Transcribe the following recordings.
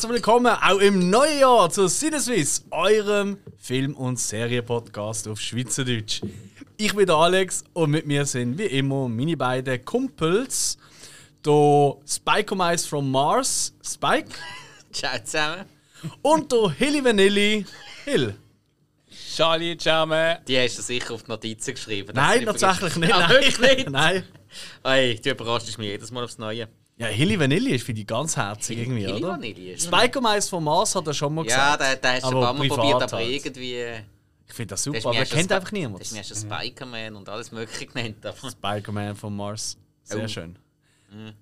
Herzlich willkommen auch im neuen Jahr zu Cineswiss, eurem Film- und Serienpodcast auf Schweizerdeutsch. Ich bin der Alex und mit mir sind wie immer meine beiden Kumpels. Der Spike Mais from Mars, Spike. Ciao zusammen. Und der Hilly Vanilli, Hill. Charlie, zusammen. Die hast du sicher auf die Notizen geschrieben. Nein, tatsächlich nicht. Ah, nein. wirklich nicht? Nein. Hey, du überraschst mich jedes Mal aufs Neue. Ja, Hilly Vanilli ist für die ganz herzig irgendwie, Hilly oder? Vanilli ist- Spike Mais from Mars hat er schon mal Ja, gesagt. da, da hast du ein paar Mal probiert, aber halt. irgendwie. Ich finde das da super, du aber er kennt ein einfach Sp- niemand. Da hast du mir einen Spider-Man und alles Mögliche genannt. Aber Spider-Man von Mars. Sehr Oh. schön.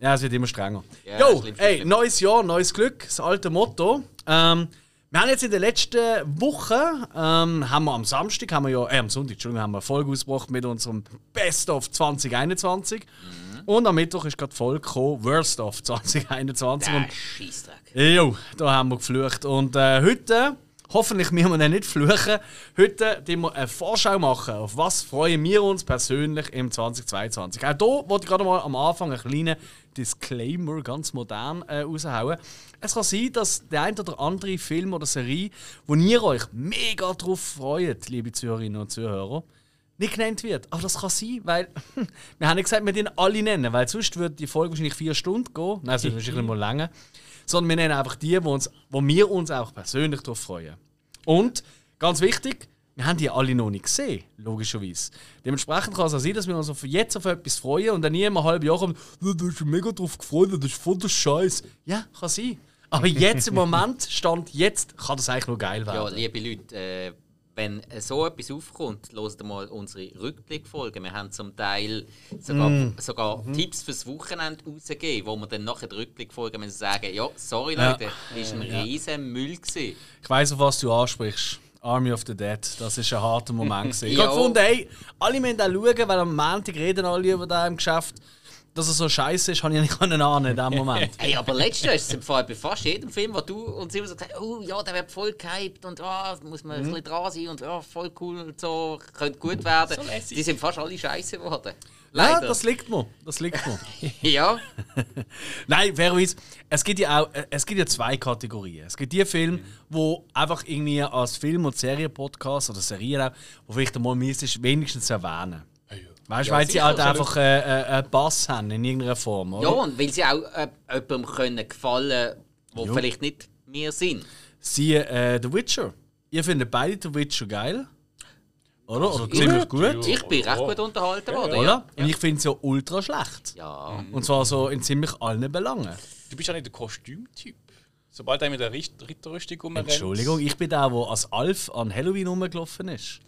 Ja, es wird immer strenger. Ja, Jo, ey, neues Jahr, neues Glück, das alte Motto. Ähm, wir haben jetzt in der letzten Woche, ähm, haben wir am Samstag, haben wir ja, äh, am Sonntag, Entschuldigung, haben wir eine Folge ausgebracht mit unserem Best of 2021. Mhm. Und am Mittwoch ist gerade Folge gekommen, Worst of 2021. Und der Scheissdreck. Jo, da haben wir geflucht. Und äh, heute, hoffentlich müssen wir dann nicht fluchen, heute werden wir eine Vorschau machen, auf was freuen wir uns persönlich im 2022. Auch hier wollte ich gerade mal am Anfang einen kleinen Disclaimer, ganz modern, äh, raushauen. Es kann sein, dass der ein oder andere Film oder Serie, wo ihr euch mega drauf freut, liebe Zuhörerinnen und Zuhörer, nicht genannt wird. Aber das kann sein, weil wir haben nicht gesagt, wir den alle nennen, weil sonst würde die Folge wahrscheinlich vier Stunden gehen. Nein, es wird wahrscheinlich mal länger. Sondern wir nennen einfach die, wo, uns, wo wir uns auch persönlich darauf freuen. Und ganz wichtig, wir haben die alle noch nicht gesehen, logischerweise. Dementsprechend kann es auch sein, dass wir uns auf jetzt auf etwas freuen und dann nie im halben Jahr kommt, «Ja, da hast du mega drauf gefreut, das ist voll der Scheiß. Ja, kann sein. Aber jetzt im Moment, Stand jetzt, kann das eigentlich nur geil Ja, werden. liebe Leute, äh, wenn äh, so etwas aufkommt, hört mal unsere Rückblickfolgen. Wir haben zum Teil sogar, Mm. sogar Mhm. Tipps fürs Wochenende rausgegeben, wo wir dann nachher die Rückblickfolgen müssen sagen ja, sorry Ja. Leute, das war ein riesen Müll. Gewesen. Ich weiss, auf was du ansprichst. Army of the Dead. Das ist ein harter Moment. gewesen. ich Ja. habe gefunden, hey, alle müssen auch schauen, weil am Montag reden alle über das im Geschäft. Dass er so scheiße ist, habe ich nicht ahnen in dem Moment. Hey, aber letztes Jahr ist es im Fall bei fast jedem Film, wo du uns immer so gesagt oh ja, der wird voll gehypt und ah, da muss man Mhm. ein bisschen dran sein und ja, voll cool und so, könnte gut werden. So. Die sind fast alle scheiße geworden. Ja, Leider. das liegt mir. Das liegt mir. ja, Nein, fairerweise, es gibt ja auch äh, es gibt ja zwei Kategorien. Es gibt die Filme, wo einfach irgendwie als Film- und Serienpodcast oder Serien auch, wo vielleicht einmal müsstest, wenigstens erwähnen. Weißt du, Ja, weil sie halt einfach äh, äh, einen Bass haben in irgendeiner Form, oder? ja, und weil sie auch äh, jemandem können gefallen wo Jo. vielleicht nicht wir sind. Siehe äh, The Witcher. Ihr findet beide The Witcher geil. Oder? Oder gut, ziemlich gut. ja. Ich bin recht gut unterhalten worden. Oder? Ja. Und ich finde es ja ultra schlecht. ja. Und zwar so in ziemlich allen Belangen. Du bist ja nicht der Kostümtyp. Sobald er mit der Ritterrüstung rumrennt. Entschuldigung, ich bin der, der als Alf an Halloween rumgelaufen ist.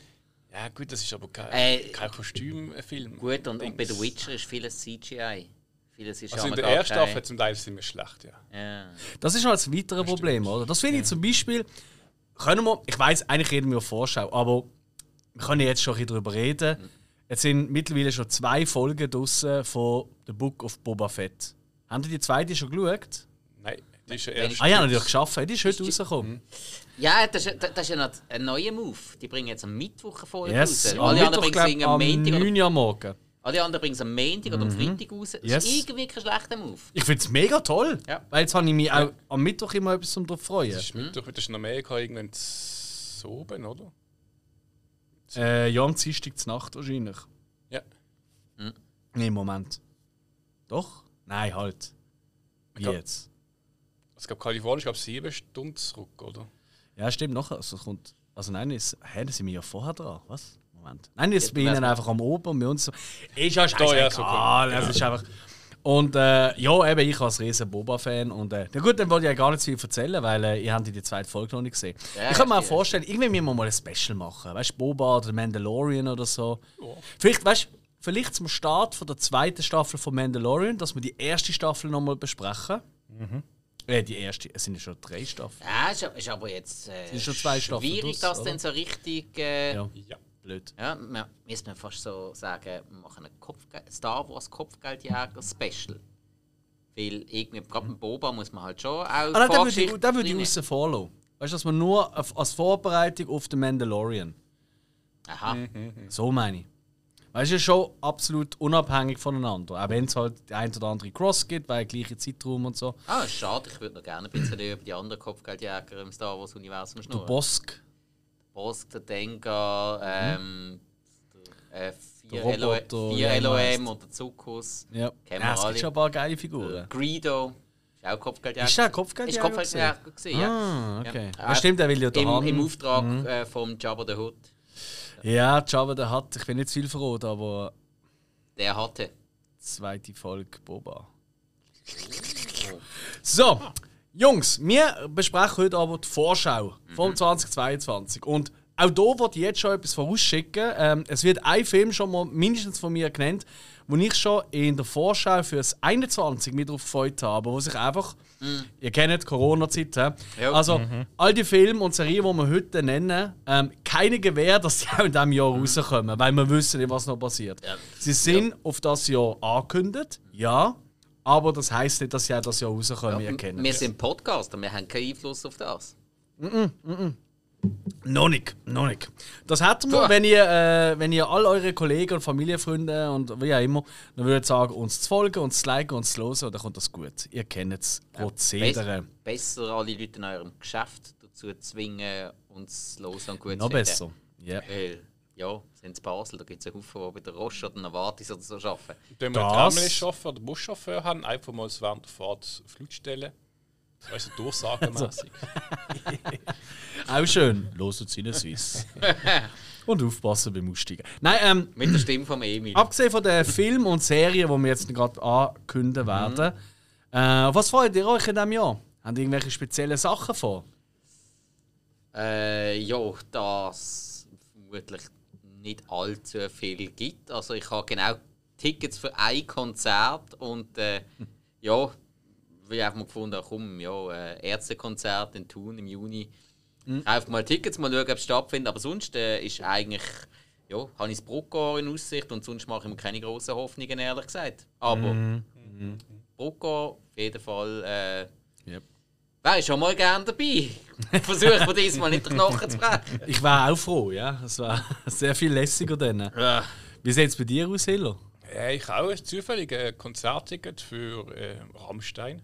Ja, gut, das ist aber kein, Äh, kein Kostümfilm. Gut, und, und bei. The Witcher ist vieles CGI. Vieles ist Also in der ersten Staffel zum Teil ziemlich schlecht, ja. Ja. Das ist halt das weitere Problem, oder? Das finde ich zum Beispiel. Können wir, ich weiß, eigentlich reden wir auf Vorschau, aber wir können jetzt schon ein bisschen darüber reden. Jetzt sind mittlerweile schon zwei Folgen draussen von The Book of Boba Fett. Haben die die zweite schon geschaut? Das ist ja erst. Ah ja, natürlich geschafft. Die ist heute rausgekommen. Ja, das ist, das ist ja noch ein neuer Move. Die bringen jetzt am Mittwoch eine Folge Yes, raus. am Alle anderen Mittwoch, bringen es am am Montag oder, 9 Uhr am Morgen. alle anderen bringen es am Montag oder am Freitag raus. Das Yes. ist irgendwie kein schlechter Move. Ich finde es mega toll. Ja. Weil jetzt habe ich mich auch am Mittwoch immer etwas zum drauf freuen. Das ist Mittwoch, das ist in Amerika irgendwann so oben, oder? Äh, ja, am Dienstag zur Nacht wahrscheinlich. Ja. Nee, Moment. Doch? Nein, halt. Wie jetzt? Es gab Kalifornien, ich glaube, sieben Stunden zurück, oder? Ja, stimmt, noch. Also, kommt, also nein, ist, hä, da sind wir ja vorher dran. Was? Moment. Nein, das ist bei Ja, ihnen weiss einfach am Oben und bei uns so. Ist ja Da, ja, scheißegal. so Ja, es ist einfach. Und äh, ja, eben, ich als riesen Boba-Fan. Und äh, na gut, dann wollte ich ja gar nicht so viel erzählen, weil äh, ihr habt die zweite Folge noch nicht gesehen. Ja, ich kann mir auch ja. vorstellen, irgendwie müssen wir mal ein Special machen. Weißt du, Boba oder Mandalorian oder so. Vielleicht, weißt du, vielleicht zum Start von der zweiten Staffel von Mandalorian, dass wir die erste Staffel nochmal besprechen. Äh, die erste, es sind ja schon drei Staffeln. Ja, ist, ist aber jetzt äh, sind schon zwei Staffeln schwierig, das oder? dann so richtig. Äh, ja. Ja, Ja. blöd. man müsste man fast so sagen, wir machen ein Kopfge Star Wars Kopfgeldjäger Special. Weil irgendwie, gerade beim Boba muss man halt schon auch. Ah, nein, da würde ich, da würde ich außen vor lassen. Weißt du, dass man nur als Vorbereitung auf den Mandalorian. Aha. So meine ich. Weißt du, schon absolut unabhängig voneinander. Auch wenn es halt die ein oder andere Cross gibt, weil gleiche Zeitraum und so. Ah, schade, ich würde noch gerne ein bisschen über die anderen Kopfgeldjäger im Star Wars-Universum Der schnurren. Bosk. Bosk, der Dengar, ähm, der, äh, vier, Der vier er LOM heißt. und der Zuckus. Ja. Kennen ja es gibt alle. schon ein paar geile Figuren. Greedo, ist auch Kopfgeldjäger. Ist der Kopfgeldjäger Ist Kopfgeldjäger gewesen, ja. Ah, okay. Ja. Stimmt, er will ja den Im, haben. Im Auftrag äh, vom Jabba the Hutt. Ja, Java der hat, ich bin nicht zu viel verraten, aber Der hatte. zweite Folge Boba. So, Jungs, wir besprechen heute aber die Vorschau vom 2022. Und auch hier wollte ich jetzt schon etwas vorausschicken. Ähm, es wird ein Film schon mal mindestens von mir genannt, wo ich schon in der Vorschau für das 21 mit drauf gefreut habe, wo sich einfach, ihr kennt die Corona-Zeit? Ja. also all die Filme und Serien, die wir heute nennen, ähm, keine Gewähr, dass sie auch in diesem Jahr rauskommen, weil wir wissen nicht, was noch passiert. Ja. Sie sind auf das Jahr angekündigt, ja, aber das heisst nicht, dass sie auch das Jahr rauskommen. ihr kennt wir sind Podcaster, wir haben keinen Einfluss auf das. Noch nicht, noch nicht. Das hätten wir, wenn ihr, äh, wenn ihr all eure Kollegen und Familienfreunde und wie auch immer, dann würdet sagen, uns zu folgen, uns zu liken, uns zu hören, dann kommt das gut. Ihr kennt das Prozedere. Bess, besser alle Leute in eurem Geschäft dazu zwingen, uns zu hören und gut Noch zu finden. besser. Ja. Weil, ja, sind in Basel, da gibt es einen Haufen, die bei der Roche oder Novartis oder so arbeiten. Wenn wir einen Tramley-Chauffeur oder Buschauffeur haben, einfach mal während der Fahrt Stellen. Also durchsagemäßig. Auch schön. Los Zine Suisse. und aufpassen beim Aussteigen. Nein, ähm, Mit der Stimme vom Emil. abgesehen von den Filmen und Serien, die wir jetzt gerade ankündigen werden, Mhm. äh, was freut ihr euch in diesem Jahr? Habt ihr irgendwelche speziellen Sachen vor? Äh, ja, das vermutlich nicht allzu viel gibt. Also ich habe genau Tickets für ein Konzert und äh, ja, wie einfach mal gefunden, habe, komm, ja, äh, Ärztekonzert in Thun im Juni. Mhm. Kauf mal Tickets, mal schauen, ob es stattfindet. Aber sonst äh, ist eigentlich, ja, habe ich das Bruckgau in Aussicht und sonst mache ich mir keine grossen Hoffnungen, ehrlich gesagt. Aber Mhm. Bruckgau auf jeden Fall, äh, Yep. wäre ich schon mal gerne dabei. Versuchen wir diesmal nicht den Knochen zu brechen. Ich wäre auch froh, ja. Es war sehr viel lässiger dann. Ja. Wie sieht es bei dir aus, Hiller? äh, ich habe auch zufällig ein Konzertticket für äh, Rammstein.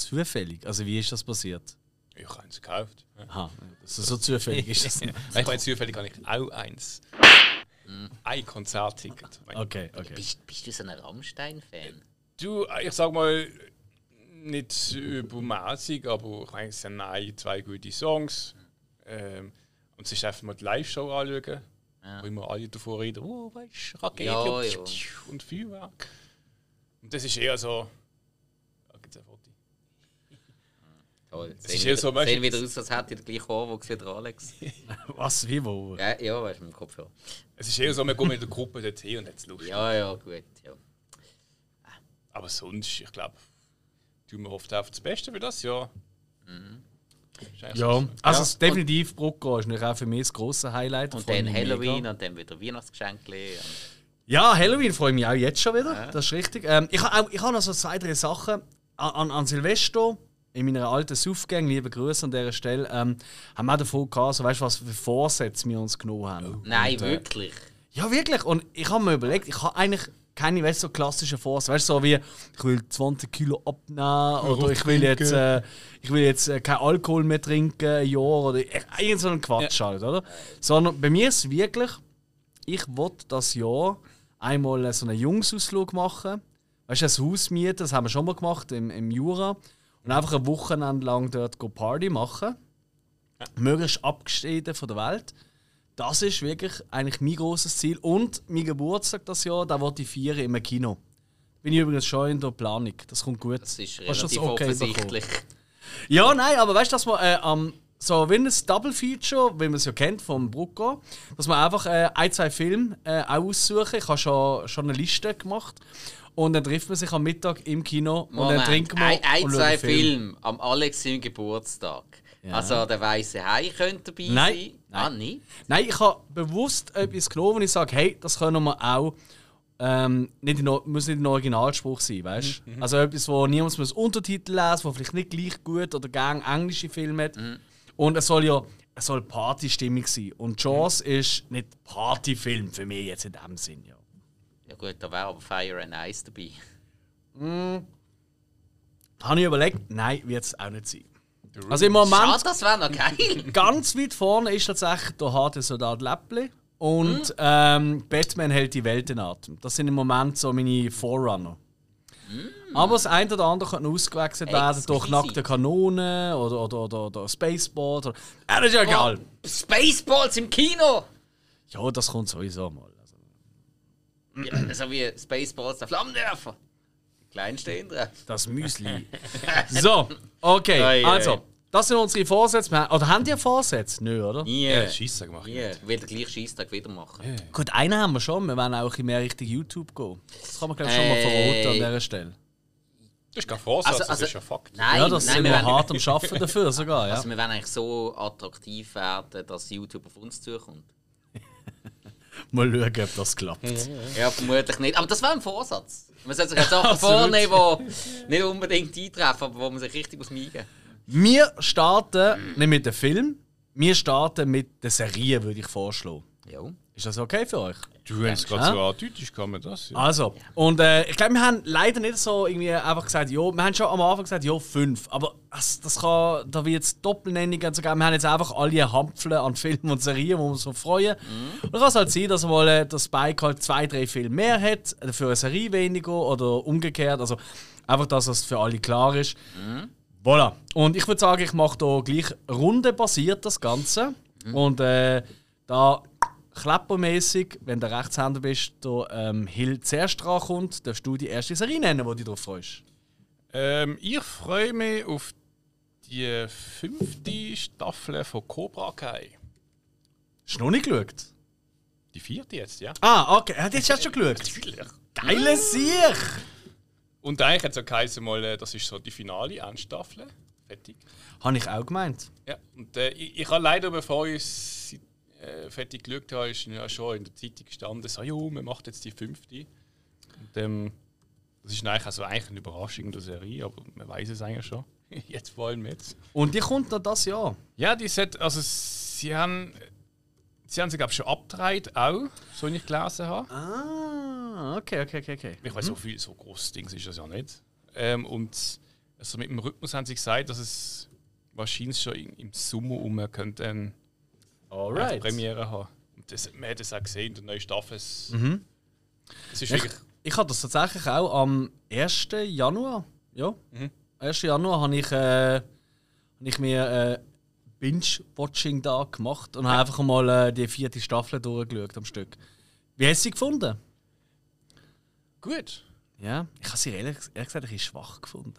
Zufällig. Also wie ist das passiert? Ich habe eins gekauft. Ja. Aha, also so zufällig ist das nicht. Ich meine, zufällig habe ich auch eins. Ein Konzertticket. Okay, okay. Bist, bist du so ein Rammstein-Fan? Du, ich sag mal, nicht übermäßig, aber ich meine, es sind ein, zwei gute Songs. Ähm, und es ist einfach mal die Live-Show anschauen, wo immer alle davor reden, oh, weißt du, Rakete Ja, und, ja. und Feuerwerk. Und das ist eher so. Da gibt's ein Foto. Toll. Es ist eher so, sehen wieder aus, als hätte ich den gleichen Haarwuchs wie der Alex. Was, wie, wo? ja, ja, weißt du, mit dem Kopfhörer. Es ist eher so, wir gehen mit der Gruppe dorthin und hat's Lust. Ja, ja, gut. Ja. Aber sonst, ich glaube, tun wir oft auf das Beste für das Jahr. Eigentlich Ja, so. also Ja, es definitiv Brucko ist natürlich auch für mich das grosse Highlight. Und dann Halloween mega. und dann wieder Weihnachtsgeschenke. Ja, Halloween freue ich mich auch jetzt schon wieder. Das ist richtig. Ähm, ich habe auch- ich habe noch so zwei, drei Sachen. An, an, an Silvester, in meiner alten Suffgang, liebe Grüße an dieser Stelle, ähm, haben wir auch davon gehabt, so, weißt du, was für Vorsätze wir uns genommen haben. Nein, Und, äh, wirklich. Ja, wirklich. Und ich habe mir überlegt, ich habe eigentlich keine weißt, so klassischen Vorsätze. Weißt du, so wie ich will 20 Kilo abnehmen oder ich will jetzt, äh, ich will jetzt äh, kein Alkohol mehr trinken, ein Jahr oder äh, irgend so ein Quatsch halt, oder? Sondern bei mir ist es wirklich, ich wollte das Jahr einmal so einen Jungsausflug machen. Weißt du, ein Haus mieten, das haben wir schon mal gemacht im, im Jura. Und einfach ein Wochenende lang dort go Party machen. Möglichst abgeschieden von der Welt. Das ist wirklich eigentlich mein großes Ziel. Und mein Geburtstag das Jahr, da wollte ich feiern im Kino. Bin ich übrigens schon in der Planung. Das kommt gut. Das ist du das relativ okay offensichtlich. Ja, nein, aber weißt du, dass man äh, am so wie ein Double Feature, wie man es ja kennt vom Brucko, dass man einfach äh, ein, zwei Filme äh, aussuchen. Ich habe schon, schon eine Liste gemacht. Und dann trifft man sich am Mittag im Kino und dann Moment, trinken wir ein, ein und zwei Filme am Alex im Geburtstag. Ja. Also der weiße Hai könnte dabei Nein, sein. nein. Ah, nicht? Nein, ich habe bewusst etwas genommen, wo ich sage, hey, das können wir auch. Ähm, nicht in, muss nicht ein Originalspruch sein, weißt du? Also etwas, wo niemand muss Untertitel lesen, wo vielleicht nicht gleich gut oder gern englische Filme hat. Und es soll ja, es soll Partystimmung sein. Und Jaws ist nicht Partyfilm für mich jetzt in dem Sinn, ja. Ja gut, da wäre aber Fire and Ice dabei. Habe ich überlegt, nein, wird es auch nicht sein. Also im Moment, Schade, das wäre noch geil. ganz weit vorne ist tatsächlich der harte Soldat Läppli und ähm, Batman hält die Welt in Atem. Das sind im Moment so meine Forerunner. Aber das eine oder andere könnte ausgewechselt werden durch nackte Kanonen oder, oder, oder, oder Spaceballs. Oder, ja, das ist ja egal. Spaceballs im Kino! Ja, das kommt sowieso mal. Also, Ja, so wie Spaceballs der Flammenwerfer. Die Kleinen stehen drauf. das Müsli. so, okay. Also, das sind unsere Vorsätze. Oder haben die Vorsätze? Nö, oder? Nie. Ja, Scheisse gemacht. Nie. Ich will den gleichen Scheisstag wieder machen. Gut, einen haben wir schon. Wir wollen auch ein bisschen mehr Richtung YouTube gehen. Das kann man, glaube ich, schon mal Äh, verraten an dieser Stelle. Das ist kein Vorsatz, Also- also- das ist ein Fakt. Nein, ja, das nein, sind wir wir hart am Arbeiten dafür sogar, ja. also wir wollen eigentlich so attraktiv werden, dass YouTube auf uns zukommt. Mal schauen, ob das klappt. Ja, vermutlich nicht. Aber das wäre ein Vorsatz. Man sollte sich jetzt Sachen vornehmen, die nicht unbedingt eintreffen, aber wo man sich richtig muss miegen. Wir starten nicht mit dem Film, wir starten mit der Serie, würde ich vorschlagen. Ja. Ist das okay für euch? Du hast es gerade Ja. so angedeutet, kann man das? Ja. Also, und äh, ich glaube, wir haben leider nicht so irgendwie einfach gesagt, ja, wir haben schon am Anfang gesagt, ja, fünf. Aber das, das kann, da wird es Doppelnennungen und so geben. Wir haben jetzt einfach alle Hampfeln an Filmen und Serien, wo wir uns so freuen. Und dann kann es halt sein, dass mal äh, der Spike halt zwei, drei Filme mehr hat, für eine Serie weniger oder umgekehrt. Also einfach, dass es für alle klar ist. Voilà. Und ich würde sagen, ich mache da gleich rundenbasiert das Ganze. Und äh, da kleppermäßig, wenn du Rechtshänder bist, der ähm, Hill zuerst dran kommt, darfst du die erste Serie nennen, wo du dich drauf freust. Ähm, ich freue mich auf die fünfte Staffel von Cobra Kai. Hast du noch nicht geschaut? Die vierte jetzt, ja? Ah, okay. Hat jetzt hast du schon geschaut? Geile Sieg! Und eigentlich hat es auch geheißen, mal, äh, das ist so die finale Endstaffel. Fertig. Habe ich auch gemeint. Ja, und äh, ich, ich habe leider, bevor ich äh, fertig geschaut habe, ist ja schon in der Zeitung gestanden, so, jo, man macht jetzt die fünfte. Und, ähm, das ist eigentlich, also eigentlich eine Überraschung in der Serie, aber man weiß es eigentlich schon. Jetzt wollen wir jetzt. Und die kommt noch das Jahr. Ja, die hat, also sie haben, sie haben sie glaube ich schon abgedreht, auch, so wie ich gelesen habe. Ah, okay, okay, okay, okay. Ich weiß, so viel, so großes Ding ist das ja nicht. Ähm, und also mit dem Rhythmus haben sie gesagt, dass es wahrscheinlich schon im Sommer um könnte eine Alright. Premiere haben. Und das, man hat es auch gesehen, die neue Staffel. Es, Mhm. es ist Ich, wirklich. ich hatte das tatsächlich auch am 1. Januar. Ja. Mhm. 1. Januar habe ich, äh, habe ich mir äh, Binge-Watching da gemacht und habe einfach mal äh, die vierte Staffel durchgeschaut am Stück. Wie hast du sie gefunden? Gut. Ja, ich habe sie ehrlich, ehrlich gesagt ein bisschen schwach gefunden.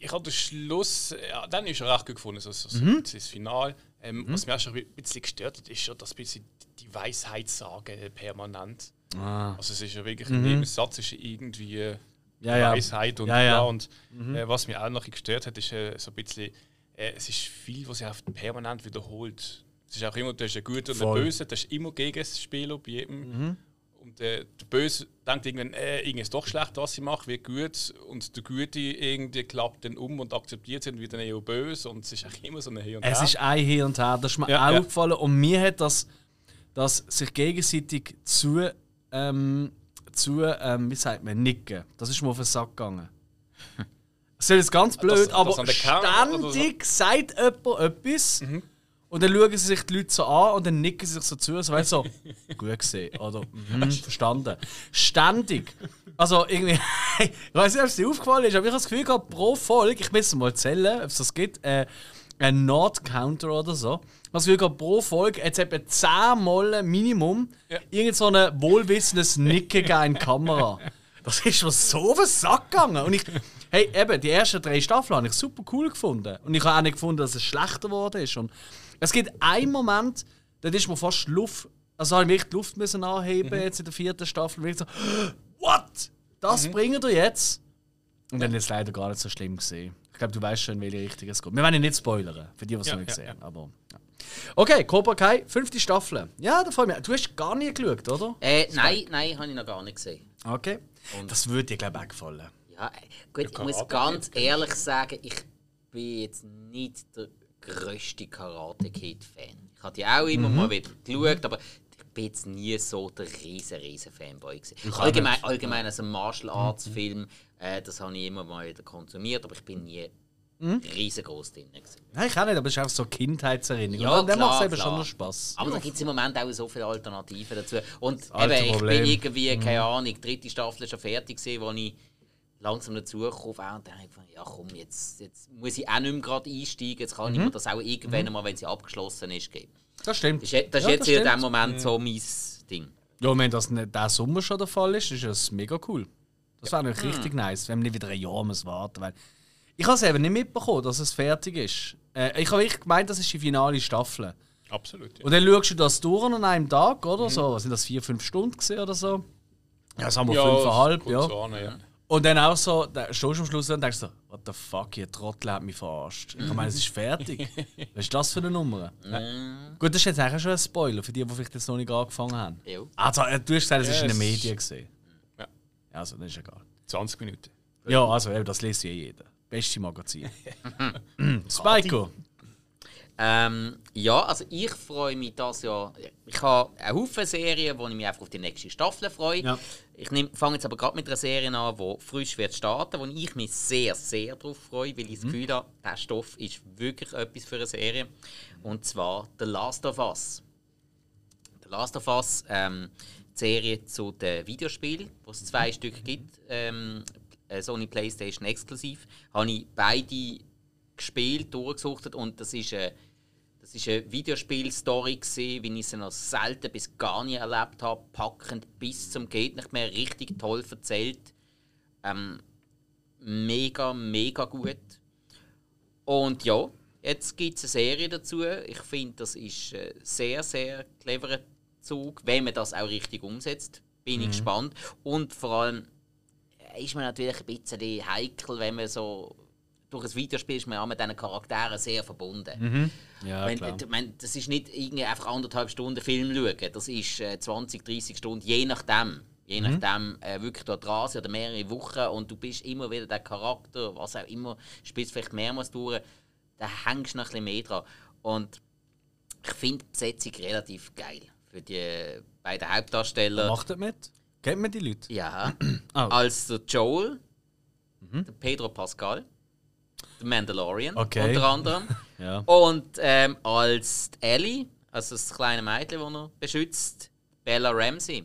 Ich habe den Schluss, ja, dann ist er recht gut gefunden, so, so, so Mhm. das Finale. Ähm, Was mich auch schon ein bisschen gestört hat, ist schon, dass bisschen die Weisheit sagen permanent. Ah. Also es ist ja wirklich, in jedem Satz ist irgendwie Ja, ja. Weisheit und Ja, ja. Und äh, was mich auch noch gestört hat, ist äh, so ein bisschen, äh, es ist viel, was sich auch permanent wiederholt. Es ist auch immer, du hast einen Guten und einen. Bösen, das ist immer gegen das Spieler bei jedem. Und äh, der Böse denkt irgendwann, äh, ist doch schlecht, was sie macht, wie gut. Und der Gute irgendwie klappt dann um und akzeptiert es und wird dann eher böse. Und es ist eigentlich immer so eine Hin und Es Her. ist ein Hin und Her, das ist mir Ja, auch ja. aufgefallen. Und mir hat das, das sich gegenseitig zu, ähm, zu ähm, wie sagt man, nicken. Das ist mir auf den Sack gegangen. Das ist jetzt ganz blöd, das aber oder so? ständig sagt jemand etwas und dann schauen sie sich die Leute so an und dann nicken sie sich so zu, so, weißt du, so, gut gesehen oder mhm, verstanden. Ständig. Also irgendwie, ich weiß nicht, ob es dir aufgefallen ist, aber ich habe das Gefühl gehabt, pro Folge, ich muss mal zählen, ob es das gibt, äh, ein Nord-Counter oder so. Gefühl gehabt, pro Folge es etwa 10 Mal Minimum Ja. irgend so ein wohlwissendes Nicken gegeben in die Kamera. Das ist mir so auf den Sack gegangen. Und ich, hey, eben, die ersten drei Staffeln habe ich super cool gefunden. Und ich habe auch nicht gefunden, dass es schlechter geworden ist. Und es gibt einen Moment, da ist mir fast Luft, also habe ich wirklich die Luft müssen anheben jetzt in der vierten Staffel. Und ich so, what? Das bringen wir jetzt? Und dann ist es leider gar nicht so schlimm gesehen. Ich glaube, du weißt schon, in welche Richtung es geht. Wir werden ihn nicht spoilern, für die, die es Ja, noch nicht ja, gesehen Aber, ja. Okay, Cobra Kai, fünfte Staffel. Ja, da freue ich mich. Du hast gar nie geschaut, oder? Äh, nein, nein, habe ich noch gar nicht gesehen. Okay. Das würde dir, glaube ich, auch gefallen. Ja, äh, gut, ich muss ganz ehrlich sagen, ich bin jetzt nicht der grösste Karate Kid-Fan. Ich habe die auch immer mal wieder geschaut, aber ich bin jetzt nie so der riesen, riesen Fanboy gewesen. Allgemein, allgemein als ein Martial Arts Film, äh, das habe ich immer mal wieder konsumiert, aber ich bin nie riesengroß drin gewesen. Nein, ich auch nicht, aber es ist einfach so Kindheitserinnerung. Ja, und dann macht es eben schon noch Spass. Aber da gibt es im Moment auch so viele Alternativen dazu. Und eben, ich Problem. bin irgendwie, keine Ahnung, die dritte Staffel schon fertig gewesen, wo ich langsam dazu komme und dann denke ich, ja komm, jetzt, jetzt muss ich auch nicht mehr gerade einsteigen, jetzt kann ich mir das auch irgendwann mal, wenn sie abgeschlossen ist, geben. Das stimmt. Das ist, das ist Ja, jetzt in dem Moment so mein Ding. Ja, wenn das nicht der Sommer schon der Fall ist, ist das mega cool. Das wäre natürlich richtig nice, wenn man nicht wieder ein Jahr muss warten weil Ich habe es eben nicht mitbekommen, dass es fertig ist. Äh, ich habe wirklich gemeint, das ist die finale Staffel. Absolut. Ja. Und dann schaust du das durch an einem Tag, oder? So, was sind das, vier, fünf Stunden oder so? Ja, sagen wir Ja, fünfeinhalb, ja. an, ja. Und dann auch so, da stehst du am Schluss und denkst so, what the fuck, ihr Trottel hat mich verarscht. Ich meine, es ist fertig. Was ist das für eine Nummer? Gut, das ist jetzt eigentlich schon ein Spoiler für die, die vielleicht jetzt noch nicht angefangen haben. Ja. Also, äh, du hast gesagt, es ist in den. Medien gesehen. Ja. Also, das ist egal. 20 Minuten. Ja, also, das liest ja jeder. Beste Magazin. Spiko. Ähm, ja, also ich freue mich das ja. Ich habe einen Haufen Serien, wo ich mich einfach auf die nächste Staffel freue. Ja. Ich fange jetzt aber gerade mit einer Serie an, die frisch wird starten, wo ich mich sehr, sehr darauf freue, weil ich das Gefühl habe, der Stoff ist wirklich etwas für eine Serie. Und zwar The Last of Us. The Last of Us, ähm, die Serie zu den Videospielen, wo es zwei Stück gibt, ähm, äh, Sony PlayStation exklusiv, habe ich beide gespielt, durchgesucht und das ist eine, das ist eine Videospiel-Story, wie ich sie noch selten bis gar nie erlebt habe. Packend bis zum geht nicht mehr, richtig toll erzählt. Ähm, mega, mega gut. Und ja, jetzt gibt es eine Serie dazu. Ich finde, das ist ein sehr, sehr cleverer Zug, wenn man das auch richtig umsetzt. Bin ich gespannt. Und vor allem ist man natürlich ein bisschen heikel, wenn man so durch ein Videospiel ist man auch mit diesen Charakteren sehr verbunden. Ja, Wenn, klar. äh, mein, das ist nicht irgendwie einfach anderthalb Stunden Film schauen. Das ist äh, 20, 30 Stunden, je nachdem. Je nachdem, äh, wirklich dort dran sind oder mehrere Wochen und du bist immer wieder der Charakter, was auch immer, spielst vielleicht mehrmals durch, da hängst du noch ein bisschen mehr dran. Und ich finde die Besetzung relativ geil für die beiden Hauptdarsteller. Macht das mit? Kennt man die Leute? Ja, Ah. als der Joel, der Pedro Pascal, der Mandalorian Okay. unter anderem. Ja. Und ähm, als die Ellie, also das kleine Mädchen, das er beschützt, Bella Ramsey.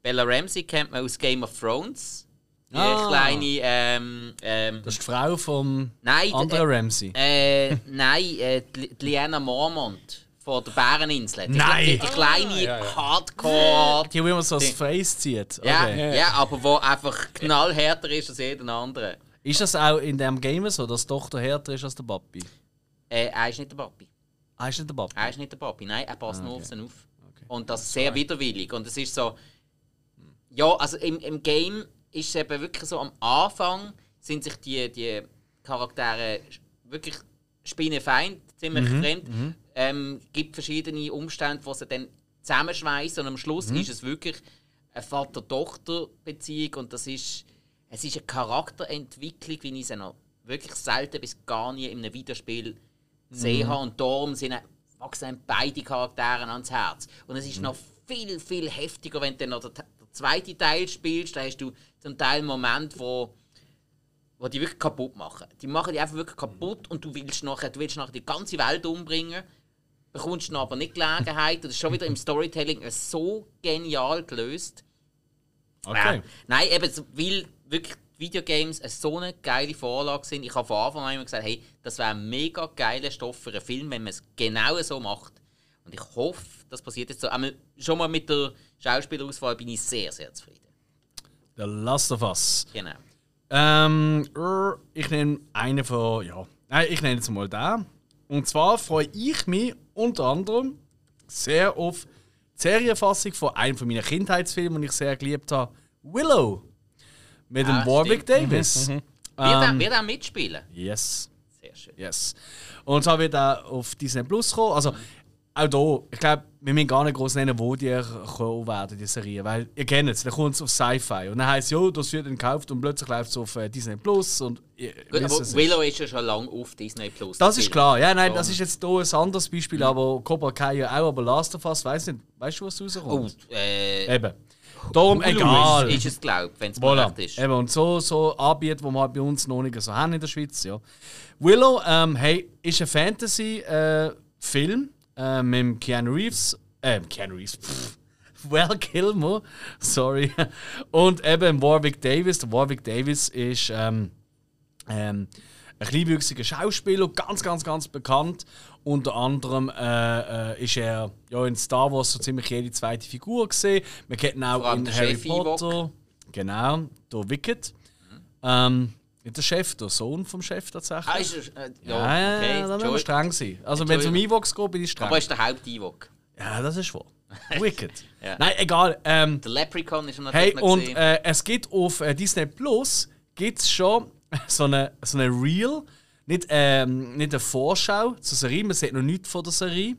Bella Ramsey kennt man aus Game of Thrones. Die Ah. kleine, ähm, ähm, Das ist die Frau vom Nein, anderen äh, Ramsey. äh, nein, äh, die die Liana Mormont von der Bäreninsel. Die, Nein. Die, die kleine ja, ja. Hardcore. Die, wo immer so das die- Face zieht. Ja, Okay. ja, aber wo einfach knallhärter ist als jeder andere. Ist das auch in dem Game so, dass die Tochter härter ist als der Papi? Äh, er ist nicht der Papi. Ah, ist nicht der Papi? Er ist nicht der Papi, nein, er passt nur okay. auf sie auf. Okay. Und das sehr widerwillig. Und es ist so. Ja, also im, im Game ist es eben wirklich so, am Anfang sind sich die, die Charaktere wirklich spinnefeind, ziemlich fremd. Ähm, gibt verschiedene Umstände, wo sie dann zusammenschweißen und am Schluss ist es wirklich eine Vater-Tochter-Beziehung und das ist, es ist eine Charakterentwicklung, wie ich sie noch wirklich selten bis gar nie in einem Videospiel gesehen habe und darum sind wachsen beide Charaktere ans Herz. Und es ist noch viel, viel heftiger, wenn du dann noch den, den zweiten Teil spielst, da hast du zum Teil Moment, wo wo die wirklich kaputt machen. Die machen die einfach wirklich kaputt und du willst nachher, du willst nachher die ganze Welt umbringen, bekommst dann aber nicht Gelegenheit. Und das ist schon wieder im Storytelling so genial gelöst. Okay. Äh, nein, eben, weil wirklich Videogames eine so eine geile Vorlage sind. Ich habe von Anfang an immer gesagt, hey, das wäre ein mega geiler Stoff für einen Film, wenn man es genau so macht. Und ich hoffe, das passiert jetzt so. Einmal, schon mal mit der Schauspielauswahl bin ich sehr, sehr zufrieden. The Last of Us. Genau. Ähm, ich nehme einen von, ja, nein, ich nenne jetzt mal den. Und zwar freue ich mich unter anderem sehr auf die Serienfassung von einem von meinen Kindheitsfilmen, den ich sehr geliebt habe, Willow. Mit Ah, dem Warwick stimmt. Davis. Wird, er, Ähm, wird er mitspielen? yes. Sehr schön. Yes. Und zwar wird er auf Disney Plus kommen. Also, auch hier, ich glaube, wir müssen gar nicht groß nennen, wo die kommen werden, die Serie. Weil ihr kennt es, dann kommt es auf Sci-Fi. Und dann heisst es, ja, das wird dann gekauft und plötzlich läuft es auf äh, Disney Plus. Und ihr Gut, aber ist- Willow ist ja schon lange auf Disney Plus. Das ist klar, ja, nein, das ist jetzt hier ein anderes Beispiel, aber Cobra Kai ja auch, aber Last of Us, weiss nicht, weißt du, was Oh, rauskommt? äh, Eben. Darum egal. Ist, ist es, glaube ich, wenn es Voilà. korrekt ist. Eben, und so, so Anbieter, die wir bei uns noch nicht so haben in der Schweiz. Ja. Willow ähm, hey, ist ein Fantasy-Film äh, mit dem Keanu Reeves. Äh, Keanu Reeves. Pff, Well Kilmer, sorry. Und eben Warwick Davis. Warwick Davis ist ähm, ähm, ein kleinwüchsiger Schauspieler, ganz, ganz, ganz bekannt. Unter anderem äh, äh, ist er ja, in Star Wars so ziemlich jede zweite Figur gesehen. Man kennt ihn auch in Harry Chef Ewok. Potter. Genau, der Wicked. Ähm, nicht der Chef, der Sohn vom Chef tatsächlich. Ah, ist er, äh, ja, ja, okay. ja, da müssen wir streng sein. Also wenn es um Evox geht, bin ich streng. Aber er ist der Haupt-Ewok. ja, das ist wahr. Wicked. Ja. Nein, egal. Ähm, Der Leprechaun ist natürlich Hey, und äh, es gibt auf äh, Disney Plus gibt's schon so eine, so eine Reel, nicht, ähm, nicht eine Vorschau zur Serie, man sieht noch nichts von der Serie,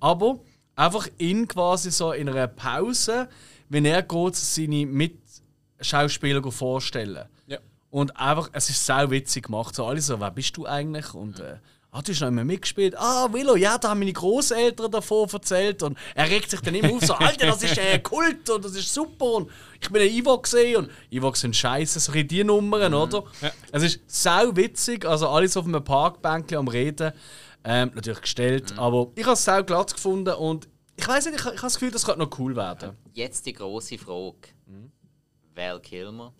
aber einfach in quasi so in einer Pause, wenn er geht, seine Mitschauspieler vorstellen. Ja. Und einfach, es ist sau witzig gemacht. So alle so, wer bist du eigentlich? Und äh, ah, du hast noch immer mitgespielt. Ah, Willow, ja, da haben meine Großeltern davon erzählt. Und er regt sich dann immer auf, so, Alter, das ist ein Kult und das ist super. Und ich bin ein Ivo gesehen und Ivox sind scheiße, so die Nummern, oder? Es ist sau witzig, also alles auf einem Parkbänkchen am Reden. Ähm, natürlich gestellt, aber ich habe es sau glatt gefunden und ich weiß nicht, ich, ich habe das Gefühl, das könnte noch cool werden. Jetzt die grosse Frage. Val Kilmer.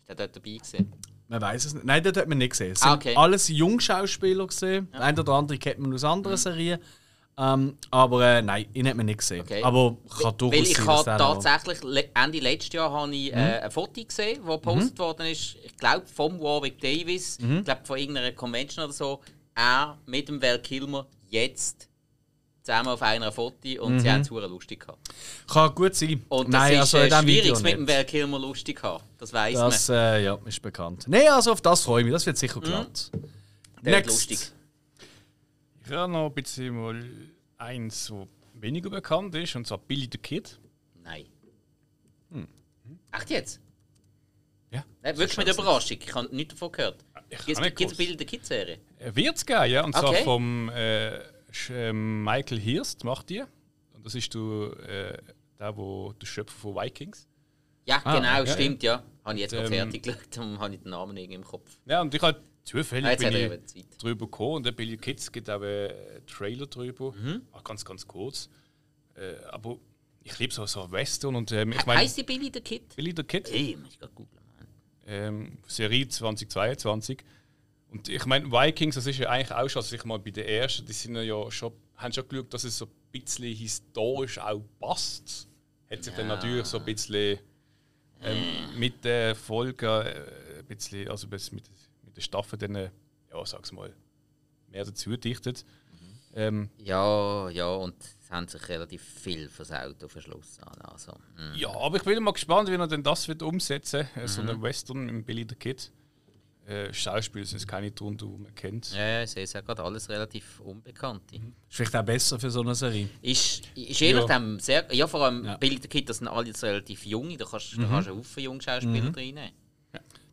Ist der dort dabei gewesen? Man weiß es nicht. Nein, das hat man nicht gesehen. Es Ah, okay. alles Jungschauspieler gesehen. Der eine oder andere kennt man aus anderen Serien. Ähm, aber äh, nein, ihn hat man nicht gesehen. Okay. Aber kann durchaus Weil ich sein, habe tatsächlich le- Ende letztes Jahr habe ich, Mhm. äh, ein Foto gesehen, das gepostet worden ist. Ich glaube vom Warwick Davis, Mhm. ich glaube von irgendeiner Convention oder so. Er mit dem Val Kilmer jetzt zusammen auf einer Foto und sie haben es lustig gehabt. Kann gut sein. Und das nein, ist also äh, schwierig, mit dem nicht. Val Kilmer lustig haben. Das weiß Das man. äh, ja, ist bekannt. Nein, also auf das freue ich mich. Das wird sicher glatt. Der wird lustig. Ich habe noch ein bisschen mal eins, das weniger bekannt ist, und zwar Billy the Kid. Nein. Echt jetzt? Ja. Nein, wirklich mit Überraschung. Ich habe nichts davon gehört. Ich Gibt es gewusst. Bilder der Kids-Serie? Er wird es geben, ja. Und zwar Okay. vom äh, ähm, Michael Hirst macht die. Und das ist du, äh, der, wo, der Schöpfer von Vikings. Ja, Ah, genau, ja, stimmt, ja. Habe ich jetzt gerade Ähm, fertig geschaut, darum habe ich den Namen irgendwie im Kopf. Ja, und ich habe zufällig Ah, bin ich drüber gekommen und der Billy Kids gibt auch einen Trailer drüber. Mhm. Auch ganz, ganz kurz. Äh, aber ich liebe so, so Western und ähm, ich meine, Heißt die Billy the Kid? Billy the Kid, Hey, muss ich gerade googeln. Ähm, Serie 2022. Und ich meine, Vikings, das ist ja eigentlich auch schon, also ich mal bei den ersten, die sind ja schon, haben schon geschaut, dass es so ein bisschen historisch auch passt. Hat sich dann Ja. natürlich so ein bisschen ähm, mit den Folgen, äh, ein bisschen, also mit, mit den Staffeln dann, äh, ja, sag's mal, mehr dazu dichtet. Ähm, Ja, ja, und es haben sich relativ viel versaut auf den Schluss an. Also, mm. ja, aber ich bin mal gespannt, wie er denn das wird umsetzen wird. So Mhm. einen Western mit Billy the Kid. Äh, Schauspieler sind es keine drunter, die man kennt. Ja, ja, ich sehe es ja gerade alles relativ unbekannt. Ist vielleicht auch besser für so eine Serie. Ist, ist je nachdem sehr. Ja, vor allem Ja. Das sind alle relativ junge, da kannst, da kannst du einen Haufen junge Schauspieler reinnehmen.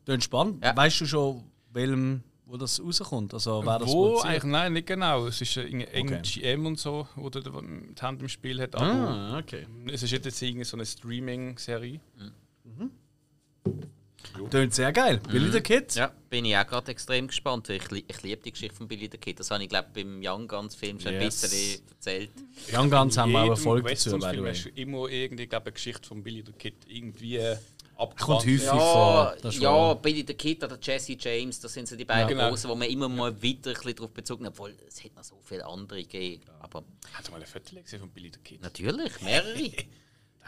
Klingt spannend. Ja. Weißt du schon, welchem, wo das rauskommt? Also, wer das Wo? produziert? Eigentlich, nein, nicht genau. Es ist ein MGM und so, wo der die Hand im Spiel hat. Aber Ah, okay. es ist jetzt irgendwie so eine Streaming-Serie. Klingt sehr geil. Billy the Kid? Ja, bin ich auch gerade extrem gespannt. Ich, li- ich liebe die Geschichte von Billy the Kid. Das habe ich, glaube beim Young Guns Film schon Yes. ein bisschen erzählt. Young Guns haben wir auch Erfolg dazu, by the Western-Film way. immer irgendwie, glaube eine Geschichte von Billy the Kid irgendwie äh, Kommt abgewandt. häufig Ja, vor. Ja. Billy the Kid oder Jesse James, das sind so die beiden Ja, genau. großen, wo man immer mal wieder ein bisschen darauf bezogen hat, obwohl es hätte noch so viele andere gegeben. Aber Hast du mal ein Foto gesehen von Billy the Kid? natürlich, mehrere.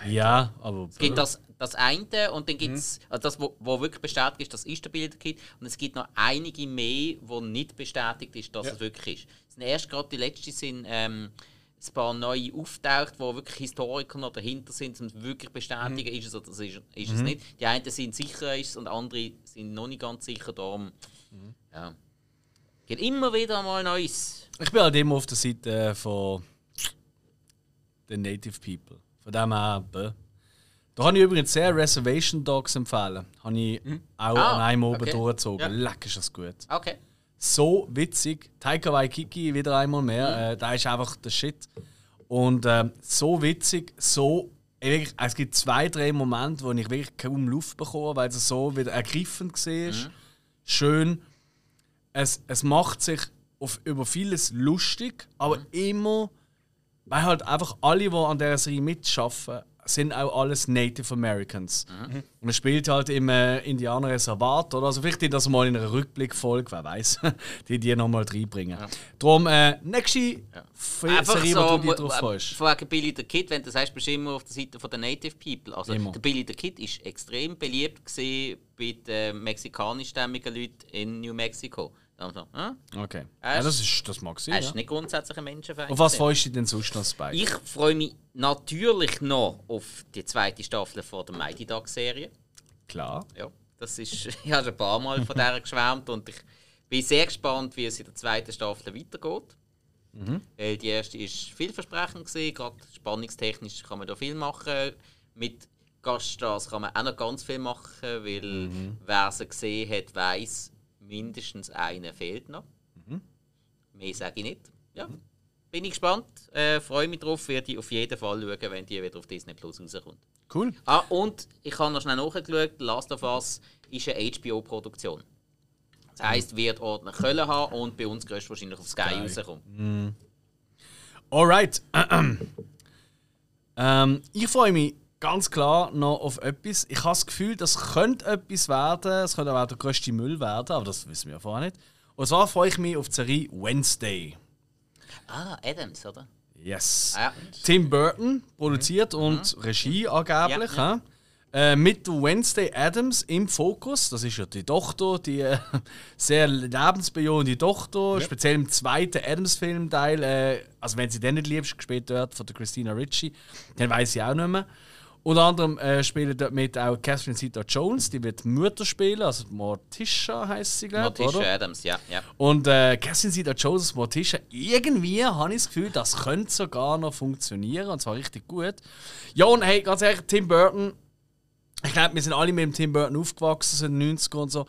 Ja, aber. Es gibt das, das eine und dann gibt es, also das, wo, wo wirklich bestätigt ist, das ist der Bilder Kid. Und es gibt noch einige mehr, wo nicht bestätigt ist, dass Ja. es wirklich ist. Es sind erst gerade die letzten sind ähm, ein paar neue auftaucht, wo wirklich Historiker noch dahinter sind, um wirklich bestätigen, ist es oder ist, ist es nicht. Die einen sind sicher ist und andere sind noch nicht ganz sicher. Darum, ja. Gibt immer wieder mal Neues. Ich bin halt immer auf der Seite von den Native People. Von dem bäh. Da habe ich übrigens sehr Reservation Dogs empfehlen. Habe ich auch Ah, an einem oben okay. durchgezogen. Ja. Leck ist das gut. Okay. So witzig. Taika Waikiki wieder einmal mehr. Äh, der ist einfach der Shit. Und ähm, so witzig, so. Wirklich, es gibt zwei, drei Momente, wo ich wirklich kaum Luft bekomme, weil es so wieder ergriffend war. Schön. Es, es macht sich auf, über vieles lustig, aber immer, weil halt einfach alle, die an dieser Serie mitschaffen, sind auch alles Native Americans. Und man spielt halt im äh, Indianerreservat, oder? Also vielleicht das mal in einer Rückblickfolge, wer weiß, die die nochmal reinbringen. Darum, äh, nächste F- Serie, wo du dich drauf äh, freust. Von wegen Billy the Kid, wenn du sagst, bist du immer auf der Seite der Native People. Also Immer. der Billy the Kid ist extrem beliebt bei den mexikanischstämmigen Leuten in New Mexico. Gesagt, hm? Okay. Ja, das, ist, das mag sein. Er Ja. ist nicht grundsätzlich ein Menschenfeind. Auf was freust du dich denn sonst noch, Spike? Ich freue mich natürlich noch auf die zweite Staffel von der Mighty Duck Serie. Klar. Ja, das ist, ich habe schon ein paar Mal von der geschwärmt und ich bin sehr gespannt, wie es in der zweiten Staffel weitergeht. Weil die erste ist vielversprechend gewesen, gerade spannungstechnisch kann man da viel machen. Mit Gaststars kann man auch noch ganz viel machen, weil wer sie gesehen hat, weiß, mindestens einer fehlt noch. Mehr sage ich nicht. Ja. Bin ich gespannt, äh, freue mich drauf, werde ich auf jeden Fall schauen, wenn die wieder auf Disney Plus rauskommt. Cool. Ah, und ich habe noch schnell nachgeschaut, Last of Us ist eine HBO-Produktion. Das heisst, wird Ordner Köln haben und bei uns wahrscheinlich auf Sky, rauskommen. Alright. ähm, ich freue mich ganz klar noch auf etwas. Ich habe das Gefühl, das könnte etwas werden. Es könnte auch der größte Müll werden, aber das wissen wir ja vorher nicht. Und zwar freue ich mich auf die Serie Wednesday. Ah, Adams, oder? Yes. Ah, ja. Tim Burton produziert und Regie angeblich. Ja, hä? Äh, mit Wednesday Adams im Fokus. Das ist ja die Tochter, die äh, sehr lebensbejahende Tochter. Speziell im zweiten Adams-Filmteil. Äh, also, wenn sie den nicht liebst, gespielt wird von der Christina Ricci, dann weiß ich auch nicht mehr. Unter anderem äh, spielt dort mit auch Catherine Zeta-Jones, die wird Mutter spielen, also Morticia heißt sie, glaube ich. Morticia oder? Adams, ja. ja. Und äh, Catherine Zeta-Jones Morticia, irgendwie habe ich das Gefühl, das könnte sogar noch funktionieren, und zwar richtig gut. Ja, und hey, ganz ehrlich, Tim Burton, ich glaube, wir sind alle mit dem Tim Burton aufgewachsen, so in den 90ern und so.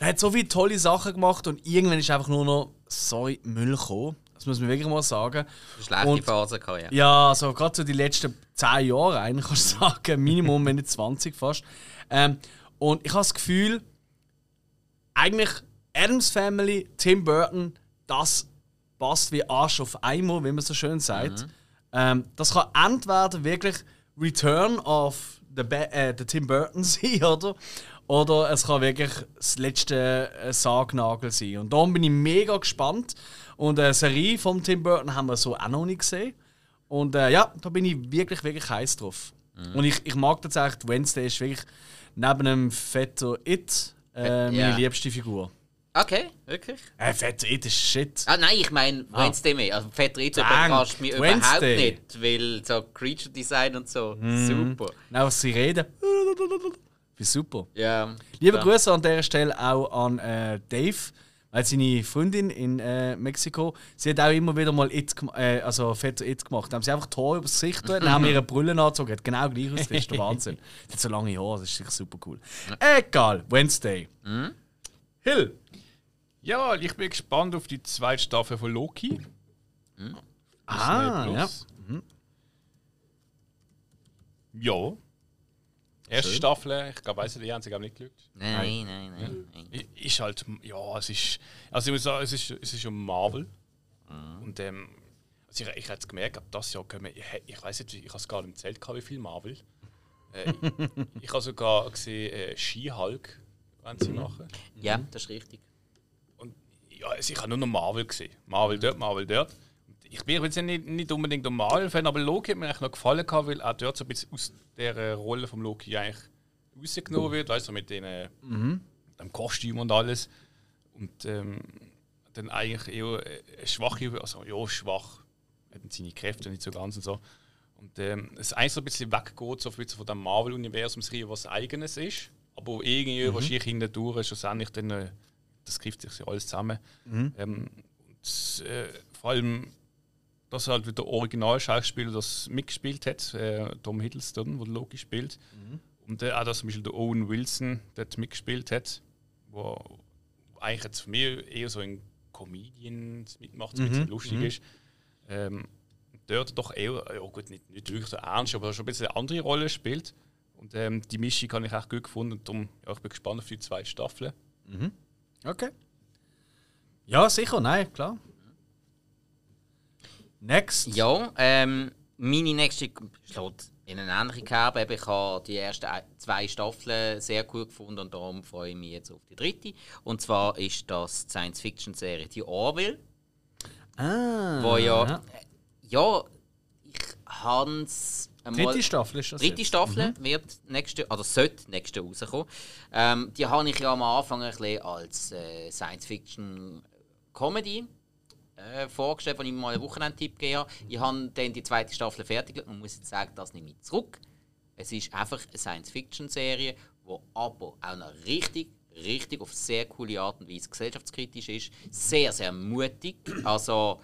Der hat so viele tolle Sachen gemacht und irgendwann ist einfach nur noch, sorry, Müll gekommen. Das muss man wirklich mal sagen. Schlechte Und- Phase gehabt, ja. Ja, also gerade so die letzten 10 Jahre eigentlich, kannst du sagen. Minimum, wenn nicht 20 fast. Ähm, und ich habe das Gefühl, eigentlich Adams Family, Tim Burton, das passt wie Arsch auf Eimer, wie man so schön sagt. Ähm, das kann entweder wirklich Return of the, äh, the Tim Burton sein, oder? Oder es kann wirklich das letzte äh, Sargnagel sein. Und darum bin ich mega gespannt. Und eine Serie von Tim Burton haben wir so auch noch nicht gesehen. Und äh, ja, da bin ich wirklich, wirklich heiß drauf. Und ich, ich mag tatsächlich, Wednesday ist wirklich neben dem Vetter It äh, meine Ja. liebste Figur. Okay, wirklich? Äh, Vetter It ist shit. Ah nein, ich meine Wednesday mehr. Also Fetter It überrascht mich überhaupt Wednesday. nicht, weil so Creature Design und so, Mhm. super. Auch was sie reden. Wie super. Ja. Liebe ja. Grüße an dieser Stelle auch an äh, Dave, weil seine Freundin in äh, Mexiko, sie hat auch immer wieder mal It, äh, also Vetter It gemacht. Da haben sie einfach Haare übers Gesicht getan, dann haben ihre Brüllen angezogen, hat genau gleich aus, das ist der Wahnsinn. Die hat so lange Haare, das ist super cool. Egal, Wednesday. Hill. Ja, ich bin gespannt auf die zweite Staffel von Loki. Ah, Disney ja. Plus. Ja. Erste Staffel, ich glaube, weiss nicht, die haben sich auch nicht gelügt. Nein, nein, nein. nein. Ist halt, ja, es ist, also ich muss sagen, es ist, es ist um Marvel. Und ähm, also ich, ich habe es gemerkt, ab das Jahr können wir, ich, ich weiß nicht, ich habe es gar nicht gehabt, wie viel Marvel. Äh, ich ich habe sogar gesehen, äh, Ski-Hulk wollen sie machen. Ja, das ist richtig. Und ja, also ich habe nur noch Marvel gesehen. Marvel dort, Marvel dort. Ich bin jetzt nicht, nicht unbedingt ein Marvel-Fan, aber Loki hat mir eigentlich noch gefallen, gehabt, weil auch dort so ein bisschen aus der äh, Rolle von Loki eigentlich rausgenommen wird, weißt du, mit den, äh, dem Kostüm und alles. Und ähm, dann eigentlich eher äh, eine schwache, also ja, schwach, hat seine Kräfte nicht so ganz und so. Und ähm, es eigentlich so ein bisschen weggeht so ein bisschen von dem Marvel-Universum, was eigenes ist, aber irgendwie wahrscheinlich hindurch schlussendlich dann äh, das trifft sich alles zusammen. Mhm. Ähm, und, äh, vor allem, dass halt wieder Originalschauspieler das mitgespielt hat, äh, Tom Hiddleston, der Loki spielt. Mhm. Und äh, auch, dass zum Beispiel der Owen Wilson dort mitgespielt hat, wo eigentlich jetzt für mich eher so ein Comedian mitmacht, so ein bisschen mhm. lustig mhm. ist. Ähm, dort doch eher, ja gut, nicht, nicht wirklich so ernst, aber schon ein bisschen eine andere Rolle spielt. Und ähm, die Mischung habe ich auch gut gefunden und darum, ja, ich bin gespannt auf die zwei Staffeln. Mhm. Okay. Ja, sicher, nein, klar. Next. Ja, ähm, meine nächste schlägt in eine ähnliche Kerbe. Ich habe die ersten zwei Staffeln sehr gut gefunden und darum freue ich mich jetzt auf die dritte. Und zwar ist das Science-Fiction-Serie Die Orville. Ah. Wo ja. Ja, ich habe es. Dritte Staffel ist das. Dritte jetzt? Staffel mhm. wird nächste, oder sollte nächste rauskommen. Ähm, die habe ich ja am Anfang ein bisschen als äh, Science-Fiction-Comedy äh, vorgestellt, als ich mal einen Wochenendtipp gegeben habe. Ich habe dann die zweite Staffel fertig und muss jetzt sagen, das nehme ich zurück. Es ist einfach eine Science-Fiction-Serie, die aber auch noch richtig, richtig auf sehr coole Art und Weise gesellschaftskritisch ist. Sehr, sehr mutig. Also,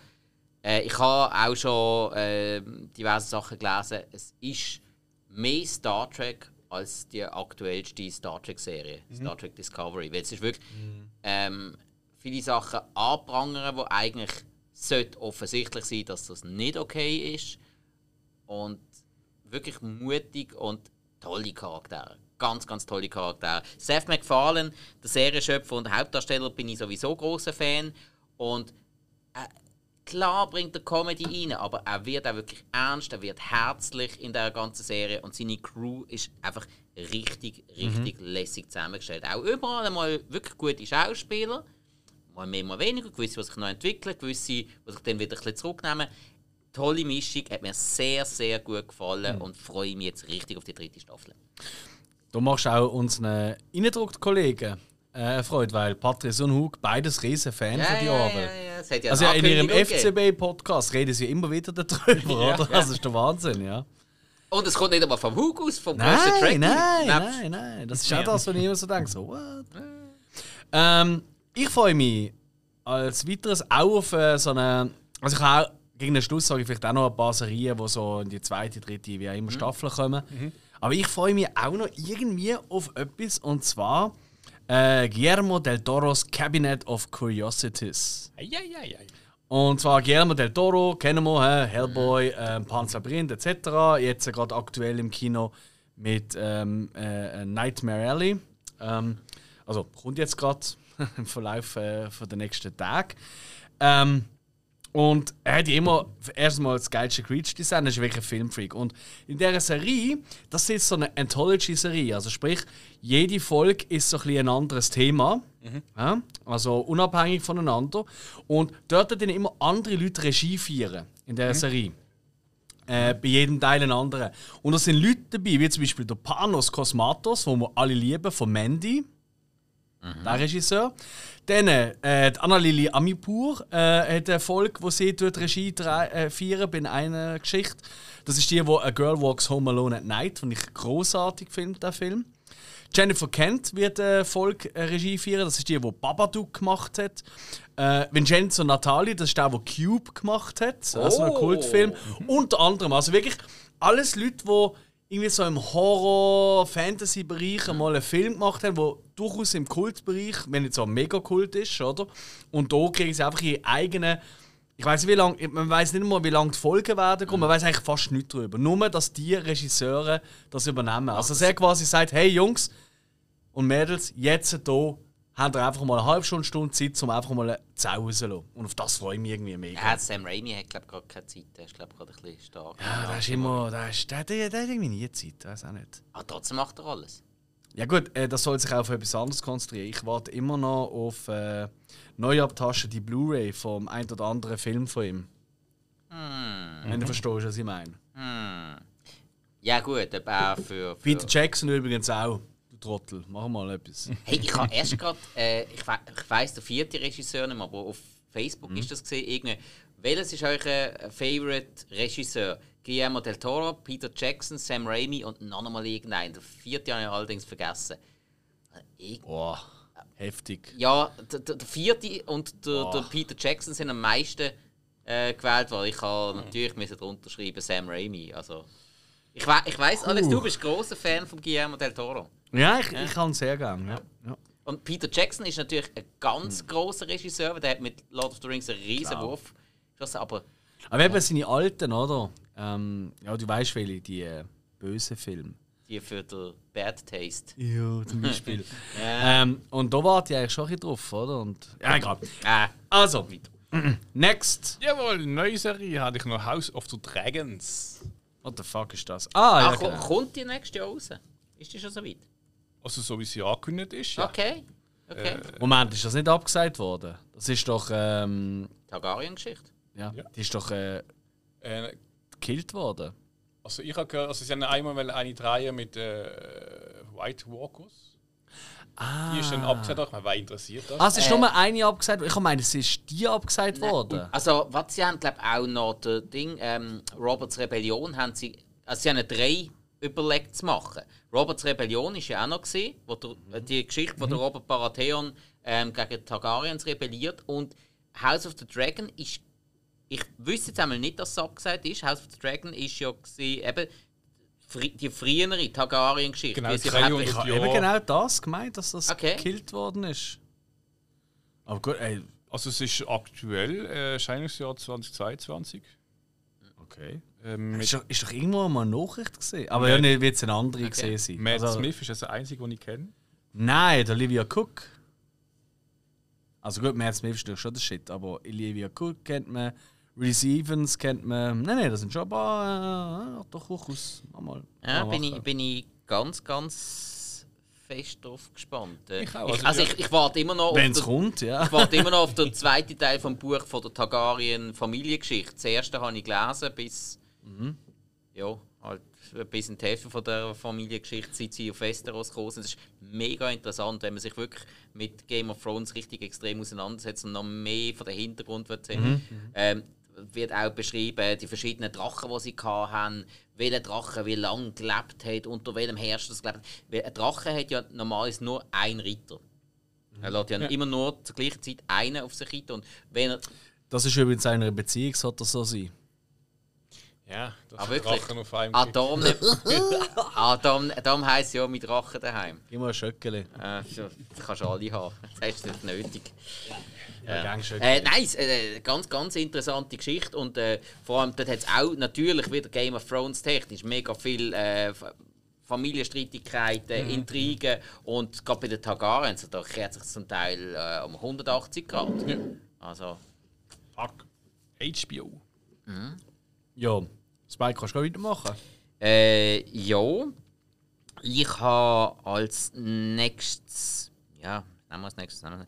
äh, ich habe auch schon äh, diverse Sachen gelesen. Es ist mehr Star Trek als die aktuellste Star Trek-Serie, mhm. Star Trek Discovery. Weil es ist wirklich mhm. ähm, viele Sachen anprangern, wo eigentlich sollte offensichtlich sein, dass das nicht okay ist. Und wirklich mutig und tolle Charaktere. Ganz, ganz tolle Charaktere. Seth MacFarlane, der Serienschöpfer und Hauptdarsteller, bin ich sowieso großer Fan. Und äh, klar bringt er Comedy rein, aber er wird auch wirklich ernst, er wird herzlich in der ganzen Serie und seine Crew ist einfach richtig, richtig mhm. lässig zusammengestellt. Auch überall einmal wirklich gute Schauspieler mal mehr, mal weniger, gewisse, die sich noch entwickeln, gewisse, die sich dann wieder ein bisschen zurücknehmen. Tolle Mischung, hat mir sehr, sehr gut gefallen mhm. und freue mich jetzt richtig auf die dritte Staffel. Du machst auch unseren Innendruck-Kollegen äh, Freude, weil Patrice und Hug beides riesen Fan ja, von die Arbeit. Ja, ja, ja. also in ihrem FCB-Podcast reden sie immer wieder darüber, oder? Das ist der Wahnsinn, ja. Und es kommt nicht aber vom Hug aus, vom nein, Track. Nein, nein, nein, Das ist auch das, was ich immer so denke. So, what? Ähm, ich freue mich als weiteres auch auf äh, so eine. Also ich habe gegen den Schluss sage ich vielleicht auch noch ein paar Serien, die so in die zweite, dritte, wie auch immer mhm. Staffel kommen. Mhm. Aber ich freue mich auch noch irgendwie auf etwas und zwar äh, Guillermo del Toros Cabinet of Curiosities. Eieiei. Und zwar Guillermo del Toro, kennen wir, Hellboy, äh, Labyrinth etc. Jetzt gerade aktuell im Kino mit ähm, äh, Nightmare Alley. Ähm, also kommt jetzt gerade im Verlauf äh, von der nächsten Tage. Ähm, und er hat immer erstmal das geilste Creature-Design, das ist wirklich ein Filmfreak. Und in dieser Serie, das ist so eine Anthology-Serie. Also sprich, jede Folge ist so ein, ein anderes Thema. Mhm. Ja? Also unabhängig voneinander. Und dort dann immer andere Leute Regie führen in dieser mhm. Serie. Äh, bei jedem Teil einen anderen. Und da sind Leute dabei, wie zum Beispiel der Panos Cosmatos, den wir alle lieben, von Mandy. Mhm. Der Regisseur. Dann äh, Annalili Amipur äh, hat eine Folge, wo sie dort Regie äh, feiern bei einer Geschichte. Das ist die, wo A Girl Walks Home Alone at Night, und ich großartig finde, der Film. Jennifer Kent wird eine Folge äh, Regie führen. Das ist die, die Babadook gemacht hat. Äh, Vincenzo Natali, das ist der, der Cube gemacht hat. Also oh. ein Kultfilm. Unter anderem, also wirklich alles Leute, die irgendwie so im Horror-Fantasy-Bereich einmal einen Film gemacht haben, der durchaus im Kultbereich, wenn nicht so ein Mega-Kult ist, oder? Und da kriegen sie einfach ihre eigenen. Ich weiß nicht, wie lange, man weiß nicht mal, wie lange die Folgen werden kommen. Man weiß eigentlich fast nichts darüber. Nur, dass die Regisseure das übernehmen. Also, er quasi sagt: Hey Jungs und Mädels, jetzt hier haben wir einfach mal eine halbe Stunde, Stunde Zeit, um einfach mal eine Zau rauszulassen. Und auf das freue ich mich irgendwie mega. Ja, Sam Raimi hat, glaube ich, gerade keine Zeit. Der ist, glaube ich, gerade ein bisschen stark. Ja, der ist immer, der, ist, der, der, der hat irgendwie nie Zeit, weiß auch nicht. Aber trotzdem macht er alles. Ja gut, äh, das soll sich auch auf etwas anderes konzentrieren. Ich warte immer noch auf äh, Neuabtasche die Blu-ray vom ein oder anderen Film von ihm. Hm. Wenn du verstehst, was ich meine. Hm. Ja gut, aber auch für, für... Peter Jackson übrigens auch. Trottel, mach mal etwas. Hey, ich habe erst gerade, äh, ich, we ich weiss der vierte Regisseur nicht mehr, aber auf Facebook mhm. ist das gesehen, irgendwie. Welches ist euer Favorite Regisseur? Guillermo del Toro, Peter Jackson, Sam Raimi und noch einmal irgendein. Der vierte habe ich allerdings vergessen. Ich, Boah. Heftig. Ja, der, der der vierte und der, der Peter Jackson sind am meisten äh, gewählt worden. Ich habe natürlich müssen drunter schreiben Sam Raimi. Also, ich, we ich weiß, Alex, du bist großer Fan von Guillermo del Toro. Ja, ich, ich kann sehr gerne. Ja. Ja. Und Peter Jackson ist natürlich ein Hm. ganz großer Regisseur, weil der hat mit Lord of the Rings einen riesen Klar. Wurf geschossen. Aber Aber eben seine alten, oder? Ähm, ja, du weißt welche, die äh, bösen Filme. die für den Bad Taste. Ja, zum Beispiel. Ja. ähm, und da warte ich eigentlich schon ein bisschen drauf, oder? Und, ja, egal. Äh, Also, next. Jawohl, neue Serie hatte ich noch House of the Dragons. What the fuck ist das? Ah, ja, ah, genau. kommt die nächste Jahr raus? Ist die schon so weit? Also so wie sie angekündigt ist. Ja. Okay. Okay. Moment, ist das nicht abgesagt worden? Das ist doch, ähm, Targaryen-Geschichte. ja, Ja. die ist doch äh, Äh, gekillt worden. also ich habe gehört, also sie haben einmal eine drehen mit äh, White Walkers. Die ist dann abgesagt, aber ich war interessiert das. Ah, es ist Äh. nur eine abgesagt worden. Ich meine, es ist die abgesagt worden. Also, was sie haben, glaube ich, auch noch das Ding, ähm, Roberts Rebellion haben sie, also sie haben drei überlegt zu machen. Roberts Rebellion ist ja auch noch gesehen, wo der, äh, die Geschichte, wo der Robert Baratheon ähm, gegen die Targaryens rebelliert und House of the Dragon ist, ich wüsste jetzt einmal nicht, dass es abgesagt ist. House of the Dragon ist ja gewesen, eben die frühere Targaryen-Geschichte. Genau, wie sie 300 überhaupt- Ich habe Ja. eben genau das gemeint, dass das Okay. gekillt worden ist. Aber gut, ey, Also es ist aktuell, äh, Erscheinungsjahr 2022. okay. Ähm, Ist doch, ist doch irgendwo mal eine Nachricht gesehen. Aber ja, nicht wird es eine andere gesehen sein. Matt Also- Smith ist das der einzige, den ich kenne. Nein, der Olivia Cook. Also gut, Matt Smith ist natürlich schon der Shit, aber Olivia Cook kennt man, Reese Evans kennt man. Nein, nein, das sind schon ein paar. Äh, doch durchaus. Mal, Ja, mal bin ich, bin ich ganz, ganz fest drauf gespannt. Äh, Ich auch, Ich, also also ich, ich warte immer noch Wenn auf es den, kommt, ja. ich warte immer noch auf den zweiten Teil vom Buch von der Targaryen Familiengeschichte. Das erste habe ich gelesen bis ja halt bis in die Hälfte von der Familiengeschichte, seit sie auf Westeros gekommen sind. Das ist mega interessant, wenn man sich wirklich mit Game of Thrones richtig extrem auseinandersetzt und noch mehr von den Hintergrund wird sehen. Ähm, wird auch beschrieben, die verschiedenen Drachen, die sie hatten, welcher Drache wie lange gelebt hat, unter welchem Herrscher das gelebt hat. Ein Drache hat ja normalerweise nur einen Ritter. Er lässt ja, immer nur zur gleichen Zeit einen auf sich reiten. Und wenn Das ist übrigens in einer Beziehung, sollte das so sein. Ja, das Ah, ist wirklich? Drachen auf einem ah, ah, darum, darum heisst ja mit Drachen daheim. Mal ein Schöckeli. Äh, das kannst du alle haben. Das hast du nicht nötig. Ja, gang Schöckeli. Äh, nein, äh, ganz, ganz interessante Geschichte. Und äh, vor allem, dort hat es auch natürlich wieder Game of Thrones technisch mega viel äh, Familienstreitigkeiten, Intrigen. Und gerade bei den Targaryens, da kehrt sich zum Teil äh, um 180 Grad. Ja. Also, Fuck. HBO. Ja, Spike, kannst du weitermachen? Äh, ja. Ich habe als nächstes. Ja, nehmen wir als nächstes. wir-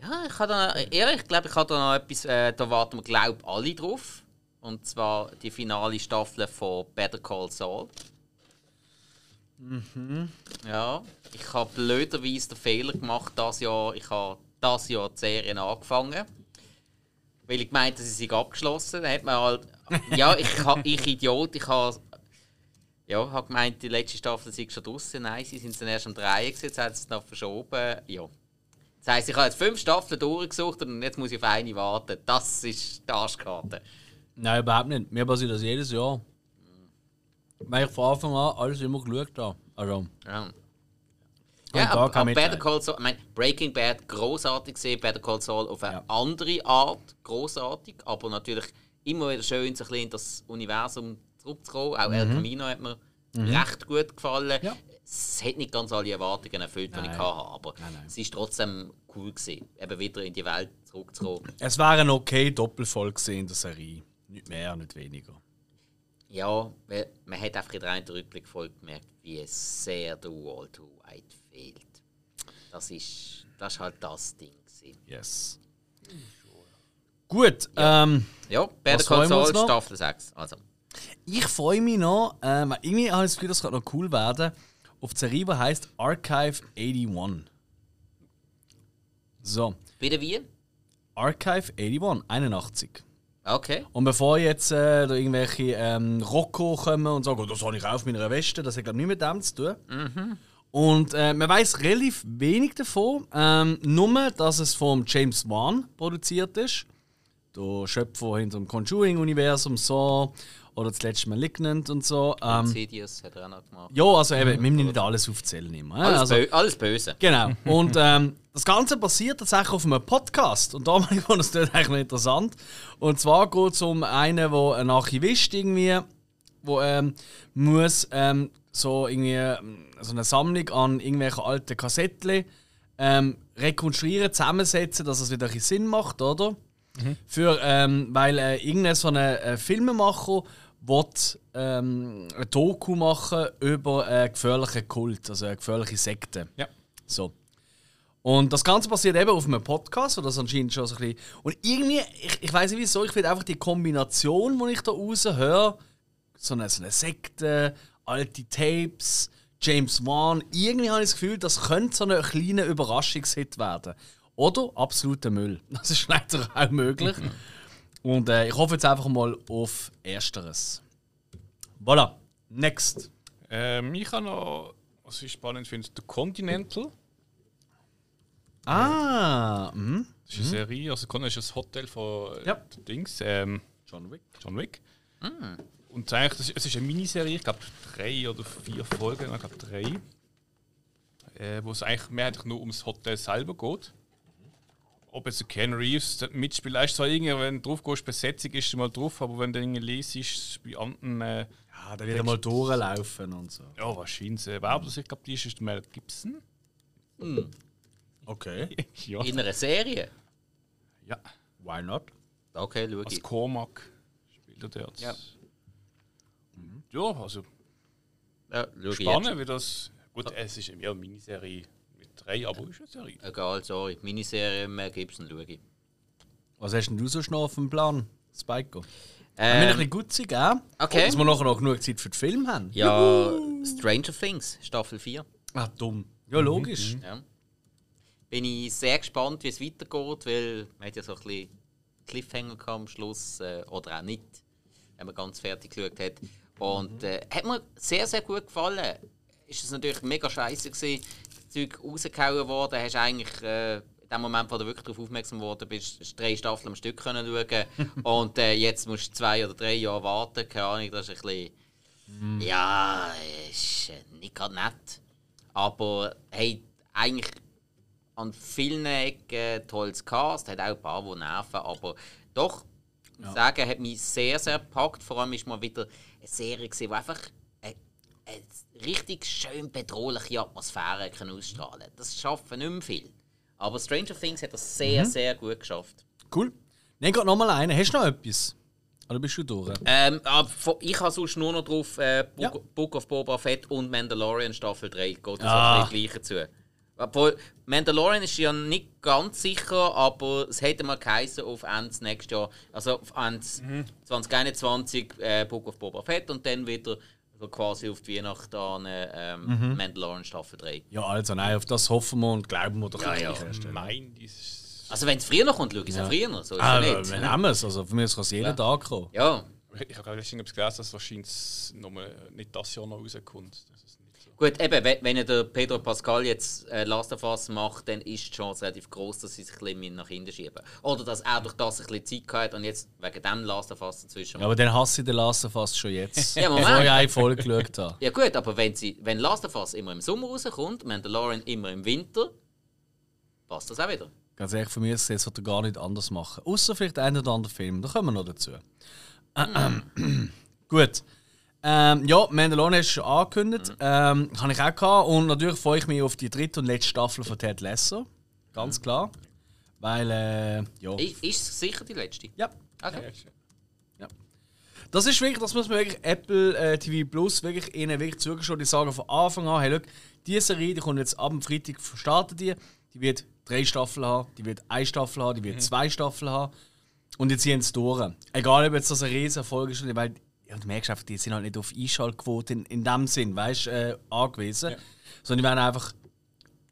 Ja, ich habe da. Ehrlich, ich glaube, ich habe da noch etwas. Äh, da warten wir, glaube ich, alle drauf. Und zwar die finale Staffel von Better Call Saul. Ja, ich habe blöderweise den Fehler gemacht, das Jahr. Ich habe das Jahr die Serien angefangen. Weil ich meinte, sie sind abgeschlossen. Dann hat man halt. Ja, ich, ich Idiot, ich habe. Ja, habe gemeint, die letzte Staffel sei schon draußen. Nein, sie sind dann erst am 3 gewesen, jetzt hat es noch verschoben. Ja. Das heisst, ich habe jetzt fünf Staffeln durchgesucht und jetzt muss ich auf eine warten. Das ist die Arschkarte. Nein, überhaupt nicht. Wir passiert das jedes Jahr. Weil ich von Anfang an alles immer geschaut habe. Also, Ja. Gar Ja, Mitleid. Better Call Saul, ich meine, Breaking Bad großartig gesehen, Better Call Saul auf eine Ja. andere Art großartig, aber natürlich immer wieder schön, so ein bisschen in das Universum zurückzukommen. Auch El Camino hat mir recht gut gefallen. Mhm. Ja. Es hat nicht ganz alle Erwartungen erfüllt, die ich hatte, aber Nein, nein. es ist trotzdem cool gewesen, eben wieder in die Welt zurückzukommen. es wäre eine okay Doppelfolge gewesen in der Serie. Nicht mehr, nicht weniger. Ja, weil man hat einfach in der Rückblickfolge gemerkt, wie sehr der Walter White fehlt. Das ist, das ist halt das Ding. Gewesen. Yes. Gut, ähm, Ja, freuen wir uns Saul, noch? Staffel 6. Also. ich freue mich noch. Ähm, irgendwie habe ich das Gefühl, das könnte noch cool werden. Auf die Serie, heisst Archive 81. So, Wieder wie? Archive 81, 81. Okay. Und bevor jetzt äh, da irgendwelche ähm, Rocco kommen und sagen, oh, das habe ich auch auf meiner Weste, das hat glaube ich nichts mit dem zu tun. Und äh, man weiß relativ wenig davon. Ähm, nur, dass es von James Wan produziert ist. Der Schöpfer hinter dem Conjuring-Universum, so. Oder das letzte Malignant und so. Ähm, Insidious hat er auch noch gemacht. ja, also eben, wir müssen nicht alles aufzählen immer. äh, Alles, also, bö alles böse. Genau. Und ähm, das Ganze basiert tatsächlich auf einem Podcast. Und da fand es dort eigentlich noch interessant. Und zwar geht es um einen, der ein Archivist irgendwie, wo ähm, muss ähm, so irgendwie ähm, so eine Sammlung an irgendwelchen alten Kassettchen ähm, rekonstruieren, zusammensetzen, dass es wieder ein bisschen Sinn macht, oder? Für, ähm, weil äh, irgendein so ein äh, Filmemacher will, ähm, ein Doku machen über einen gefährlichen Kult, also eine gefährliche Sekte. Ja. So. Und das Ganze passiert eben auf einem Podcast, oder das anscheinend schon so ein bisschen. Und irgendwie, ich, ich weiß nicht wieso, ich finde einfach die Kombination, die ich da raus höre, so eine, so eine Sekte, alte Tapes, James Wan, irgendwie habe ich das Gefühl, das könnte so eine kleine Überraschungshit werden. Oder absoluter Müll. Das ist leider auch möglich. Und äh, ich hoffe jetzt einfach mal auf Ersteres. Voilà. Next. Ähm, ich habe noch, was ich spannend finde, The Continental. Ah, mhm. Das ist eine Serie, also Continental ist das Hotel von äh, Ja. Dings, ähm, John Wick. John Wick. Und eigentlich, das, es ist eine Miniserie, ich glaube drei oder vier Folgen, ich glaube drei. Äh, wo es eigentlich mehrheitlich nur ums Hotel selber geht. Ob jetzt Ken Reeves mitspielt, ist zwar irgendwie, wenn du drauf gehst, Besetzung ist mal drauf, aber wenn du irgendwie liest, bei anderen, äh, Ja, da wird mal durchlaufen und so. ja, wahrscheinlich, äh, wer das, ich glaube, die ist, ist Mel Gibson. Okay. ja. In einer Serie? ja. Why not? Okay, schau Als ich. Cormac spielt er dort. Ja. Ja, also Ja, spannend, wie das. Gut, es ist ja eine Miniserie mit drei, aber ist eine Serie. jetzt. Egal, sorry. Miniserie Mel Gibson schaue ich. Was hast denn du so schnell auf dem Plan, Spike? Ähm, wir ein Ähm, bisschen gut sein, gell? okay. Dass wir nachher noch genug Zeit für den Film haben. ja, Stranger Things, Staffel 4. Ah, dumm. Ja, logisch. Ja. Bin ich sehr gespannt, wie es weitergeht, weil man hat ja so ein bisschen Cliffhanger am Schluss, äh, oder auch nicht, wenn man ganz fertig geschaut hat. Und äh, hat mir sehr, sehr gut gefallen. Ist es natürlich mega scheiße gewesen, das Zeug rausgehauen worden, hast eigentlich äh, in dem Moment, wo du wirklich darauf aufmerksam geworden bist, hast drei Staffeln am Stück können schauen. Und äh, jetzt musst du zwei oder drei Jahre warten, keine Ahnung, das ist ein bisschen... Ja, ist äh, nicht gerade nett. Aber hey, eigentlich an vielen Ecken tolles Cast, hat auch ein paar, die nerven, aber doch, ich muss sagen, hat mich sehr, sehr gepackt. Vor allem ist mal wieder eine Serie, gewesen, die einfach eine, eine richtig schön bedrohliche Atmosphäre kann ausstrahlen kann. Das schaffen nicht mehr viel. Aber Stranger Things hat das sehr, sehr gut geschafft. Cool. Nimm gerade nochmal einen. Hast du noch etwas? Oder bist du durch? Ähm, von- ich habe sonst nur noch drauf äh, Book, Ja. Book of Boba Fett und Mandalorian Staffel 3. Geht das Ah. auch ein bisschen gleiche zu. Obwohl, Mandalorian ist ja nicht ganz sicher, aber es hätte mal geheißen auf Ende nächstes Jahr, also auf Ende 2021 äh, Book of Boba Fett und dann wieder so quasi auf die Weihnachten an ähm, Mandalorian Staffel 3. Ja, also nein, auf das hoffen wir und glauben wir doch Ja, ja. dieses. Also wenn es früher noch kommt, schaue ich es auch früher. So ist Ah, ja wir nicht. nehmen es. Also für mich kann es jeden Tag kommen. Ja, Ich habe gerade letztens gelesen, dass wahrscheinlich noch mal nicht das Jahr noch rauskommt. Das ist nicht so. Gut, eben, wenn, der Pedro Pascal jetzt äh, Last of Us macht, dann ist die Chance relativ groß, dass sie sich ein bisschen nach hinten schieben. Oder dass er durch das ein bisschen Zeit hat und jetzt wegen dem Last of Us dazwischen Ja, aber dann hasse ich den Lassen fast schon jetzt. Ja, Moment. Bevor ich eine Folge geschaut habe. Ja gut, aber wenn, sie, wenn Last of Us immer im Sommer rauskommt, Mandalorian immer im Winter, passt das auch wieder. Ganz ehrlich, für mich ist es sollte er gar nicht anders machen. Außer vielleicht ein oder andere Film, da kommen wir noch dazu. Gut. Ähm, ja, Mandalorian hast du schon angekündigt. Ähm, habe ich auch gehabt. Und natürlich freue ich mich auf die dritte und letzte Staffel von Ted Lasso. Ganz klar. Weil, äh, ja. Ist, ist es sicher die letzte? ja. Okay. Das ist wirklich, das muss man wirklich Apple äh, TV Plus wirklich ihnen wirklich zugeschaut. Die sagen von Anfang an, hey, look, diese Serie, die kommt jetzt ab dem Freitag startet die. Die wird drei Staffeln haben, die wird eine Staffel haben, die wird zwei Staffeln haben. Und jetzt ziehen sie durch. Egal, ob jetzt das ein riesen Erfolg ist, weil ja, du merkst einfach, die sind halt nicht auf Einschaltquote in, in dem Sinn, weißt äh, angewiesen. Sondern die werden einfach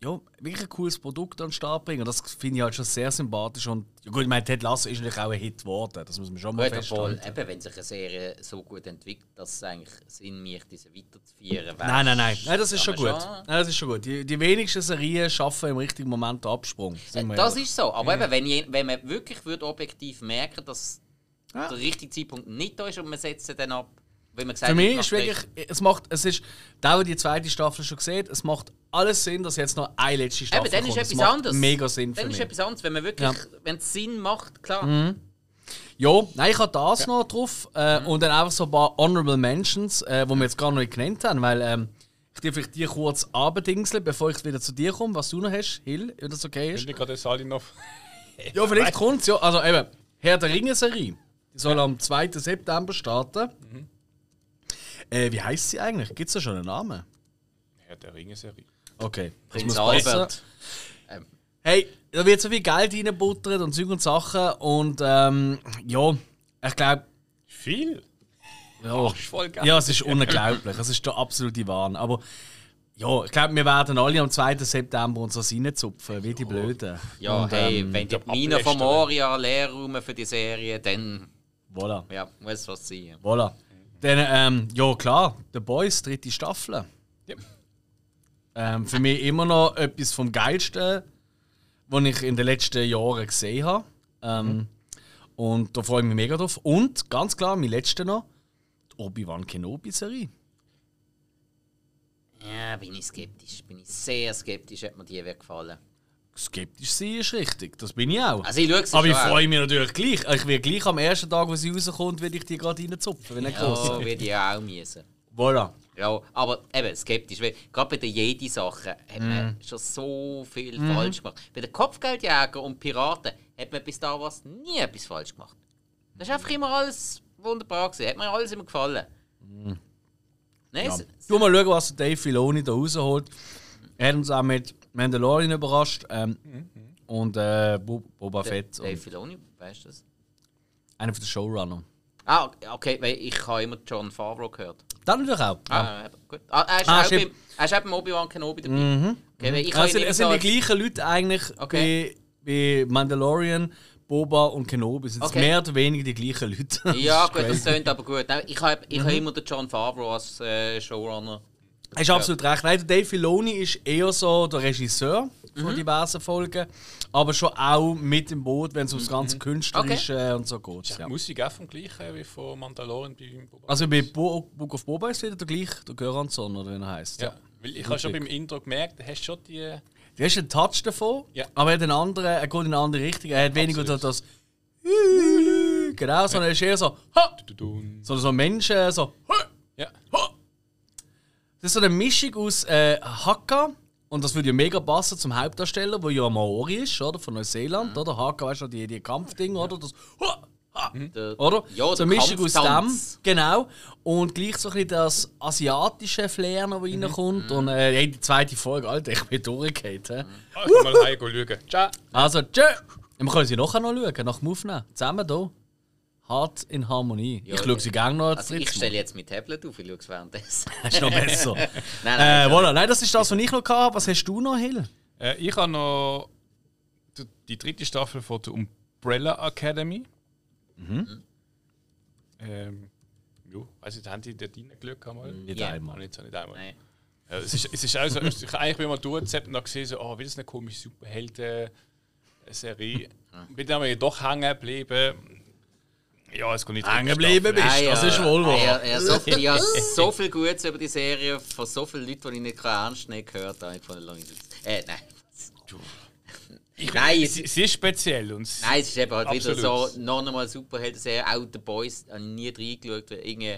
ja, wirklich ein cooles Produkt an den Start bringen. Das finde ich halt schon sehr sympathisch. Und ja gut, ich meine, Ted Lasso ist natürlich auch ein Hit geworden. Das muss man schon mal Gut, obwohl, eben, wenn sich eine Serie so gut entwickelt, dass es eigentlich Sinn macht, diese weiterzuführen. Nein, nein, nein. Nein, das ist schon gut. Nein, das ist schon gut. Die, die wenigsten Serien schaffen im richtigen Moment den Absprung. wir Das ehrlich. ist so. Aber eben, wenn, je- wenn man wirklich würde objektiv merken dass Ja. der richtige Zeitpunkt nicht da ist und man setzt ihn dann ab, gesagt Für mich ist wirklich, es macht, es ist, da wo die zweite Staffel schon gesehen, es macht alles Sinn, dass jetzt noch eine letzte Staffel Eben, dann ist kommt. Es etwas anderes. Mega Sinn Dann für ist mich. etwas anderes, wenn man wirklich, Ja. Mhm. wenn es Sinn macht, klar. Ja, nein, ich habe das noch drauf äh, und dann einfach so ein paar Honorable Mentions, äh, die wir jetzt gar noch nicht genannt haben, weil ähm, ich dir vielleicht dir kurz abendingseln, bevor ich wieder zu dir komme, was du noch hast, Hill, wenn das okay Ich ist. will gerade Salinov. Ja, vielleicht kommt es ja. Also eben, Herr der Ringe-Serie, die soll am 2. September starten. Äh, wie heißt sie eigentlich? Gibt es da schon einen Namen? Herr der Ringe-Serie. Okay. das Prinz muss passen. Albert. Hey, da wird so viel Geld reingebuttert und Zeug und Sachen und ähm, ja, ich glaube, Viel? ja, Ist voll geil. ja, es ist unglaublich. Es ist der absolute Wahn. Aber ja, ich glaube, wir werden alle am 2. September uns das reinzupfen, wie die Blöden. Ja, Und, hey, ähm, wenn die Nina von. Moria Lehrraum für die Serie, dann Voilà, ja, muss was sein. voilà. Dann, ähm, ja klar, The Boys, dritte Staffel. Ja. Ähm, für mich immer noch etwas vom Geilsten, was ich in den letzten Jahren gesehen habe. Ähm, Und da freue ich mich mega drauf. Und ganz klar, mein letzter noch, die Obi-Wan Kenobi-Serie. Ja, bin ich skeptisch. Bin ich sehr skeptisch, ob mir die gefallen. Skeptisch sein ist richtig, das bin ich auch. Also ich schaue Aber ich freue mich natürlich gleich. Ich will gleich am ersten Tag, wo sie rauskommt, will ich die gerade reinzupfen, wenn er groß Ja, würde ich auch müssen. Voilà. Ja, aber eben skeptisch, weil gerade bei den Jedi-Sachen hat man Mhm. schon so viel falsch gemacht. Bei den Kopfgeldjäger und Piraten hat man bis da was nie etwas falsch gemacht. Das ist einfach immer alles wunderbar gewesen. Hat mir alles immer gefallen. Nein, Mhm. Ja. es- Du mal schauen, was Dave Filoni da rausholt. Er hat uns auch mit Mandalorian überrascht. Ähm, Und äh, Bo- Boba Fett. Dave Und Filoni, weißt du das? einer von den Showrunner. Ah, okay, weil ich habe immer John Favreau gehört. Dann natürlich auch. Ja. Ah, gut. Ah, er ist Ah, auch. Mhm. beim, er ist auch beim Obi-Wan Kenobi dabei. Okay, weil ich habe es, sind, es sind die gleichen Leute eigentlich Okay. wie, wie Mandalorian, Boba und Kenobi. Es sind Okay. mehr oder weniger die gleichen Leute. Ja, gut, das tönt aber gut. Ich habe ich Mhm. habe immer den John Favreau als äh, Showrunner. Hast absolut recht. Nein, Dave Filoni ist eher so der Regisseur von Mhm. diversen Folgen, aber schon auch mit im Boot, wenn es ums ganze Künstlerische und so geht. Ja. die Musik auch vom gleichen wie von Mandalorian bei Boba? Also bei Bo Book of Boba ist wieder der gleiche, der Göransson, oder wie er heißt. ja. Weil ich habe schon beim Intro gemerkt, du hast schon die. Der ist ein Touch davon, Ja. aber er hat einen anderen, er geht in eine andere Richtung. Er hat weniger Absolut. das. Genau, sondern er ist eher so. Ha! So, so Menschen, so. Ha! Ja. Das ist so eine Mischung aus äh, Hakka. Und das würde ja mega passen zum Hauptdarsteller, der ja Maori ist, oder? Von Neuseeland, oder? Hakka, weißt du, die, die Kampfding, oder? Das, ha! Ha! Der, Oder? Ja, so eine Mischung aus dem. Genau. Und gleich so ein bisschen das asiatische Flair noch, das Mhm. reinkommt. Und äh, hey, die zweite Folge, Alter, ich bin durchgehend. Ah, ich kann mal heim schauen. Ciao. Also, tschö! Wir können sie nachher noch schauen, nach dem Aufnehmen. Zusammen hier. Hart in Harmonie. Ja, ich schaue sie gerne noch als Also ich stelle jetzt mein Tablet auf, ich schaue es währenddessen. Das ist noch besser. nein, äh, nein, voilà. Nein, das ist das, was ich noch hatte. Was hast du noch, Hill? Äh, ich habe noch die, die dritte Staffel von der Umbrella Academy. Ähm, ja, also haben die dort reingeschaut einmal? Nicht Ja. einmal. Nein, nicht, so nicht einmal. nein. Ja, es, ist, es ist also, ich habe eigentlich bin mal durchgezappt und habe gesehen, so, oh, wie das eine komische Superhelden-Serie. Bin dann aber doch hängen geblieben. Ja, es kommt nicht Hängen geblieben bist. das ist wohl wahr. Ja, ja, so, viel- ich habe so viel Gutes über die Serie von so vielen Leuten, die ich nicht ernst nehmen gehört habe. Ich es Äh, nein. Nein, es, Sie, sie ist speziell und sie- nein, es ist eben halt wieder so noch einmal Superhelden-Serie. Auch The Boys habe ich nie reingeschaut, irgendwie.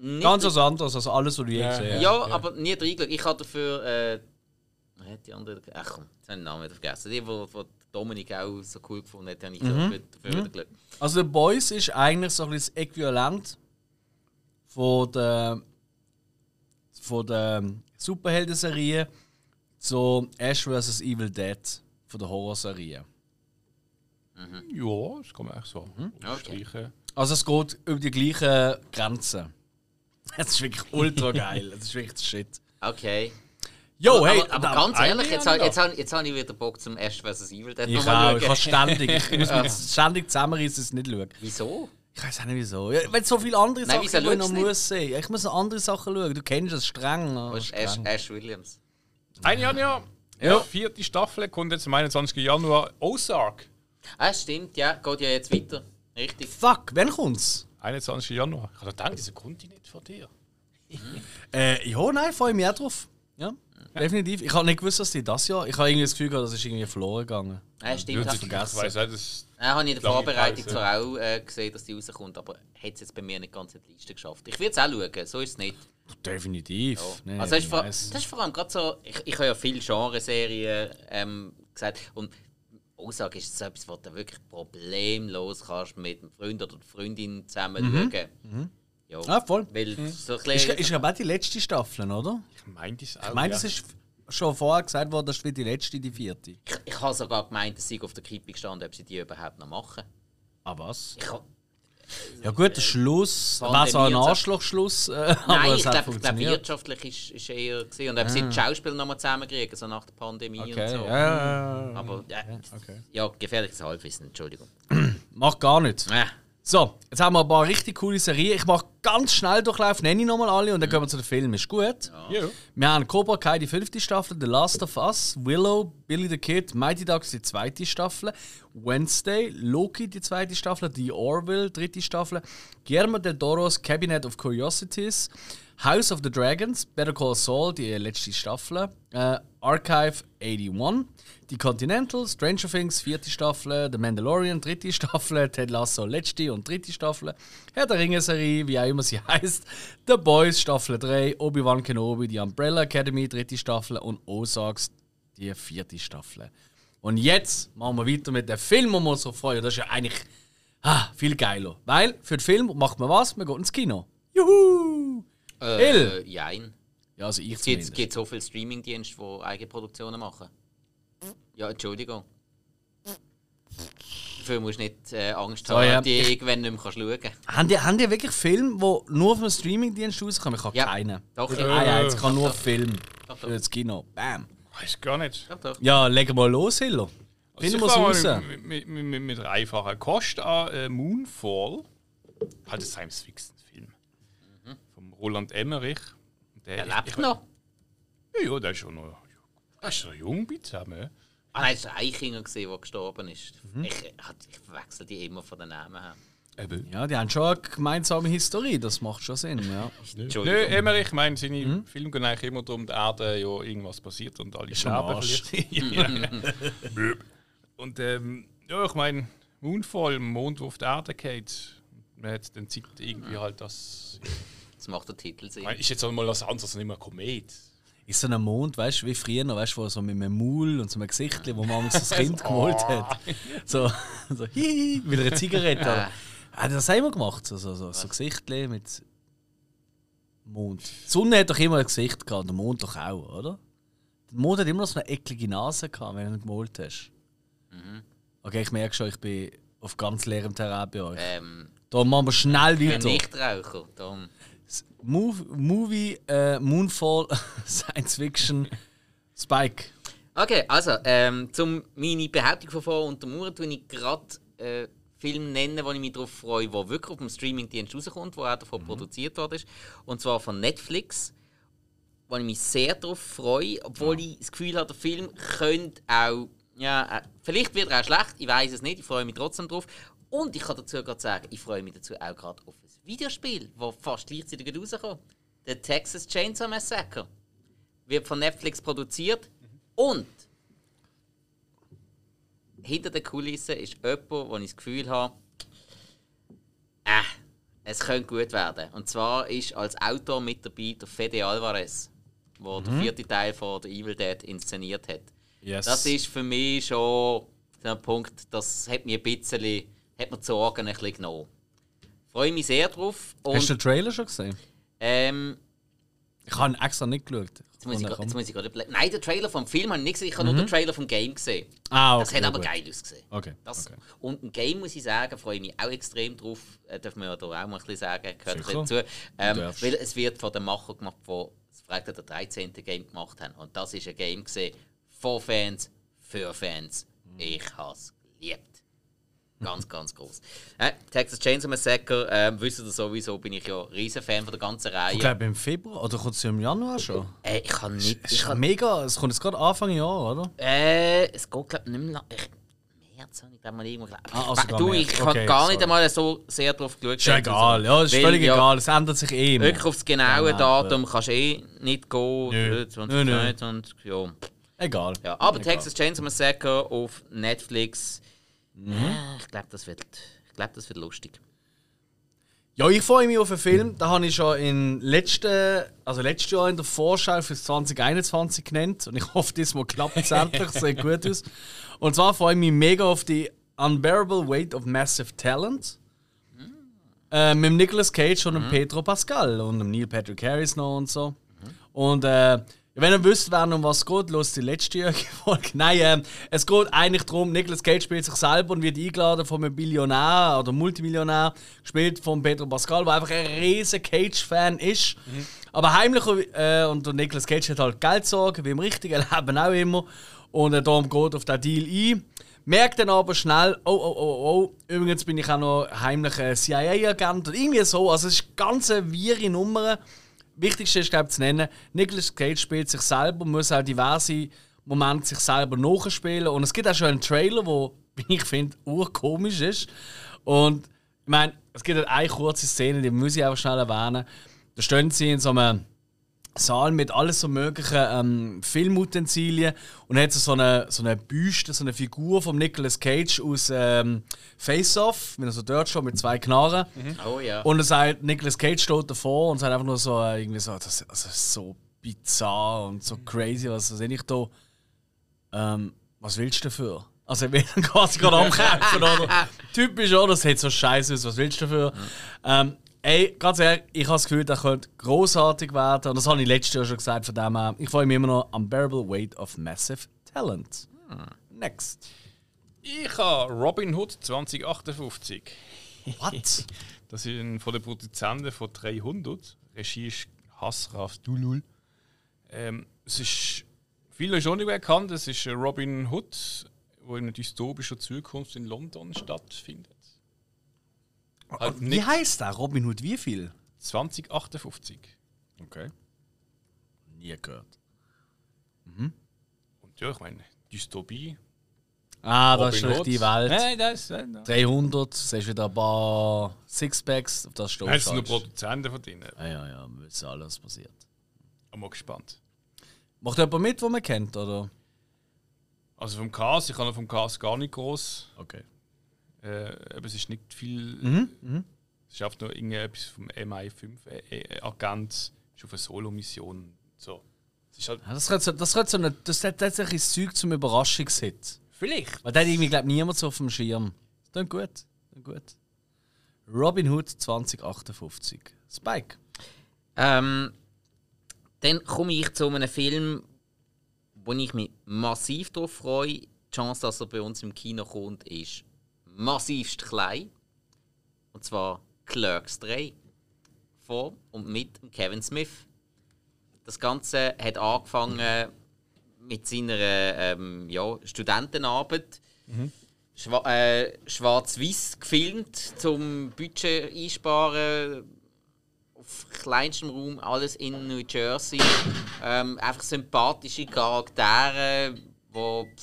Nicht Ganz was anderes als alles, was du je Ja. gesehen hast. Ja, aber nie reingeschaut. Ich habe dafür. Äh, die andere? Ach komm, jetzt habe ich den Namen wieder vergessen. Die, die, die Dominik auch so cool gefunden hat, habe ich dafür, dafür wieder geschaut. Also, The Boys ist eigentlich so ein bisschen das Äquivalent von der, von der Superhelden-Serie zu Ash vs. Evil Dead von der Horrorserie. ja, das kann man echt so unterstreichen. Also, es geht über die gleichen Grenzen. Es ist wirklich ultra geil. Es ist wirklich Shit. Okay. Jo, hey, aber, aber ganz ehrlich, jetzt, habe habe- ich jetzt, habe- jetzt habe ich wieder Bock zum Ash vs. Evil ich auch, ich schauen. kann ständig, ich muss mich ständig zusammenreißen, dass es nicht schaue. Wieso? Ich weiß auch nicht wieso. Ja, wenn so viele andere Nein, Sachen ich noch nicht? muss sehen. Ich muss noch andere Sachen schauen. Du kennst das streng. Wo Oh, ist Ash, streng. Ash Williams? Ein Jahr, ja. Ja. Vierte Staffel kommt jetzt am 21. Januar. Ozark. Ah, stimmt, ja, geht ja jetzt weiter. Richtig. Fuck, wann kommt's? 21. Januar. Ich habe gedacht, diese kommt nicht von dir. Äh, ja, nein, freue ich mich auch drauf. Ja, definitiv. Ich habe nicht gewusst, dass die das Jahr. Ich habe irgendwie das Gefühl gehabt, das ist irgendwie verloren gegangen. Ah, stimmt. Ja, Ja, ich vergessen. weiß auch, das ja, habe ich in der Vorbereitung zwar auch äh, gesehen, dass die rauskommt, aber hat es jetzt bei mir nicht ganz in die Liste geschafft. Ich würde es auch schauen, so ist es nicht. Definitiv. Ja. Nee, also das ist, vor, das ist vor allem gerade so, ich, ich habe ja viele Genreserien ähm, gesagt und Aussage ist so etwas, was du wirklich problemlos kannst mit einem Freund oder Freundin zusammen schauen. Ja, Ah, voll. Weil so ein Ist, bisschen, ist aber auch die letzte Staffel, oder? ich meine das auch. Ich meine, ja. das ist schon vorher gesagt worden, das wird die letzte, die vierte. ich, ich habe sogar gemeint, dass sie auf der Kippe gestanden, ob sie die überhaupt noch machen. Ah, was? Ich hab, Ja, gut, der Schluss. Pandemie War so ein so. Arschlochschluss, äh, Nein, aber ich es hat glaube, glaub, funktioniert. wirtschaftlich ist, ist eher gesehen und ob sie die Schauspieler noch mal zusammenkriegen, so nach der Pandemie und Okay, so. ja, ja, ja. Aber ja, okay. ja, gefährliches Halbwissen, Entschuldigung. Macht gar nichts. Äh, So, jetzt haben wir ein paar richtig coole Serien. Ich mache ganz schnell Durchlauf, nenne ich nochmal alle und dann gehen wir zu den Filmen. Ist gut? Ja. Wir haben Cobra Kai, die fünfte Staffel, The Last of Us, Willow, Billy the Kid, Mighty Ducks, die zweite Staffel, Wednesday, Loki, die zweite Staffel, The Orville, dritte Staffel, Guillermo del Toro's Cabinet of Curiosities, House of the Dragons, Better Call Saul, die letzte Staffel, äh, Archive 81, Die Continental, Stranger Things, vierte Staffel, The Mandalorian, dritte Staffel, Ted Lasso, letzte und dritte Staffel, Herr der Ringe-Serie, wie auch immer sie heißt, The Boys, Staffel 3, Obi-Wan Kenobi, die Umbrella Academy, dritte Staffel und Ozarks, die vierte Staffel. Und jetzt machen wir weiter mit dem Film, wo wir uns so freuen. Das ist ja eigentlich ah, viel geiler. Weil für den Film macht man was? Man geht ins Kino. Juhu! Äh, jein. Ja, also ich Es gibt, es gibt so viele Streamingdienste, die Eigenproduktionen machen. Ja, Entschuldigung. Dafür musst du nicht äh, Angst So, haben, ja. die irgendwann nicht mehr kannst schauen kannst. Haben die, haben die wirklich Filme, die nur auf einem Streamingdienst rauskommen? Ich habe Ja, keinen. doch, Ich, ja. ah, ja, jetzt kann nur Doch, Film Doch, doch. das Kino. Bam. Weiß gar nicht. Doch, doch. Ja, legen wir los, Hiller. Finden wir es raus. Mit, mit, mit, mit, dreifacher Kost an äh, Moonfall. Halt ein Science-Fiction-Film. Vom Roland Emmerich. Der Er lebt noch. Ja, ja, der ist schon noch. Der ist schon jung, bitte. Ah nein, es war Eichinger, der gestorben ist. Mhm. Ich, ich, verwechsel die immer von den Namen her. Eben. Ja, die haben schon eine gemeinsame Historie, das macht schon Sinn, ja. Nö. Emmerich, ich meine, seine Filme gehen eigentlich immer darum, der Erde ja irgendwas passiert und alle sterben. Vielleicht. Und ähm, ja, ich meine, Moonfall, Mond, der auf die Erde geht. Man hat dann Zeit irgendwie halt das. Das macht der Titel Sinn. Ich meine, ist jetzt auch mal was anderes als nicht mehr Komet. Ist so ein Mond, weißt du, wie früher weißt du, so mit einem Maul und so einem Gesicht, wo man das Kind gemalt hat. So, so hihi, mit einer Zigarette. Ah. Das haben wir gemacht, so, so, so, so Gesichtli mit Mond. Die Sonne hat doch immer ein Gesicht gehabt, der Mond doch auch, oder? Der Mond hat immer noch so eine eklige Nase gehabt, wenn du ihn gemalt hast. Mhm. Okay, ich merke schon, ich bin auf ganz leerem Terrain bei euch. Ähm, Da machen wir schnell weiter. Nichtraucher. Darum. Move, Movie, äh, Moonfall, Science Fiction, Spike. Okay, also, ähm, zum meine Behauptung von vorher untermauern, tue ich gerade äh, Film nennen, wo ich mich darauf freue, der wirklich auf dem Streamingdienst rauskommt, wo auch davon produziert worden ist. Und zwar von Netflix, wo ich mich sehr darauf freue, obwohl ich das Gefühl habe, der Film könnte auch, ja, äh, vielleicht wird er auch schlecht, ich weiß es nicht, ich freue mich trotzdem drauf. Und ich kann dazu gerade sagen, ich freue mich dazu auch gerade auf Videospiel, das fast gleichzeitig rauskommt. Der Texas Chainsaw Massacre. Wird von Netflix produziert und hinter der Kulisse ist jemand, wo ich das Gefühl habe, äh, es könnte gut werden. Und zwar ist als Autor mit dabei der Fede Alvarez, der den vierten Teil von The Evil Dead inszeniert hat. Yes. Das ist für mich schon so ein Punkt, das hat mir ein bisschen, hat mir die Sorgen ein bisschen genommen. Freue mich sehr drauf. Hast du Und, den Trailer schon gesehen? ähm, Ich habe ihn extra nicht geschaut. jetzt muss ich, Und jetzt muss ich gerade überlegen. Nein, den Trailer vom Film habe ich nicht gesehen, ich habe nur den Trailer vom Game gesehen. ah, okay, Das hat aber gut. geil ausgesehen. Okay. Das, okay. Und ein Game, muss ich sagen, freue ich mich auch extrem drauf. Äh, darf man ja da auch mal ein bisschen sagen, gehört Sicher. dazu. Ähm, weil es wird von dem Macher gemacht, der das Freitag der 13. Game gemacht haben. Und das ist ein Game gesehen von Fans, für Fans. Ich habe es geliebt. Ganz, ganz groß. Äh, Texas Chainsaw Massacre, äh, wisst ihr sowieso, bin ich ja riesen Fan von der ganzen Reihe. Ich glaube im Februar oder kommt es im Januar schon? Äh, ich kann nicht. Es ist kann, mega, es kommt jetzt gerade Anfang Jahr, oder? äh, es geht, glaube ich, nicht mehr lang. Ich, März habe ich glaube mal irgendwo. Ah, also du, ich habe Okay, gar sorry. nicht einmal so sehr drauf geschaut. Ist ja egal, ja, es ist völlig ja, egal, es ändert sich eh immer. Wirklich aufs genaue Ja, Datum kannst du eh nicht gehen. Nö. äh, 2022, ja. Egal. ja. Aber Egal. Texas Chainsaw Massacre auf Netflix. Mhm. Äh, ich glaube, das, wird, ich glaub, das wird lustig. Ja, ich freue mich auf einen Film, den habe ich schon in letzten, also letztes Jahr in der Vorschau für 2021 genannt. Und ich hoffe, diesmal klappt es endlich, sieht gut aus. Und zwar freue ich mich mega auf die Unbearable Weight of Massive Talent. Äh, mit dem Nicolas Cage und dem Pedro Pascal und dem Neil Patrick Harris noch und so. Und äh, wenn ihr wisst, wer um was es geht, los die letztjährige Folge. Nein, äh, es geht eigentlich darum, Nicolas Cage spielt sich selber und wird eingeladen von einem Billionär oder Multimillionär, gespielt von Pedro Pascal, der einfach ein riesen Cage-Fan ist. Aber heimlich, äh, und Nicolas Cage hat halt Geldsorgen, wie im richtigen Leben auch immer. Und äh, darum geht auf den Deal ein. Merkt dann aber schnell, oh, oh, oh, oh, übrigens bin ich auch noch heimlicher CIA-Agent oder irgendwie so. Also es ist eine ganz wirre Nummer. Wichtigste ist, glaube ich, zu nennen, Nicolas Cage spielt sich selber, muss auch diverse Momente sich selber nachspielen. Und es gibt auch schon einen Trailer, wo ich finde, urkomisch ist. Und ich meine, es gibt halt eine kurze Szene, die muss ich einfach schnell erwähnen. Da stehen sie in so einem Saal mit alles so möglichen ähm, Filmutensilien und hat so eine, so eine Büste, so eine Figur von Nicolas Cage aus ähm, Face Off, er so dort schon mit zwei Knarren. Oh ja. Und er sagt, Nicolas Cage steht davor und sagt einfach nur so, äh, irgendwie so, das, das ist so bizarr und so crazy, was sehe ich da? Ähm, was willst du dafür? Also ich bin quasi gerade am Kämpfen, oder? Typisch, oder? Das sieht so scheiße aus, was willst du dafür? Ähm, ey, ganz ehrlich, ich habe das Gefühl, der könnte großartig werden. Und das habe ich letztes Jahr schon gesagt, von dem her. Ich freue mich immer noch Unbearable Weight of Massive Talent. Next. Ich habe Robin Hood 2058. What? Das ist ein von den Produzenten von 300. Regie ist Hasraf Dulul. Ähm, es ist viele schon nicht bekannt. Es ist Robin Hood, wo in einer dystopischen Zukunft in London stattfindet. Halt Wie nicht heißt der? Robin Hood, wie viel? 2058. Okay. Nie gehört. Und ja, ich meine, Dystopie. Ah, das ist Robin nicht die Hood. Welt. Nein, das ist nicht. 300, siehst wieder ein paar Sixpacks, auf das steht Das sind nur. Produzenten von denen. Ja, ja, ja, wir wissen alles, was passiert. Ich bin mal gespannt. Macht jemand mit, den man kennt, oder? Also vom Cast, ich kann vom Cast gar nicht groß. Okay. Äh, aber es ist nicht viel. Mhm, Es ist einfach nur irgendetwas vom MI5-Agent, ist auf eine Solo-Mission. So. Halt Ja, das könnte so, das könnte so eine, das hat tatsächlich das Zeug zum Überraschungshit. vielleicht. Weil der hat irgendwie, glaube niemand so auf dem Schirm. Das klingt gut. Das gut. Robin Hood 2058. Spike. Ähm, dann komme ich zu einem Film, wo ich mich massiv darauf freue. Die Chance, dass er bei uns im Kino kommt, ist massivst klein. Und zwar Clerks 3. Von und mit Kevin Smith. Das Ganze hat angefangen mit seiner ähm, ja, Studentenarbeit. Schwa äh, Schwarz-Weiß gefilmt, zum Budget einsparen auf kleinstem Raum, alles in New Jersey. Ähm, einfach sympathische Charaktere, die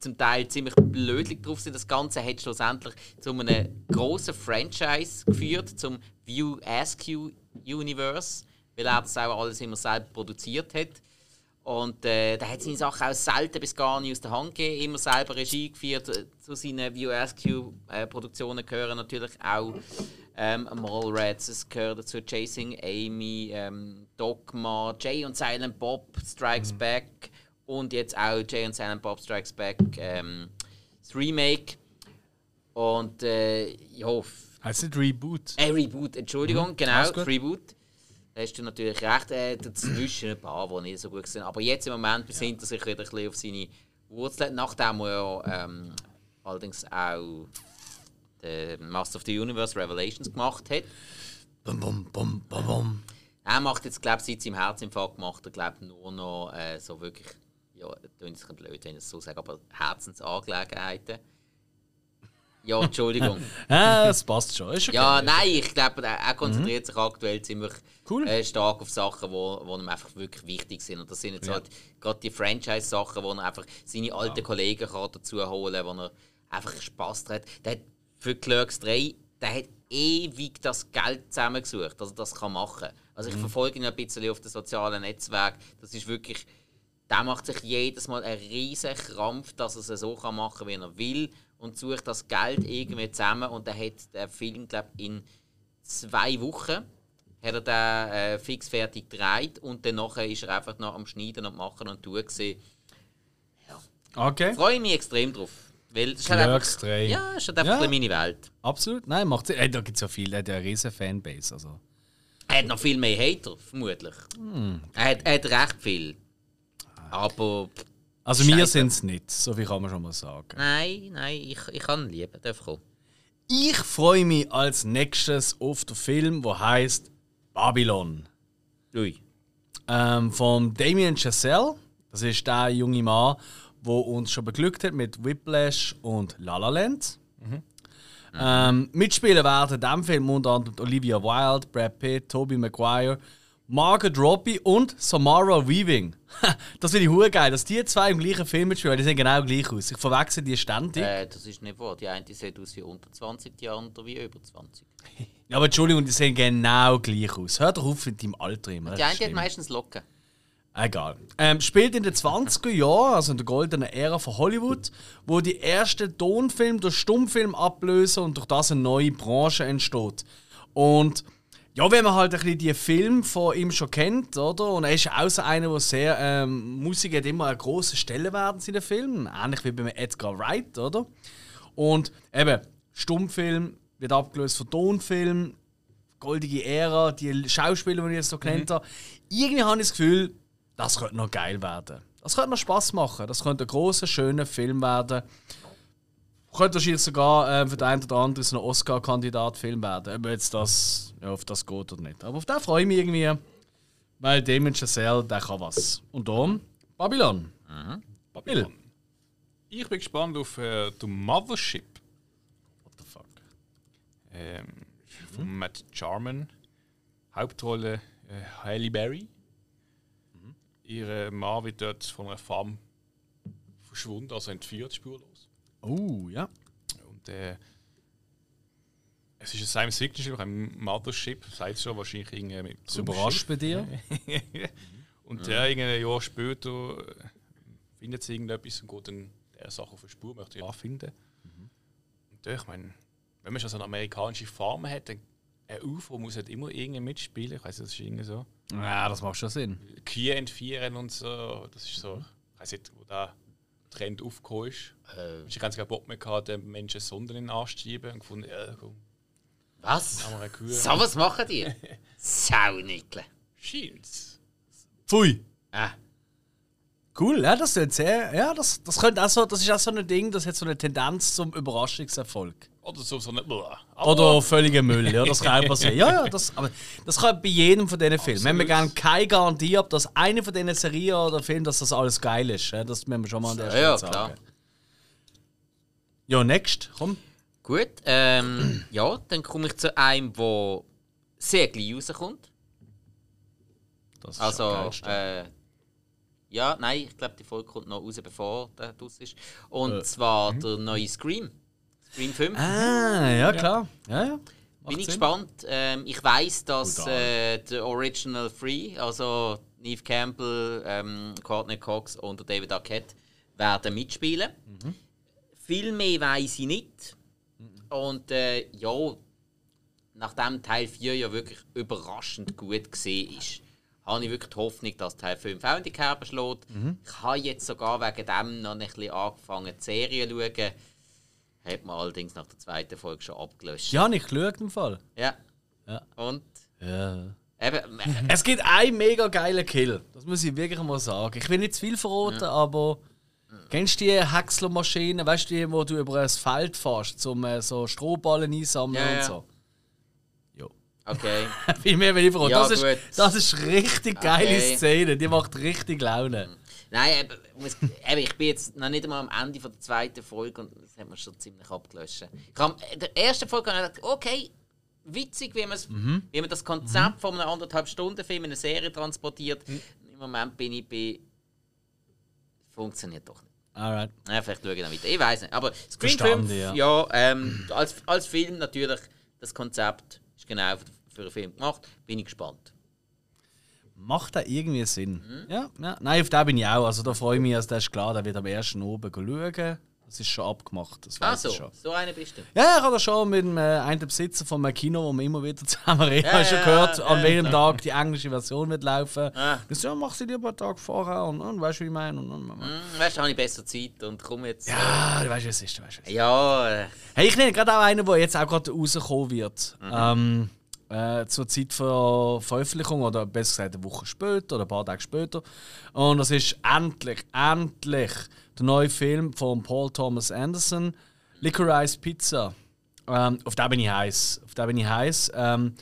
zum Teil ziemlich blödlich drauf sind. Das Ganze hat schlussendlich zu einem grossen Franchise geführt, zum View Askew Universe, weil er das auch alles immer selber produziert hat. Und äh, da hat seine Sachen auch selten bis gar nicht aus der Hand gegeben, immer selber Regie geführt. Äh, Zu seinen VSQ-Produktionen gehören natürlich auch ähm, Mallrats, es gehört dazu Chasing Amy, ähm, Dogma, Jay und Silent Bob Strikes Back und jetzt auch Jay und Silent Bob Strikes Back ähm, das Remake. Und äh, ja, Heißt nicht Reboot? äh, Reboot, Entschuldigung, genau, alles gut. Reboot. Da hast du natürlich recht, äh, dazwischen ein paar, die nicht so gut sind. Aber jetzt im Moment besinnt er sich wieder ein bisschen auf seine Wurzeln, nachdem er ja ähm, allerdings auch den Master of the Universe Revelations gemacht hat. Bum, bum, bum, bum, bum. Er macht jetzt, glaube ich, seit seinem Herzinfarkt macht er, glaube nur noch äh, so wirklich, ja, es blöd, wenn ich es so sage, aber Herzensangelegenheiten. Ja, Entschuldigung. Ja, das passt schon. Ist okay. Ja, nein, ich glaube, er, er konzentriert sich aktuell ziemlich Cool. äh, stark auf Sachen, wo, wo ihm einfach wirklich wichtig sind. Und das sind jetzt halt gerade die Franchise-Sachen, wo er einfach seine alten Kollegen kann dazu holen kann, wo er einfach Spass hat. Der hat für Clerks 3, der hat ewig das Geld zusammengesucht, dass er das kann machen kann. Also ich verfolge ihn ein bisschen auf den sozialen Netzwerken. Das ist wirklich der macht sich jedes Mal einen riesen Krampf, dass er es so kann machen kann, wie er will und sucht das Geld irgendwie zusammen und er hat den Film, glaube in zwei Wochen hat er den äh, fix fertig gedreht und dann nachher ist er einfach noch am Schneiden und machen und tun gewesen. Okay. Freue mich extrem drauf. Weil das ist halt einfach, 3. ja, ist halt einfach Ja. meine Welt. Absolut. Nein, macht Sinn. Äh, da gibt es ja viele, er hat ja eine riesen Fanbase. Also. Er hat noch viel mehr Hater, vermutlich. Hm. Er, hat, er hat recht viel. Aber Also wir sind es nicht, so viel kann man schon mal sagen. nein, nein, ich, ich kann lieben, darf kommen. Ich freue mich als nächstes auf den Film, der heißt Babylon. Ui. Ähm, von Damien Chazelle. Das ist der junge Mann, der uns schon beglückt hat mit Whiplash und La La Land. Ähm, mitspielen werden in diesem Film unter anderem Olivia Wilde, Brad Pitt, Tobey Maguire, Margot Robbie und Samara Weaving. das finde ich hure geil, dass die zwei im gleichen Film mitspielen, die sehen genau gleich aus. Ich verwechsel die ständig. Äh, das ist nicht wahr. Die eine sieht aus wie unter 20, die andere wie über 20. Ja, aber Entschuldigung, die sehen genau gleich aus. Hör doch auf mit deinem Alter immer. Die eine hat meistens Locken. Egal. Ähm, spielt in den 20er Jahren, also in der goldenen Ära von Hollywood, wo die ersten Tonfilme durch Stummfilm ablösen und durch das eine neue Branche entsteht. Und ja, wenn man halt ein bisschen die Filme von ihm schon kennt, oder? Und er ist auch so einer, der sehr. Ähm, Musik hat immer eine große Stelle werden in den Filmen. Ähnlich wie bei Edgar Wright, oder? Und eben, Stummfilm wird abgelöst von Tonfilm, goldige Ära, die Schauspieler, die ich jetzt so genannt habe. Irgendwie habe ich das Gefühl, das könnte noch geil werden. Das könnte noch Spaß machen. Das könnte ein großer, schöner Film werden. Könnte wahrscheinlich sogar äh, für den einen oder anderen so ein Oscar-Kandidat-Film werden. Ob jetzt das, ja, auf das geht oder nicht. Aber auf den freue ich mich irgendwie. Weil Damon Chazelle, der kann was. Und darum Babylon. Babylon. Ich bin gespannt auf äh, The Mothership What the fuck? ähm, von Matt Jarman. Hauptrolle äh, Halle Berry. Ihr Mann wird dort von einer Farm verschwunden, also entführt, spurlos. Oh, ja. Und äh, es ist ein Science Fiction Spiel, ein Mothership, sagt es schon, wahrscheinlich irgendwie mit Das überrascht bei dir. Und ja, irgendein Jahr später äh, findet sie irgendetwas und geht dann der Sache auf die Spur, möchte ich anfinden. Und ja, ich meine, wenn man schon so eine amerikanische Farm hat, dann ein UFO muss halt immer irgendwie mitspielen. Ich weiß das ist irgendwie so. Ja, das macht schon Sinn. Kühe entführen und so. Das ist so, ich weiß nicht, wo der Trend aufgekommen ist. Äh, Ich habe keinen Bock mehr gehabt, den Menschen Sonden in den Arsch zu schieben und gefunden, ja, komm, was? So was machen die? Saunickel. Scheint's. Pfui. Ah, Cool, ja, das ist sehr. Ja, das, das könnte auch so, das ist auch so ein Ding, das hat so eine Tendenz zum Überraschungserfolg. Oder so, so eine. Oder völliger Müll, ja, das kann auch passieren. Ja, ja, das, aber das kann bei jedem von diesen Filmen. Wenn wir gerne keine Garantie haben, dass eine von diesen Serien oder Filmen, dass das alles geil ist. Ja, das müssen wir schon mal an der Ja, Stelle ja, sagen. klar. Ja, next, komm. gut. Ähm, ja, dann komme ich zu einem, der sehr gleich rauskommt. Das ist Also, äh, ja, nein, ich glaube, die Folge kommt noch raus, bevor der draus ist. Und Äh, zwar der neue Scream. Scream 5. ah, ja, klar. Ja, ja. Bin ich Sinn. gespannt. Ähm, ich weiß, dass äh, der Original Free, also Neve Campbell, ähm, Courtney Cox und David Arquette, werden mitspielen. Mhm. Viel mehr weiß ich nicht. Und äh, ja, nachdem Teil 4 ja wirklich überraschend gut gesehen ist, habe ich wirklich die Hoffnung, dass Teil 5 auch in die Kerbe schlägt. Mhm. Ich habe jetzt sogar wegen dem noch ein bisschen angefangen, die Serie zu schauen. Hat man allerdings nach der zweiten Folge schon abgelöscht. Ja, nicht geschaut im Fall. Ja. Ja. Und Ja. eben, Es gibt einen mega geilen Kill. Das muss ich wirklich mal sagen. Ich will nicht zu viel verraten, aber. Kennst du die Häckslermaschine, weißt du, die, wo du über ein Feld fährst, um äh, so Strohballen einsammeln Ja, und ja. so? Jo. Okay. Viel mehr will ich froh. Ja, das, ist, das ist richtig geile Okay. Szene. Die macht richtig Laune. Nein, eben, ich bin jetzt noch nicht einmal am Ende von der zweiten Folge und das hat man schon ziemlich abgelöscht. Ich habe in der ersten Folge habe ich gedacht, okay, witzig, wie, Mhm. wie man das Konzept von einem anderthalb Stunden Film in eine Serie transportiert. Mhm. Im Moment bin ich bei. Funktioniert doch nicht. Alright. Ja, vielleicht schaue ich noch weiter. Ich weiß nicht. Aber Screen Verstanden, 5, ja. ja, ähm, als, als Film natürlich, das Konzept ist genau für, für einen Film gemacht. Bin ich gespannt. Macht das irgendwie Sinn? Mhm. Ja, ja. Nein, auf den bin ich auch. Also da freue ich mich, also das ist klar, der wird am ersten oben schauen. Das ist schon abgemacht, das weiß so, ich schon. so eine bist du. Ja, ich habe das schon mit dem äh, einen Besitzer von einem Kino, wo wir immer wieder zusammen reden, Ja, habe ich schon ja, gehört, ja, an ja, welchem ja. Tag die englische Version wird laufen. Ah. Das ja, mach sie lieber einen Tag vorher und, und weißt du, wie ich meine. Und, und, und. Hm, weißt du, habe ich besser Zeit und komm jetzt. äh, Ja, du weißt, wie es ist, du weißt, es ist. Ja, äh, Hey, ich nenne gerade auch einen, der jetzt auch gerade rauskommen wird. Mhm. Ähm, äh, zur Zeit der Veröffentlichung, oder besser gesagt eine Woche später oder ein paar Tage später. Und das ist endlich, endlich der neue Film von Paul Thomas Anderson, Licorice Pizza. Ähm, auf den bin ich heiß. Auf den bin ich heiß. Ähm,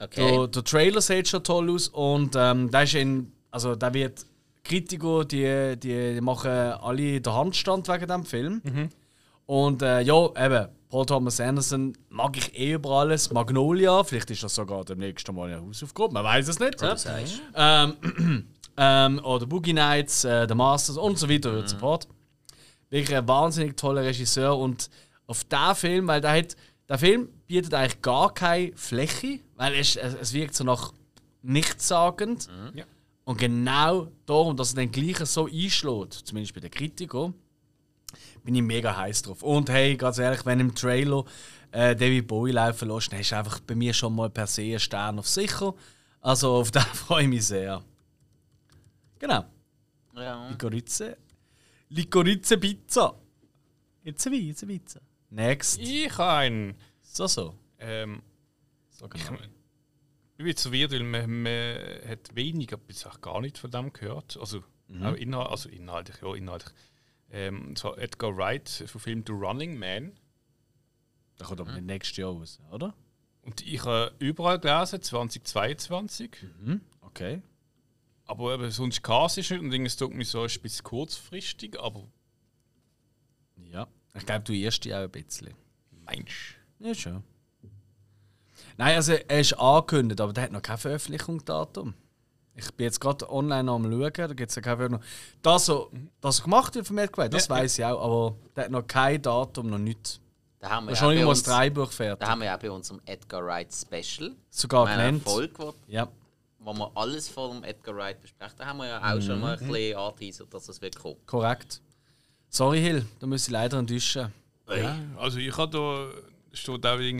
okay. der, der Trailer sieht schon toll aus und ähm, da ist in, also da wird Kritiker, die, die, die machen alle den Handstand wegen dem Film. Und äh, ja, eben, Paul Thomas Anderson mag ich eh über alles. Magnolia, vielleicht ist das sogar dem nächsten Mal eine Hausaufgabe, man weiß es nicht. ja. Ähm, ähm, oder Boogie Nights, äh, The Masters und so weiter und so fort. Wirklich ein wahnsinnig toller Regisseur und auf diesen Film, weil der, hat, der Film bietet eigentlich gar keine Fläche, weil es, es, es wirkt so nach nichtssagend. Ja. Und genau darum, dass er dann gleich so einschlägt, zumindest bei den Kritikern, bin ich mega heiß drauf. Und hey, ganz ehrlich, wenn im Trailer äh, David Bowie laufen lässt, dann ist einfach bei mir schon mal per se ein Stern auf sicher. Also auf den freue ich mich sehr. Genau. ja. Licorice. Licorice Pizza. Jetzt ein Wein, jetzt ein Pizza. Next. Ich habe einen. So, so. Ähm, so genau. ich bin so weird, weil man, man hat weniger bis auch gar nicht von dem gehört. Also, auch inhalt, also inhaltlich, ja, inhaltlich. Ähm, zwar Edgar Wright verfilmt The Running Man. Da kommt aber nicht nächstes Jahr raus, oder? Und ich habe überall gelesen, 2022. Mhm. Okay. Aber eben, sonst Cast ist nicht und es tut mir so ein bisschen kurzfristig, aber Ja. Ich glaube, du irrst dich auch ein bisschen. Mensch. Ja, schon. Nein, also er ist angekündigt, aber der hat noch kein Veröffentlichungsdatum. Ich bin jetzt gerade online am schauen, da gibt es ja keine Veröffentlichung. Das, so, das er gemacht wird von Medway, das Ja, weiß ich auch, aber der hat noch kein Datum, noch nichts. Da haben wir Da ist ja mal das uns, Dreibuch da fertig. haben wir ja bei unserem Edgar Wright Special. Sogar genannt. Folge, wo, Ja. wo wir alles von Edgar Wright besprechen. Da haben wir ja auch schon mal ein bisschen angeteasert, dass es wird kommen. Korrekt. Sorry, Hill, da muss ich leider enttäuschen. Ja, also ich habe da steht auch wegen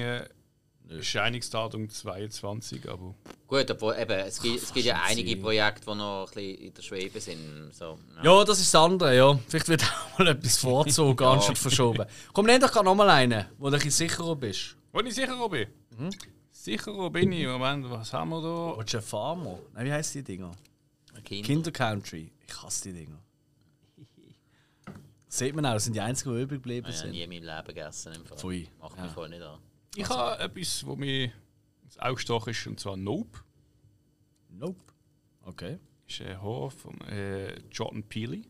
Erscheinungsdatum 22, aber Gut, obwohl eben, es gibt, es gibt ja einige. Projekte, die noch ein bisschen in der Schwebe sind. So, ja. Ja, das ist das andere, ja. Vielleicht wird auch mal etwas vorgezogen, anstatt verschoben. Komm, nenn doch gerade nochmal einen, wo du ein bisschen sicherer bist. wo ich sicher bin. Sicher bin ich. Moment, was haben wir da? Willst du ein Farmer? Nein, wie heißt die Dinger? Kind. Kinder Country. Ich hasse die Dinger. Sieht man auch, das sind die einzigen, die übrig geblieben Ich habe sind. nie in meinem Leben gegessen. Im Fall. Pfui. Macht Ja. mich voll nicht an. Ich habe etwas, wo mir ins Auge gestochen ist, und zwar Nope. Nope. Okay. Das ist ein Horror von äh, Jordan Peele.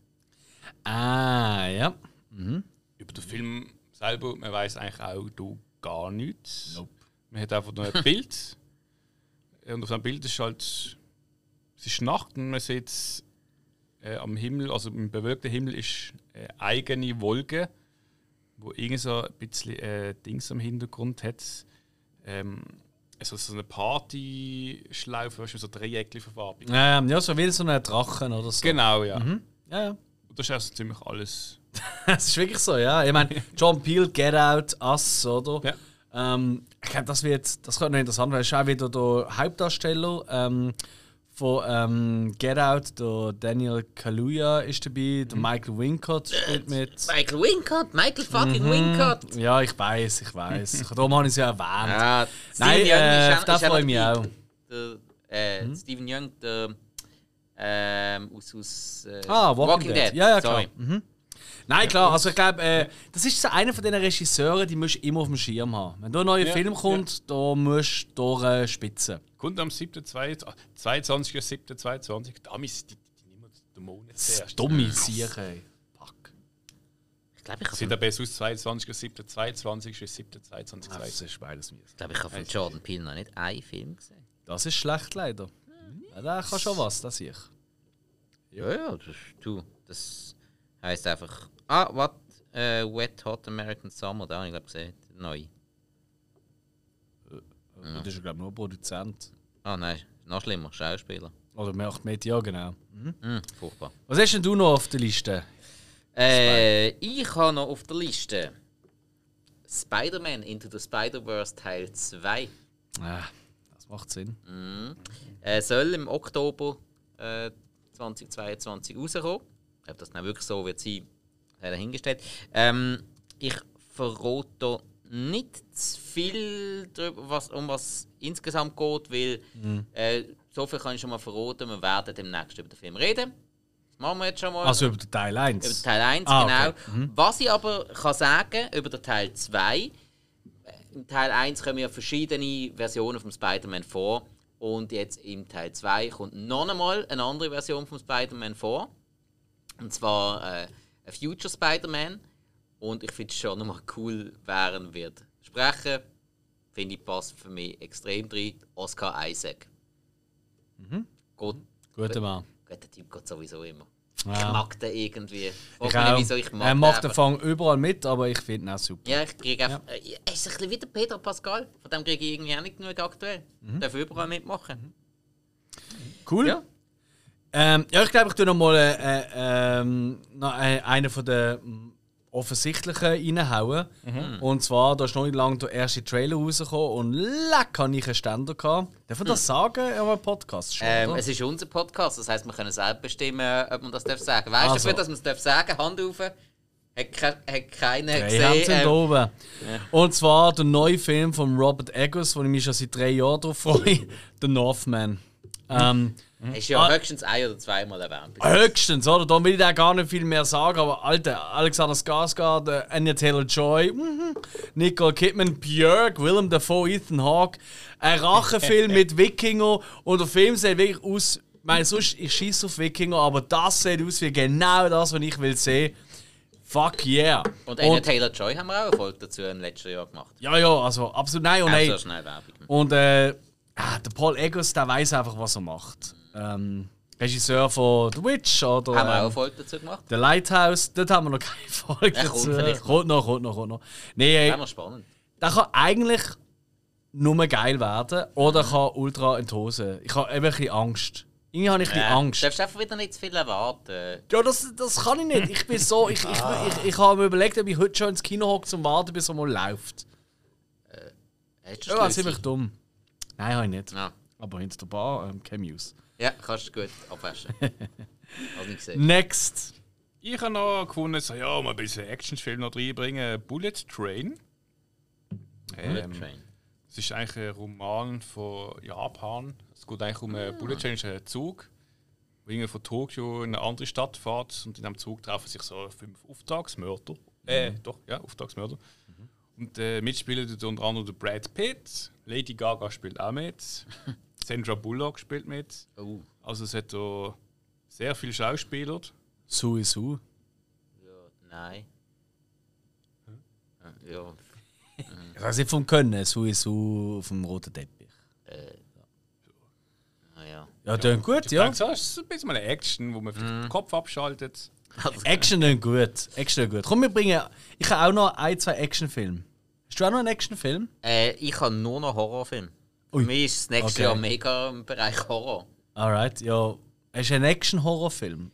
Ah, ja. Über den Film selber, man weiß eigentlich auch da gar nichts. Nope. Man hat einfach nur ein Bild. Und auf dem Bild ist halt. Es ist Nacht und man sieht äh, am Himmel, also im bewölkten Himmel, ist eine eigene Wolke, wo irgend so ein bisschen äh, Dings am Hintergrund hat. Ähm, also so eine Partyschlaufe, weißt du, so Dreieckli verfarbig. Ähm, ja, so wie so ein Drachen oder so. Genau, ja. Ja, ja. Und das ist also ziemlich alles. Es ist wirklich so, ja. Ich meine, John Peel, Get Out, Us, oder? Ja. Ähm, ich glaube, das wird, das könnte noch interessant werden. Es ist auch wieder der Hauptdarsteller ähm, von ähm, Get Out, der Daniel Kaluuya ist dabei, der Michael Wincott spielt mit. Michael Wincott, Michael fucking Wincott. Ja, ich weiß, ich weiß. Darum habe ich es ja erwähnt. Ja, Nein, Steven äh, auf auch freue ich mich auch. Der, äh, Steven Young, der ähm, aus, aus äh, Ah, Walking, Dead. Ja, ja, klar. Mhm. Nein, klar, also ich glaube, äh, das ist so einer von den Regisseuren, die musst du immer auf dem Schirm haben. Wenn da ein neuer Ja, Film kommt, da musst du durchspitzen. Kommt am 22.07.22. Da ist die, die nehmen den Monat Das zuerst. dumme Sicher, ey. Fuck. Ich glaube, ich Sieht habe aber besser aus, 22.07.22 ist 7.22. Das ist beides mies. glaub, ich hab von Jordan Peele noch nicht einen Film gesehen. Das ist schlecht leider. Ja, der kann schon was, das ich. Ja, ja, das, du, das heisst einfach. Ah, was? Äh, Wet Hot American Summer, da habe ich glaube gesehen. Neu. Das ist, glaube ich, nur Produzent. Ah, nein, noch schlimmer, Schauspieler. Oder macht mit, ja, genau. Hm, furchtbar. Was hast denn du noch auf der Liste? Äh, ich habe noch auf der Liste Spider-Man Into the Spider-Verse Teil 2. Ah, das macht Sinn. Er soll im Oktober äh, 2022 rauskommen. Ob das dann wirklich so wird sein, sei dahingestellt. Ähm, ich verrate nicht zu viel darüber, was, um was insgesamt geht, weil äh, so viel kann ich schon mal verraten, wir werden demnächst über den Film reden. Das machen wir jetzt schon mal. Also über den Teil 1. Über den Teil 1, Ah, genau. okay. Was ich aber kann sagen über den Teil 2, äh, im Teil 1 kommen ja verschiedene Versionen vom Spider-Man vor. Und jetzt im Teil 2 kommt noch einmal eine andere Version vom Spider-Man vor. Und zwar äh, ein Future Spider-Man. Und ich finde es schon nochmal cool, wer ihn wird sprechen. Finde ich passt für mich extrem drin. Oscar Isaac. Mhm. Gut, Guter Mann. gut, der Typ geht sowieso immer. Ja. Ich mag den irgendwie. Ich Frag mich auch. nicht, wieso ich mag er macht den. Fang überall mit, aber ich finde ihn auch super. Ja, ich kriege einfach. Äh, Er ist ein bisschen wie der Pedro Pascal. Von dem kriege ich irgendwie auch nicht genug aktuell. Darf überall mitmachen. Cool. Ja. Ähm, ja, ich glaube, ich tue noch mal äh, äh, noch äh, einen von den offensichtlichen reinhauen. Und zwar, da ist noch nicht lange der erste Trailer rausgekommen und leck, habe ich einen Ständer gehabt. Darf man das sagen in einem Podcast schon, Ähm, es ist unser Podcast, das heisst, wir können selber bestimmen, ob man das darf sagen Weißt du Also. dafür, dass man es darf sagen Hand auf. Hat, ke hat keiner Drei Hände gesehen. sind Ähm, oben. Und zwar der neue Film von Robert Eggers, wo ich mich schon seit drei Jahren drauf freue, The Northman. Ähm, ist ja Ah. höchstens ein oder zweimal erwähnt. Höchstens, oder? Da will ich da gar nicht viel mehr sagen, aber Alter, Alexander Skarsgård, äh, Anya Taylor-Joy, mhm, Nicole Kidman, Björk, Willem Dafoe, Ethan Hawke, ein Rachenfilm mit Wikinger und der Film sieht wirklich aus, ich meine, sonst, ich schieße auf Wikinger, aber das sieht aus wie genau das, was ich will sehen. Fuck yeah! Und Anya Taylor-Joy haben wir auch eine Folge dazu im letzten Jahr gemacht. ja, ja, also absolut nein und Auch nein. so schnell Werbung. Und äh, ah, der Paul Eggers, der weiß einfach, was er macht. Ähm, Regisseur von The Witch oder Haben wir auch eine ähm, Folge dazu gemacht? The Lighthouse. Dort haben wir noch keine Folge Ja, kommt dazu. Kommt noch, kommt noch, kommt noch. Nee, Das äh, spannend. der kann eigentlich nur geil werden oder kann ultra Hose. Ich habe eben ein bisschen Angst. Irgendwie habe ich ein bisschen Ja, Angst. Du darfst einfach wieder nicht zu viel erwarten. Ja, das, das kann ich nicht. Ich bin so, ich, ich, ich, ich, ich habe mir überlegt, ob ich heute schon ins Kino hocke zum Warten, bis er mal läuft. Du Ja, ziemlich dumm. Nein, habe ich nicht. Ja. Aber hinter der Bar, ähm, News. ja, kannst du gut abwaschen. Hast nicht gesehen. Next. Ich habe noch gefunden, so, ja, mal ein bisschen Actionfilm noch reinbringen. Bullet Train. Bullet Ähm, Train. Es ist eigentlich ein Roman von Japan. Es geht eigentlich um einen Bullet Train, ist ein Zug, der irgendwie von Tokio in eine andere Stadt fährt. Und in diesem Zug treffen sich so fünf Auftragsmörder. Äh, doch, ja, Auftragsmörder. Und äh, mitspielen tut unter anderem der Brad Pitt, Lady Gaga spielt auch mit, Sandra Bullock spielt mit. Oh, Also es hat da sehr viele Schauspieler. Sui Su. ja, nein. Ja, Ich weiß nicht vom Können. Sui Su auf dem roten Teppich. naja. Ja, tönt gut, Ja. ja. Ich sag, es ist ein bisschen mal eine Action, wo man vielleicht den Kopf abschaltet. Action tönt gut. Action tönt gut. Komm, wir bringen. Ich habe auch noch ein, zwei Actionfilme. Hast du auch noch einen Actionfilm? Äh, ich habe nur noch Horrorfilm. Für Ui. mich ist das nächste Okay. Jahr mega im Bereich Horror. Alright, ja. Hast du einen Action-Horrorfilm?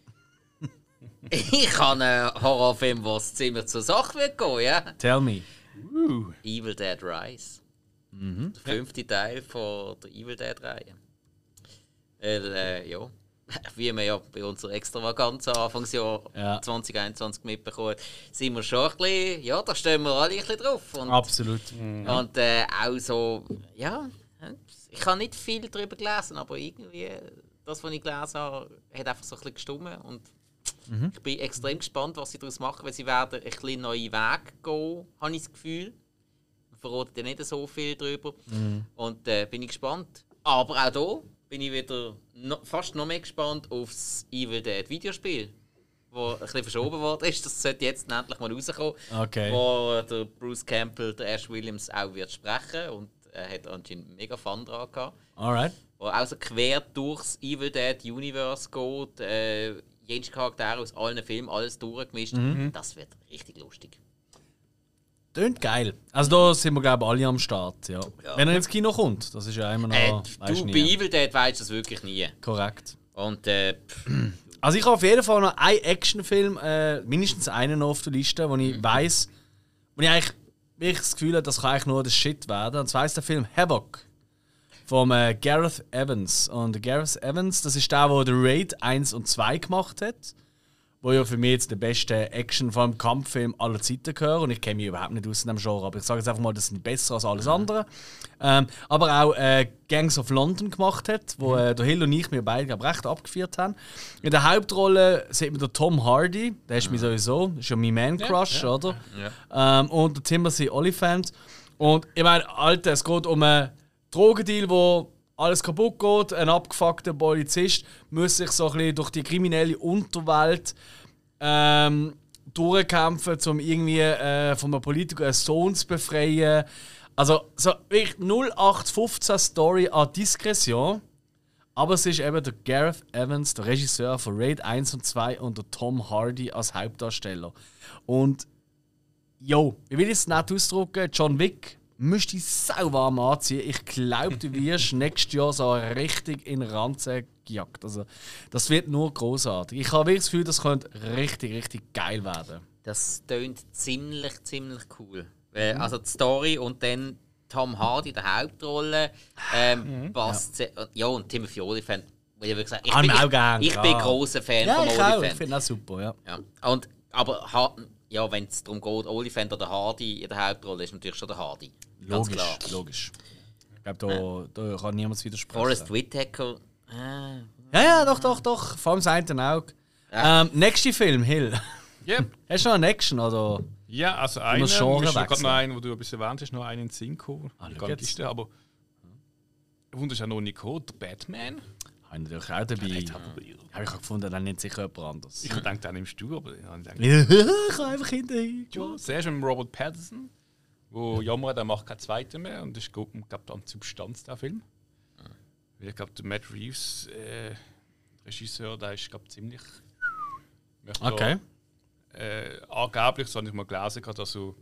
Ich habe einen Horrorfilm, wo es ziemlich zur Sache wird gehen, ja. Tell me. Evil Dead Rise. Mhm. Der fünfte Teil von der Evil Dead-Reihe. Äh, ja, wie wir ja bei unserer Extravaganza Anfangsjahr Ja. 2021 mitbekommen haben, sind wir schon ein bisschen, ja, da stehen wir alle ein bisschen drauf. Und, Absolut. und äh, auch so, ja, ich habe nicht viel darüber gelesen, aber irgendwie, das, was ich gelesen habe, hat einfach so ein bisschen gestummen. Und Mhm. Ich bin extrem gespannt, was sie daraus machen, weil sie werden ein bisschen neue Wege gehen, habe ich das Gefühl. Man verratet ja nicht so viel darüber. Mhm. Und äh, bin ich gespannt. Aber auch hier bin ich wieder no, fast noch mehr gespannt auf das Evil Dead Videospiel. Wo ein bisschen verschoben worden ist. Das sollte jetzt endlich mal rauskommen. Okay. Wo der Bruce Campbell, der Ash Williams auch wird sprechen. Und er hat anscheinend mega Fun dran gehabt. Alright. Wo auch so quer durchs Evil Dead Universe geht. Äh, jedes Charakter aus allen Filmen, alles durchgemischt. Mhm. Das wird richtig lustig. Tönt geil. Also da sind wir glaube ich alle am Start, ja. ja. Wenn er ins Kino kommt, das ist ja immer noch... Äh, du, bei Evil Dead weißt das wirklich nie. Korrekt. Und äh, Also ich habe auf jeden Fall noch einen Actionfilm, äh, mindestens einen noch auf der Liste, wo ich mhm. weiß, wo ich eigentlich wirklich das Gefühl habe, das kann eigentlich nur der Shit werden. Und zwar ist der Film Havoc vom äh, Gareth Evans. Und Gareth Evans, das ist der, der The Raid 1 und 2 gemacht hat wo ja für mich jetzt der beste Action, vor allem Kampffilm aller Zeiten gehört. Und ich kenne mich überhaupt nicht aus in dem Genre, aber ich sage jetzt einfach mal, das sind besser als alles andere. Ähm, aber auch äh, Gangs of London gemacht hat, wo äh, der Hill und ich mir beide glaub, recht abgeführt haben. In der Hauptrolle sieht man den Tom Hardy, der ist mir sowieso, das ist ja mein Man-Crush, ja, ja. oder? Ja. Ähm, und der Timothy Oliphant. Und ich meine, Alter, es geht um einen Drogendeal, wo alles kaputt geht. Ein abgefuckter Polizist muss sich so ein bisschen durch die kriminelle Unterwelt ähm, durchkämpfen, um irgendwie äh, von einem Politiker einen Sohn zu befreien. Also so wirklich 0815 Story an Diskretion. Aber es ist eben der Gareth Evans, der Regisseur von Raid 1 und 2 und der Tom Hardy als Hauptdarsteller. Und jo, ich will es nicht ausdrücken, John Wick müsste ich sau warm anziehen. Ich glaube, du wirst nächstes Jahr so richtig in Ranzen gejagt. Also, das wird nur großartig. Ich habe wirklich das Gefühl, das könnte richtig, richtig geil werden. Das tönt ziemlich, ziemlich cool. Mhm. Also die Story und dann Tom Hardy, der Hauptrolle, ähm, mhm. passt. Ja. ja, und Timothy Olyphant. Ich, gesagt, ich, bin, auch gern, ich bin großer Fan ja, von Olyphant. Ich finde das super, ja. ja. Und, aber ja, wenn es darum geht, Olyphant oder Hardy in der Hauptrolle, ist natürlich schon der Hardy. Logisch, klar. logisch. Ich glaube, da, da kann niemand widersprechen. Forrest Whitaker. Äh. Ja, ja, doch, doch, doch. Vor allem sein Auge. Ja. Ähm, nächster Film, Hill. Yep. Hast du noch einen Action? Oder? Ja, also einen. Ich habe gerade noch einen, wo du ein bisschen erwähnt hast, noch einen in Cinco. Ah, Liste, aber. Wunderst ja noch nicht gehört, der Batman. Habe ich natürlich auch dabei. Habe ich auch gefunden, dann nennt sich jemand anders. Ich denke, dann nimmst du, aber ich habe gedacht, ich kann einfach hinterher. Ja, zuerst mit Robert Pattinson wo jammert, er macht keinen zweiten mehr und das glaube dann Substanz der Film. Ich glaube, der Matt Reeves, äh, Regisseur, der ist glaube ziemlich. Okay. Da, äh, angeblich, so habe ich mal gelesen, dass so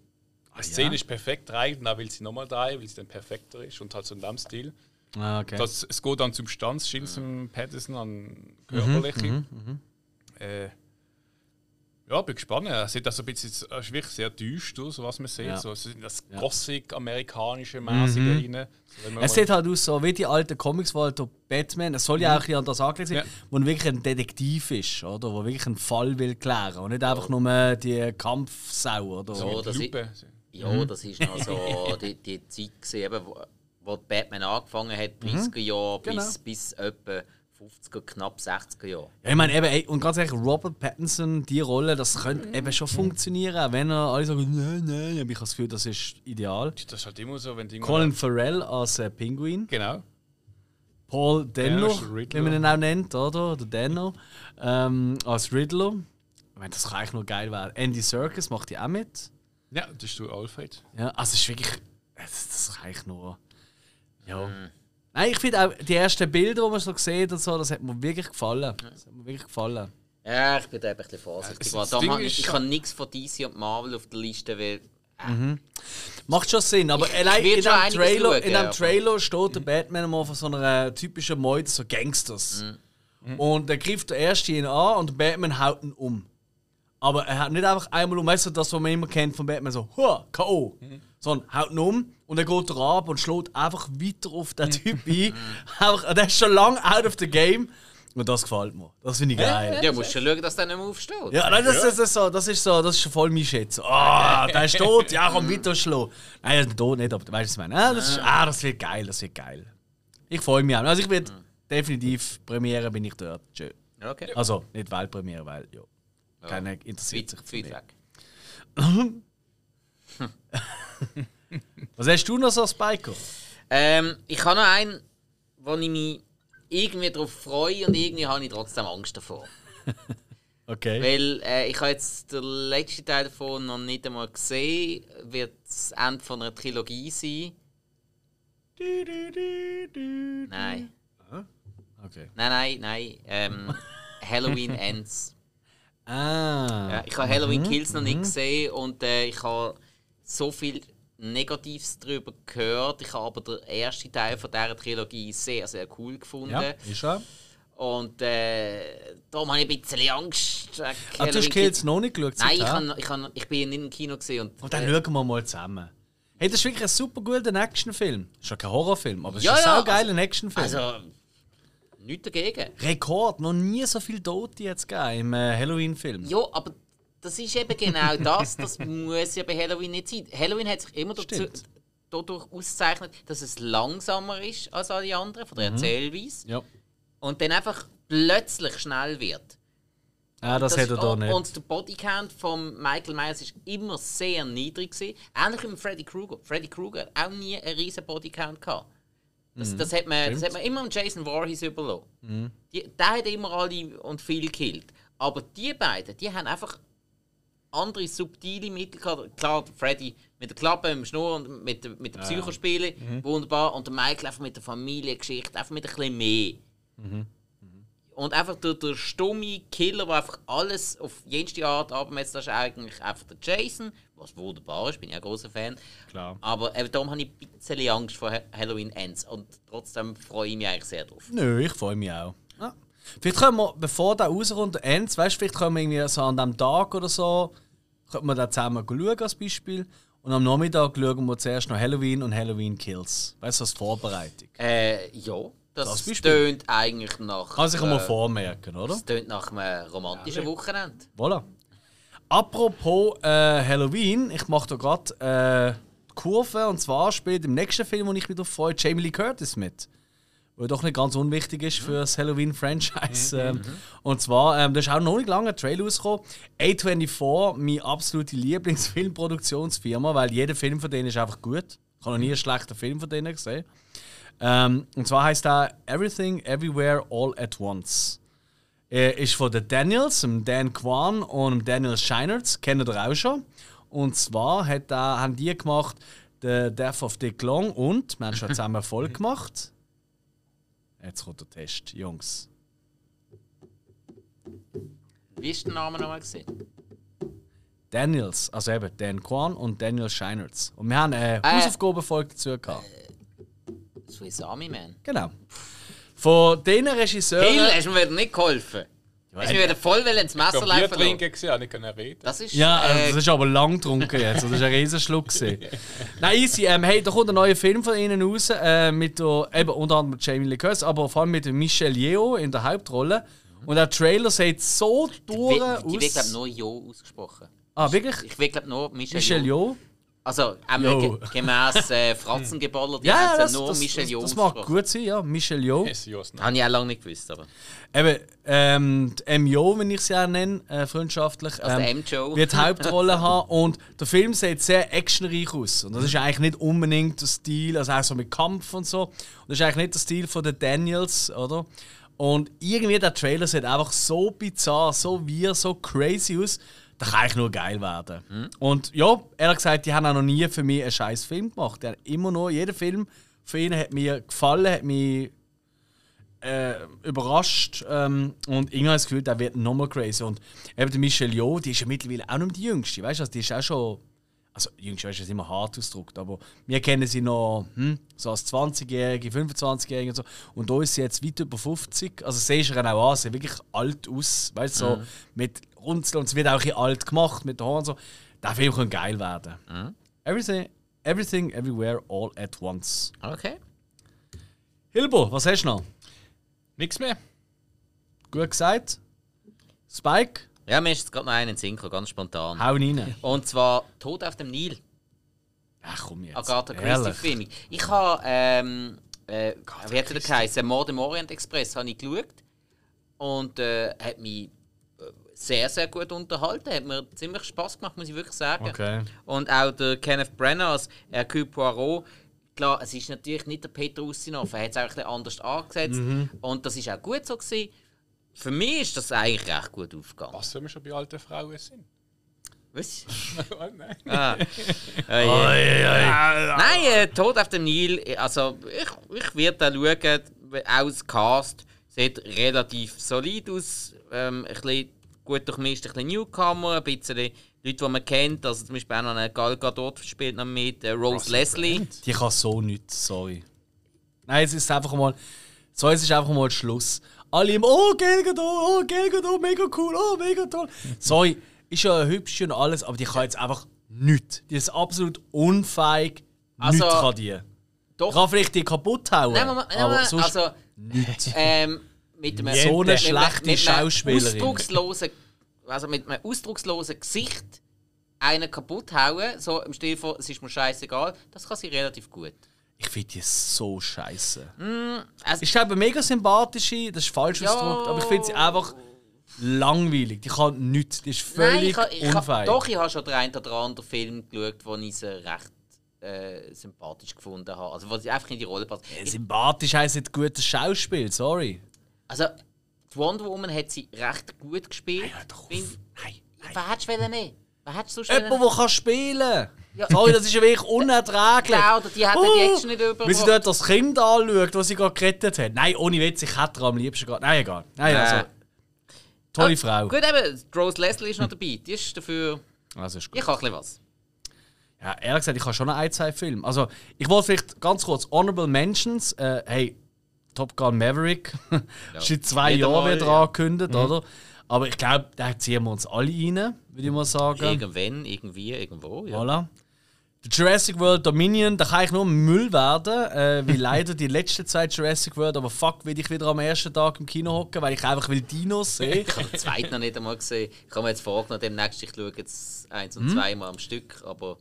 eine ah, Szene ja. ist perfekt rein, dann will sie nochmal drehen, weil sie dann perfekter ist und halt so in dem Stil. Ah, okay. Das, es geht an Substanz, Schilson mhm. Patterson an körperliche. Mhm, mh, mh. Äh, ja, bin gespannt. Es sieht also ein bisschen ist wirklich sehr düster aus, was man sieht. Ja. So, das ja. Gothic-amerikanische mäßige mhm. rein. So, es sieht halt aus so wie die alten Comics, wo halt Batman, es soll ja mhm. auch ein bisschen anders angelegt sein, ja. wo wirklich ein Detektiv ist, oder? Wo wirklich einen Fall will klären und nicht einfach nur die Kampfsau, oder? So, das ist, ja, mhm. das ist noch so die, die Zeit gesehen, wo, wo Batman angefangen hat, 30er mhm. Jahre bis, genau. bis etwa 50er, knapp 60er Jahre. Ja, ich meine, eben, ey, und ganz ehrlich, Robert Pattinson, die Rolle, das könnte eben schon funktionieren, wenn er alle sagen, nein, nein, ich habe das Gefühl, das ist ideal. Das ist halt immer so, wenn die Colin Farrell als äh, Pinguin. Genau. Paul Denno, wie man ihn auch nennt, oder? Der Denno. Ähm, als Riddler. Ich meine, das kann eigentlich nur geil werden. Andy Serkis macht die auch mit. Ja, das ist du Alfred. Ja, also es ist wirklich. Das, das kann eigentlich nur. Ja. Mhm. Nein, ich finde auch die ersten Bilder, die man so sieht und so, das hat mir wirklich gefallen. Das hat mir wirklich gefallen. Ja, ich bin da ein bisschen vorsichtig. Ja, da man, ich habe nichts von DC und Marvel auf der Liste, weil. Äh. Mhm. Macht schon Sinn, aber ich, allein in einem Trailer, schauen, in einem Trailer steht der Batman mal von so einer typischen Meute, so Gangsters. Mhm. Und er greift der erste ihn an und der Batman haut ihn um. Aber er hat nicht einfach einmal um, weißt du, das, was man immer kennt von Batman, so, K.O. Mhm sondern haut ihn um und er geht ab und schlägt einfach weiter auf den Typ ein. einfach, der ist schon lange out of the game. Und das gefällt mir. Das finde ich geil. Ja, musst du schauen, dass der nicht mehr aufsteht. Ja, nein, das, das, das, so, das ist so, das ist voll mein Schätz. Ah, oh, der ist tot, ja, komm weiter schlagen. Nein, der ist tot nicht, aber du weißt, was ich meine. Ah, das, ist, ah, das wird geil, das wird geil. Ich freue mich auch. Also ich werde definitiv Premiere bin ich dort. Schön. Okay. Also nicht Weltpremiere, weil ja. Keiner interessiert sich Weit, weg. Was hast du noch so, Spiker? Ähm, ich habe noch einen, wo ich mich irgendwie darauf freue und irgendwie habe ich trotzdem Angst davor. Okay. Weil äh, ich habe jetzt den letzten Teil davon noch nicht einmal gesehen. Wird das Ende von einer Trilogie sein? Nein. Okay. Nein, nein, nein. Ähm, Halloween Ends. Ah. Ja, ich habe Halloween Kills noch nicht gesehen und äh, ich habe so viel Negatives darüber gehört. Ich habe aber den ersten Teil von dieser Trilogie sehr, sehr cool gefunden. Ja, ist er. Und äh, darum habe ich ein bisschen Angst. wegen Ah, du hast Kills noch nicht geschaut? Nein, ich, kann, ich, kann, ich bin nicht im Kino gesehen. Und, Und dann äh, schauen wir mal zusammen. Hey, das ist wirklich ein super guter Actionfilm. Ist ja kein Horrorfilm, aber es ist Ja, ein ja, saugeiler Actionfilm. Also, nichts dagegen. Rekord, noch nie so viele Tote jetzt gegeben im äh, Halloween-Film. Ja, aber das ist eben genau das. Das muss ja bei Halloween nicht sein. Halloween hat sich immer dazu, dadurch ausgezeichnet, dass es langsamer ist als alle anderen, von der Mhm. Erzählweise. Ja. Und dann einfach plötzlich schnell wird. Ah, das, hätte er da nicht. Und der Bodycount von Michael Myers ist immer sehr niedrig. Gewesen. Ähnlich wie mit Freddy Krueger. Freddy Krueger hat auch nie einen riesen Bodycount gehabt. Das, Mhm. das, hat man, das hat man immer Jason Voorhees überlassen. Die, der hat immer alle und viel gekillt. Aber die beiden, die haben einfach andere subtile Mittel gehabt. Klar, Freddy mit der Klappe, mit dem Schnur und mit, der- mit den Psychospielen, Mhm. wunderbar. Und der Michael einfach mit der Familiengeschichte, einfach mit ein bisschen mehr. Mhm. Und einfach der, der stumme Killer, der einfach alles auf jenste Art abmetzt, das ist eigentlich einfach der Jason, was wunderbar ist, bin ich ein großer Fan. Klar. Aber eben darum habe ich ein bisschen Angst vor Ha- Halloween Ends und trotzdem freue ich mich eigentlich sehr drauf. Nö, ich freue mich auch. Ja. Vielleicht können wir, bevor der rauskommt, Ends, weißt du, vielleicht können wir irgendwie so an dem Tag oder so, könnten wir da zusammen schauen als Beispiel. Und am Nachmittag schauen wir zuerst noch Halloween und Halloween Kills. Weißt du, als Vorbereitung. Äh, ja, Das das tönt eigentlich nach. Kann sich äh, vormerken, oder? Das tönt nach einem romantischen Wochenende. Voilà. Apropos äh, Halloween, ich mache da gerade äh, Kurve und zwar spielt im nächsten Film, wo ich mich darauf freue, Jamie Lee Curtis mit. Weil doch nicht ganz unwichtig ist für das Halloween-Franchise. Ähm, und zwar, ähm, da ist auch noch nicht lange ein Trailer rausgekommen. A24, meine absolute Lieblingsfilmproduktionsfirma, weil jeder Film von denen ist einfach gut. Ich habe noch nie einen schlechten Film von denen gesehen. Ähm, und zwar heißt er Everything, Everywhere, All at Once. Er ist von den Daniels, dem Dan Kwan und dem Daniel Scheinertz, kennt ihr auch schon. Und zwar hat er, haben die gemacht The Death of Dick Long und wir haben schon zusammen Erfolg gemacht. Jetzt kommt der Test, Jungs. Wie ist der Name nochmal gesehen? Daniels, also eben Dan Kwan und Daniel Scheinertz. Und wir haben eine Äh. Hausaufgabenfolge dazu gehabt. Swiss Army Man. Genau. Von diesen Regisseuren. Hill, hast du mir wieder nicht geholfen. Hast du mir wieder voll ins Ich Messer habe Bier laufen trinken gesehen, habe nicht können reden. Das ist. Ja, also äh, das ist aber lang getrunken jetzt. Das ist ein Riesenschluck. gewesen. Nein, easy. Ähm, hey, da kommt ein neuer Film von ihnen raus. Äh, mit der, eben unter anderem mit Jamie Lee Curtis, aber vor allem mit Michelle Yeoh in der Hauptrolle. Und der Trailer sieht so durch die, die wird, glaube aus. nur Jo ausgesprochen. Ah, wirklich? Ich will, glaube nur Michelle, Michelle Jo. Yeoh? Also, ähm, Jo. ge gemäß äh, Fratzengeballer, die Ja, haben das, nur das, Michelle das, Jo das mag gut sein, ja. Ist Jos Habe ich auch lange nicht gewusst, aber. Eben, ähm, die MJO, wenn ich sie auch nenne, äh, freundschaftlich, Also der ähm, M-Joe. wird die Hauptrolle haben und der Film sieht sehr actionreich aus. Und das ist eigentlich nicht unbedingt der Stil, also auch so mit Kampf und so. Und das ist eigentlich nicht der Stil von den Daniels, oder? Und irgendwie der Trailer sieht einfach so bizarr, so weird, so crazy aus. Das kann eigentlich nur geil werden. Und ja, ehrlich gesagt, die haben auch noch nie für mich einen scheiß Film gemacht. Die haben immer nur, jeder Film von ihnen hat mir gefallen, hat mich äh, überrascht ähm, und irgendwie das Gefühl, der wird nochmal crazy. Und eben die Michelle Yeoh, die ist ja mittlerweile auch nicht mehr die Jüngste, weißt du, also die ist auch schon, also Jüngste weißt du, das ist immer hart ausgedrückt, aber wir kennen sie noch hm, so als 20-Jährige, 25-Jährige und so und da ist sie jetzt weit über 50, also siehst du ihr auch an, sie sieht wirklich alt aus, weißt du, so mit Runzeln und sie wird auch ein bisschen alt gemacht mit den Haaren und so. Der Film kann geil werden. Everything, everything, everywhere, all at once. Okay. Hilbo, was hast du noch? Nichts mehr. Gut gesagt. Spike, Ja, mir ist jetzt gerade noch einen gekommen, ganz spontan. hau rein. Und zwar Tod auf dem Nil. Ach komm jetzt. Agatha Christie Ehrlich? Filmung. Ich habe, ähm, äh, wie hat er geheißen? Mord im Orient Express habe ich geschaut. Und äh, hat mich sehr, sehr gut unterhalten. Hat mir ziemlich Spaß gemacht, muss ich wirklich sagen. Okay. Und auch der Kenneth Brenner als Hercule Poirot. Klar, es ist natürlich nicht der Peter Ustinov, er hat es auch ein bisschen anders angesetzt. Und das ist auch gut so gewesen. Für mich ist das eigentlich recht gut aufgegangen. Was, wenn wir schon bei alten Frauen sind? Was? oh, nein. Ah. Oh, je. Nein, äh, Tod auf dem Nil, also ich, ich werde da schauen, auch das Cast sieht relativ solid aus, ähm, ein bisschen gut durchmischt, ein bisschen Newcomer, ein bisschen Leute, die man kennt, also zum Beispiel auch noch eine Gal Gadot spielt noch mit, äh, Rose Leslie. Die kann so nichts, sorry. Nein, es ist einfach mal. So, es ist einfach mal Schluss. Alle immer, oh, Gal Gadot, oh, Gal Gadot, mega cool, oh, mega toll. Sorry, ist ja hübsch und alles, aber die kann jetzt einfach nichts. Die ist absolut unfähig. Also, nichts kann die. Doch. Kann vielleicht die kaputt hauen, Nein, Moment, nein, aber sonst also nichts. ähm, mit einem, So eine mit einem- schlechte mit einem Schauspielerin. Ausdruckslosen, also mit einem ausdruckslosen Gesicht einen kaputt hauen, so im Stil von, es ist mir scheißegal, das kann sie relativ gut. Ich finde die so scheiße. Also, Ich glaube, mega sympathische, das ist falsch Ja. ausgedrückt, aber ich finde sie einfach langweilig. Die kann nichts. Die ist nein, völlig ich, ha- ich, ha- unfähig. doch, ich habe schon den einen oder anderen Film geschaut, wo ich sie recht äh, sympathisch gefunden habe. Also, wo sie einfach in die Rolle passt. Ja, Sympathisch heisst nicht gutes Schauspiel, sorry. Also, die Wonder Woman hat sie recht gut gespielt. Hör doch. Find- Nein, nein. Wer hättest du nehmen? Wer hättest du sonst Jemand, der kann spielen Ja. Sorry, das ist ja wirklich unerträglich. Genau, die hat die Action nicht Wie sie überbracht. dort das Kind anschaut, das sie gerade gerettet hat. Nein, ohne Witz, ich hätte am liebsten gerade. Nein, egal. Nein, also, tolle Ah, Frau. Gut, eben, Rose Leslie ist noch dabei. Die ist dafür. Also ist gut. Ich habe ein bisschen was. Ja, ehrlich gesagt, ich habe schon ein, zwei Filme. Also, ich wollte vielleicht ganz kurz Honorable Mentions. Äh, hey, Top Gun Maverick. ist in zwei Jahren mal, wieder ja. angekündigt, oder? Aber ich glaube, da ziehen wir uns alle rein, würde ich mal sagen. Irgendwann, irgendwie, irgendwo. Ja. Voilà. Der Jurassic World Dominion, da kann ich nur Müll werden, äh, wie leider die letzten zwei Jurassic World, aber fuck, will ich wieder am ersten Tag im Kino hocken, weil ich einfach will Dinos sehen. Ich habe den zweiten noch nicht einmal gesehen. Ich habe mir jetzt vorgenommen, demnächst, ich schaue jetzt eins Hm? und zwei Mal am Stück. Aber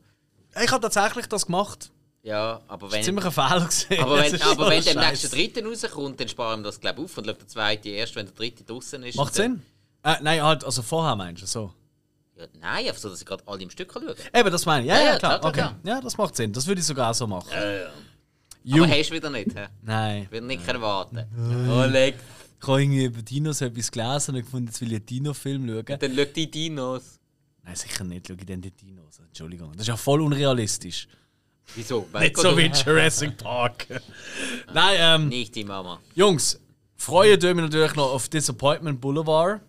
Ich habe tatsächlich das gemacht. Ja, aber wenn. Ziemlich ein Fehler gesehen. aber wenn, aber wenn der dritte rauskommt, dann sparen wir das glaube ich auf und schaut der zweite erst, wenn der dritte draußen ist. Macht Sinn? Äh, nein, halt, also vorher meinst du so. Ja, nein, einfach so, dass ich gerade alle im Stück schauen kann. Eben, das meine ich. Ja, Ja, ja, ja, klar. klar, okay. klar, Ja, das macht Sinn. Das würde ich sogar so machen. Aber Ju. hast du wieder nicht, hä? Nein. Wird nicht können warten. Oh, leg. Ich habe irgendwie über Dinos etwas gelesen und gefunden, jetzt will ich einen Dino-Film schauen. Dann schau die Dinos. Nein, sicher nicht. Schau ich dann die Dinos. Entschuldigung. Das ist ja voll unrealistisch. Wieso? Nicht so wie Jurassic Park. Nein, ähm, Nicht die Mama. Jungs, freuen wir natürlich noch auf Disappointment Boulevard.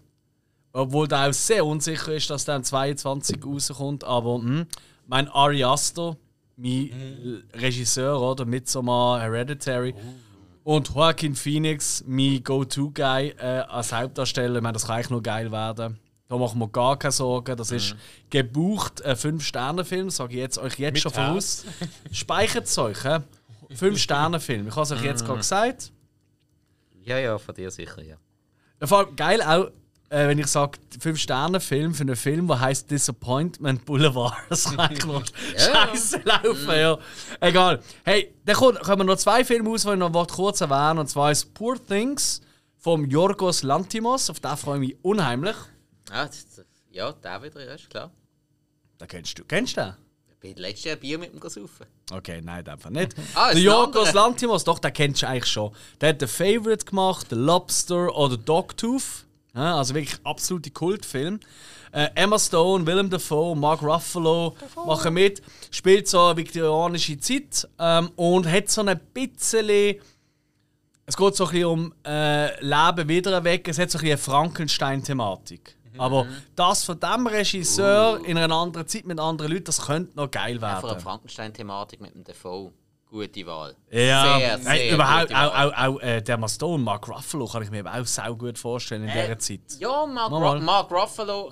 Obwohl der auch sehr unsicher ist, dass der am 22 rauskommt. Aber hm, mein Ari Aster, mein Regisseur, oder? Midsommar Hereditary. Und Joaquin Phoenix, mein Go-To-Guy äh, als Hauptdarsteller. Ich meine, das kann eigentlich nur geil werden. Da machen wir gar keine Sorgen. Das ist gebucht, ein 5-Sterne-Film, sage ich jetzt euch jetzt Mit schon voraus. Speichert es euch, 5-Sterne-Film. Ich habe es euch jetzt gerade gesagt. Ja, ja, von dir sicher, ja. Vor allem geil auch, äh, wenn ich sage, 5-Sterne-Film für einen Film, der heißt Disappointment Boulevard. Das kann eigentlich noch scheiße laufen, ja. Egal. Hey, dann kommen noch zwei Filme aus, die ich noch kurz erwähnen Und zwar ist Poor Things vom Yorgos Lantimos. Auf den freue ich mich unheimlich. Ah, das, das, ja, der wieder, ja, ist klar. Den kennst du. Kennst du den? Ich bin letztes Jahr Bier mit ihm saufen. Okay, nein, einfach nicht. Ah, der anderer. Lantimos, doch, den kennst du eigentlich schon. Der hat The Favorite gemacht, The Lobster oder Dogtooth. Ja, also wirklich absolute Kultfilm. Äh, Emma Stone, Willem Dafoe, Mark Ruffalo machen mit. Spielt so eine viktorianische Zeit ähm, und hat so ein bisschen. Es geht so ein bisschen um äh, Leben wieder weg. Es hat so ein bisschen eine Frankenstein-Thematik. Aber das von diesem Regisseur in einer anderen Zeit mit anderen Leuten, das könnte noch geil Einfach eine werden. Frankenstein-Thematik mit dem Defoe. Gute Wahl. Ja, sehr, nein, sehr überhaupt gute auch, auch, auch äh, der Stone, Mark Ruffalo, kann ich mir eben auch sau gut vorstellen in dieser Zeit. Ja, Mark. Ru Mark Ruffalo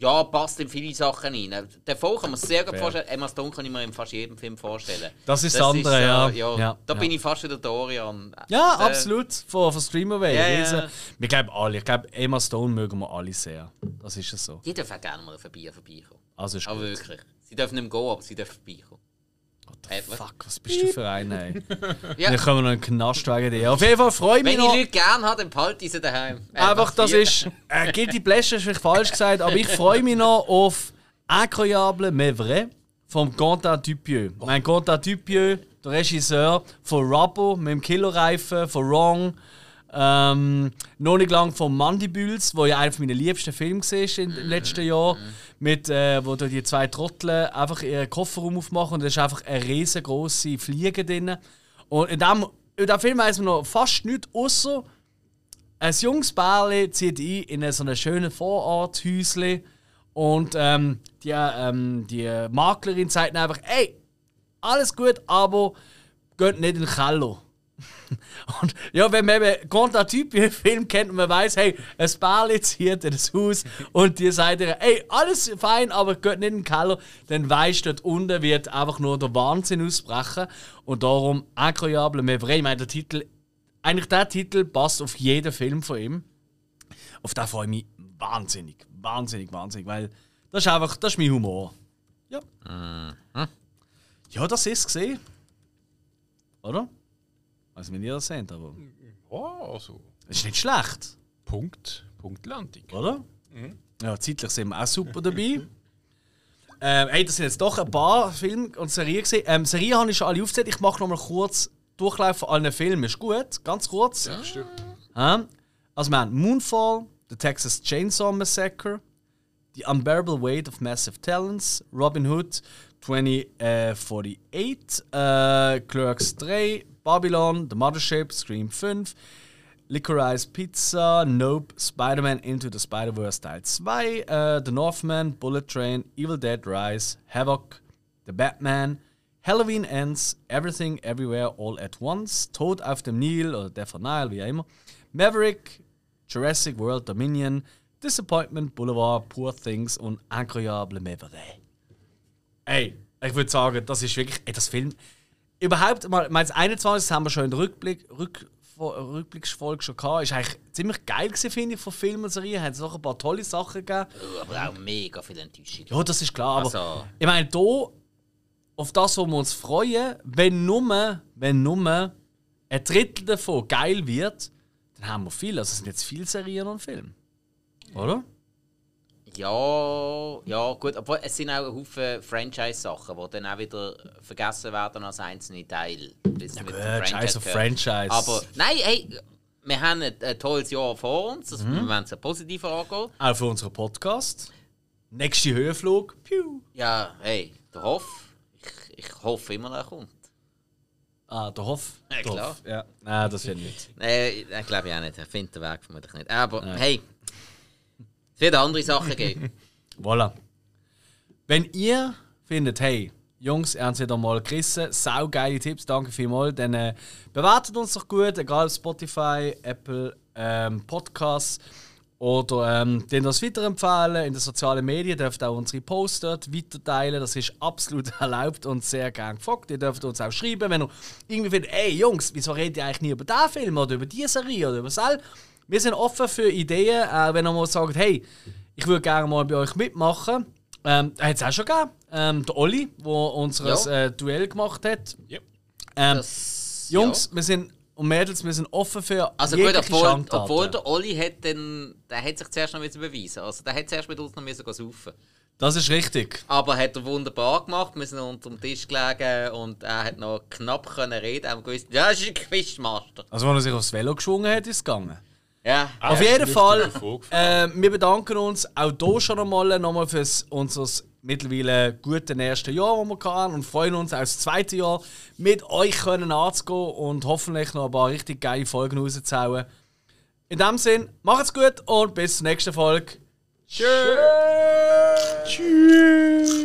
ja, passt in viele Sachen rein. Defoe kann man sich sehr gut vorstellen. Emma Stone kann ich mir in fast jedem Film vorstellen. Das ist das andere, ja. ja. Ja, Da ja. bin ich fast wieder Dorian. Ja, Äh, absolut. Von, von Streamaway. Ja, ja. Wir glauben alle. Ich glaube, Emma Stone mögen wir alle sehr. Das ist es so. Die dürfen auch gerne mal vorbei vorbeikommen. Also ist Aber gut. wirklich. Sie dürfen nicht mehr gehen, aber sie dürfen vorbeikommen. What. Fuck, was bist du für einer, ey? Ja. Dann kommen wir noch in den Knast wegen dir. Auf jeden Fall freue ich mich Wenn ich noch. Leute gerne habe, dann behalte ich sie daheim. Einfach, das ist. Äh, Guilty Pleasure ist vielleicht falsch gesagt, aber ich freue mich noch auf Incroyable mais vrai vom Quentin Dupieux. Mein Quentin Dupieux, der Regisseur von Rubbo mit dem Killerreifen, von Wrong. Ähm, noch nicht lang von Mandibules, wo ja einer meiner liebsten Filme war im letzten Jahr. Mit, äh, wo die zwei Trottel einfach ihren Kofferraum aufmachen und da ist einfach eine riesengroße Fliege drin. Und in dem, in dem Film weiß man noch fast nichts, außer ein junges Bärli zieht ein in so ein schönes Vororthäuschen und ähm, die, ähm, die Maklerin sagt einfach, ey, alles gut, aber geht nicht in den Keller. und ja, wenn man eben Conta Typ wie Film kennt und man weiß, hey, ein Bärli zieht in das Haus und die sagt ihr, ey, alles fein, aber geht nicht in den Keller, dann weißt du, dort unten wird einfach nur der Wahnsinn ausbrechen und darum Incroyable vrai, ich meine, der Titel eigentlich der Titel passt auf jeden Film von ihm. Auf den freue ich mich wahnsinnig, wahnsinnig, wahnsinnig, weil das ist einfach, das ist mein Humor. Ja. Ja, das ist es gesehen. Oder? Nicht, wie ihr das seht, aber Ja, also es ist nicht schlecht, Punkt, Punktlandung. oder? Ja, zeitlich sind wir auch super dabei. ähm, hey, das sind jetzt doch ein paar Filme und Serien gesehen. Ähm, Serien habe ich schon alle aufgezählt. Ich mache noch mal kurz Durchlauf von allen Filmen. Ist gut, ganz kurz. Ja, stimmt. Ja. Also wir haben Moonfall, The Texas Chainsaw Massacre, The Unbearable Weight of Massive Talents, Robin Hood, 2048, äh, Clerks 3, Babylon, The Mothership, Scream 5, Licorice Pizza, Nope, Spider-Man Into the Spider-Verse Teil 2, äh, The Northman, Bullet Train, Evil Dead Rise, Havoc, The Batman, Halloween Ends, Everything Everywhere All at Once, Tod auf dem Nil oder Death on Nile, wie auch immer, Maverick, Jurassic World Dominion, Disappointment Boulevard, Poor Things und Incroyable Maverick. Ey, ich würde sagen, das ist wirklich. Ey, das Film. Überhaupt mal, mein 21. haben wir schon in der Rückblick, Rück, Rückblicksfolge schon gehabt. Ist eigentlich ziemlich geil gewesen, finde ich, von Filmen und Serien. Hat es noch ein paar tolle Sachen gegeben. Aber auch mega viel Enttäuschung. Ja, das ist klar. Aber Also- ich meine, hier, auf das, wo wir uns freuen, wenn nur, wenn nur ein Drittel davon geil wird, dann haben wir viel. Also es sind jetzt viele Serien und Filme. Oder? Ja, ja, gut. Obwohl, es sind auch Haufen Franchise-Sachen, die dann auch wieder vergessen werden als einzelne mit dem Gut, scheiß auf. Franchise. Aber nein, hey, wir haben ein, ein tolles Jahr vor uns. Also, Mhm. Wir wollen es positiv angehen. Auch für unseren Podcast. Nächster Höhenflug. Piu. Ja, hey, der Hoff. Ich, ich hoffe immer, er kommt. Ah, der Hoff. Ja, klar. Hoff. Ja. Nein, das wird nicht. Nein, ich glaube ich auch nicht. Er findet den Weg vermutlich nicht. Aber hey, es wird andere Sachen geben. Voilà. Wenn ihr findet, hey, Jungs, ihr habt wieder mal gerissen, saugeile Tipps, danke vielmals, dann äh, bewertet uns doch gut, egal ob Spotify, Apple, ähm, Podcasts oder ähm, den das weiterempfehlen in den sozialen Medien, dürft auch unsere Posts dort weiterteilen, das ist absolut erlaubt und sehr gern gefragt. Ihr dürft uns auch schreiben, wenn ihr irgendwie findet, ey Jungs, wieso redet ihr eigentlich nie über diesen Film oder über diese Serie oder über das Wir sind offen für Ideen, äh, wenn ihr mal sagt, hey, ich würde gerne mal bei euch mitmachen. Ähm, hat es auch schon gegeben. Ähm, der Olli, der unser Ja. äh, Duell gemacht hat. Ja. Ähm, Das, Jungs, wir sind und Mädels, wir sind offen für Also gut, obwohl, obwohl der Olli hat dann, der hat sich zuerst noch beweisen. Also der hat zuerst mit uns noch müssen saufen. Das ist richtig. Aber hat er wunderbar gemacht. Wir sind unter dem Tisch gelegen und er hat noch knapp können reden. Er hat gewusst, ja, das ist ein Quizmaster. Also, wenn er sich aufs Velo geschwungen hat, ist es gegangen. Ja. Ah, Auf jeden Fall, äh, wir bedanken uns auch hier schon einmal nochmal für unser mittlerweile guten ersten Jahr, das wir hatten und freuen uns auch das zweite Jahr mit euch können anzugehen und hoffentlich noch ein paar richtig geile Folgen rauszuhauen. In dem Sinn, macht's gut und bis zur nächsten Folge. Tschüss. Tschüss.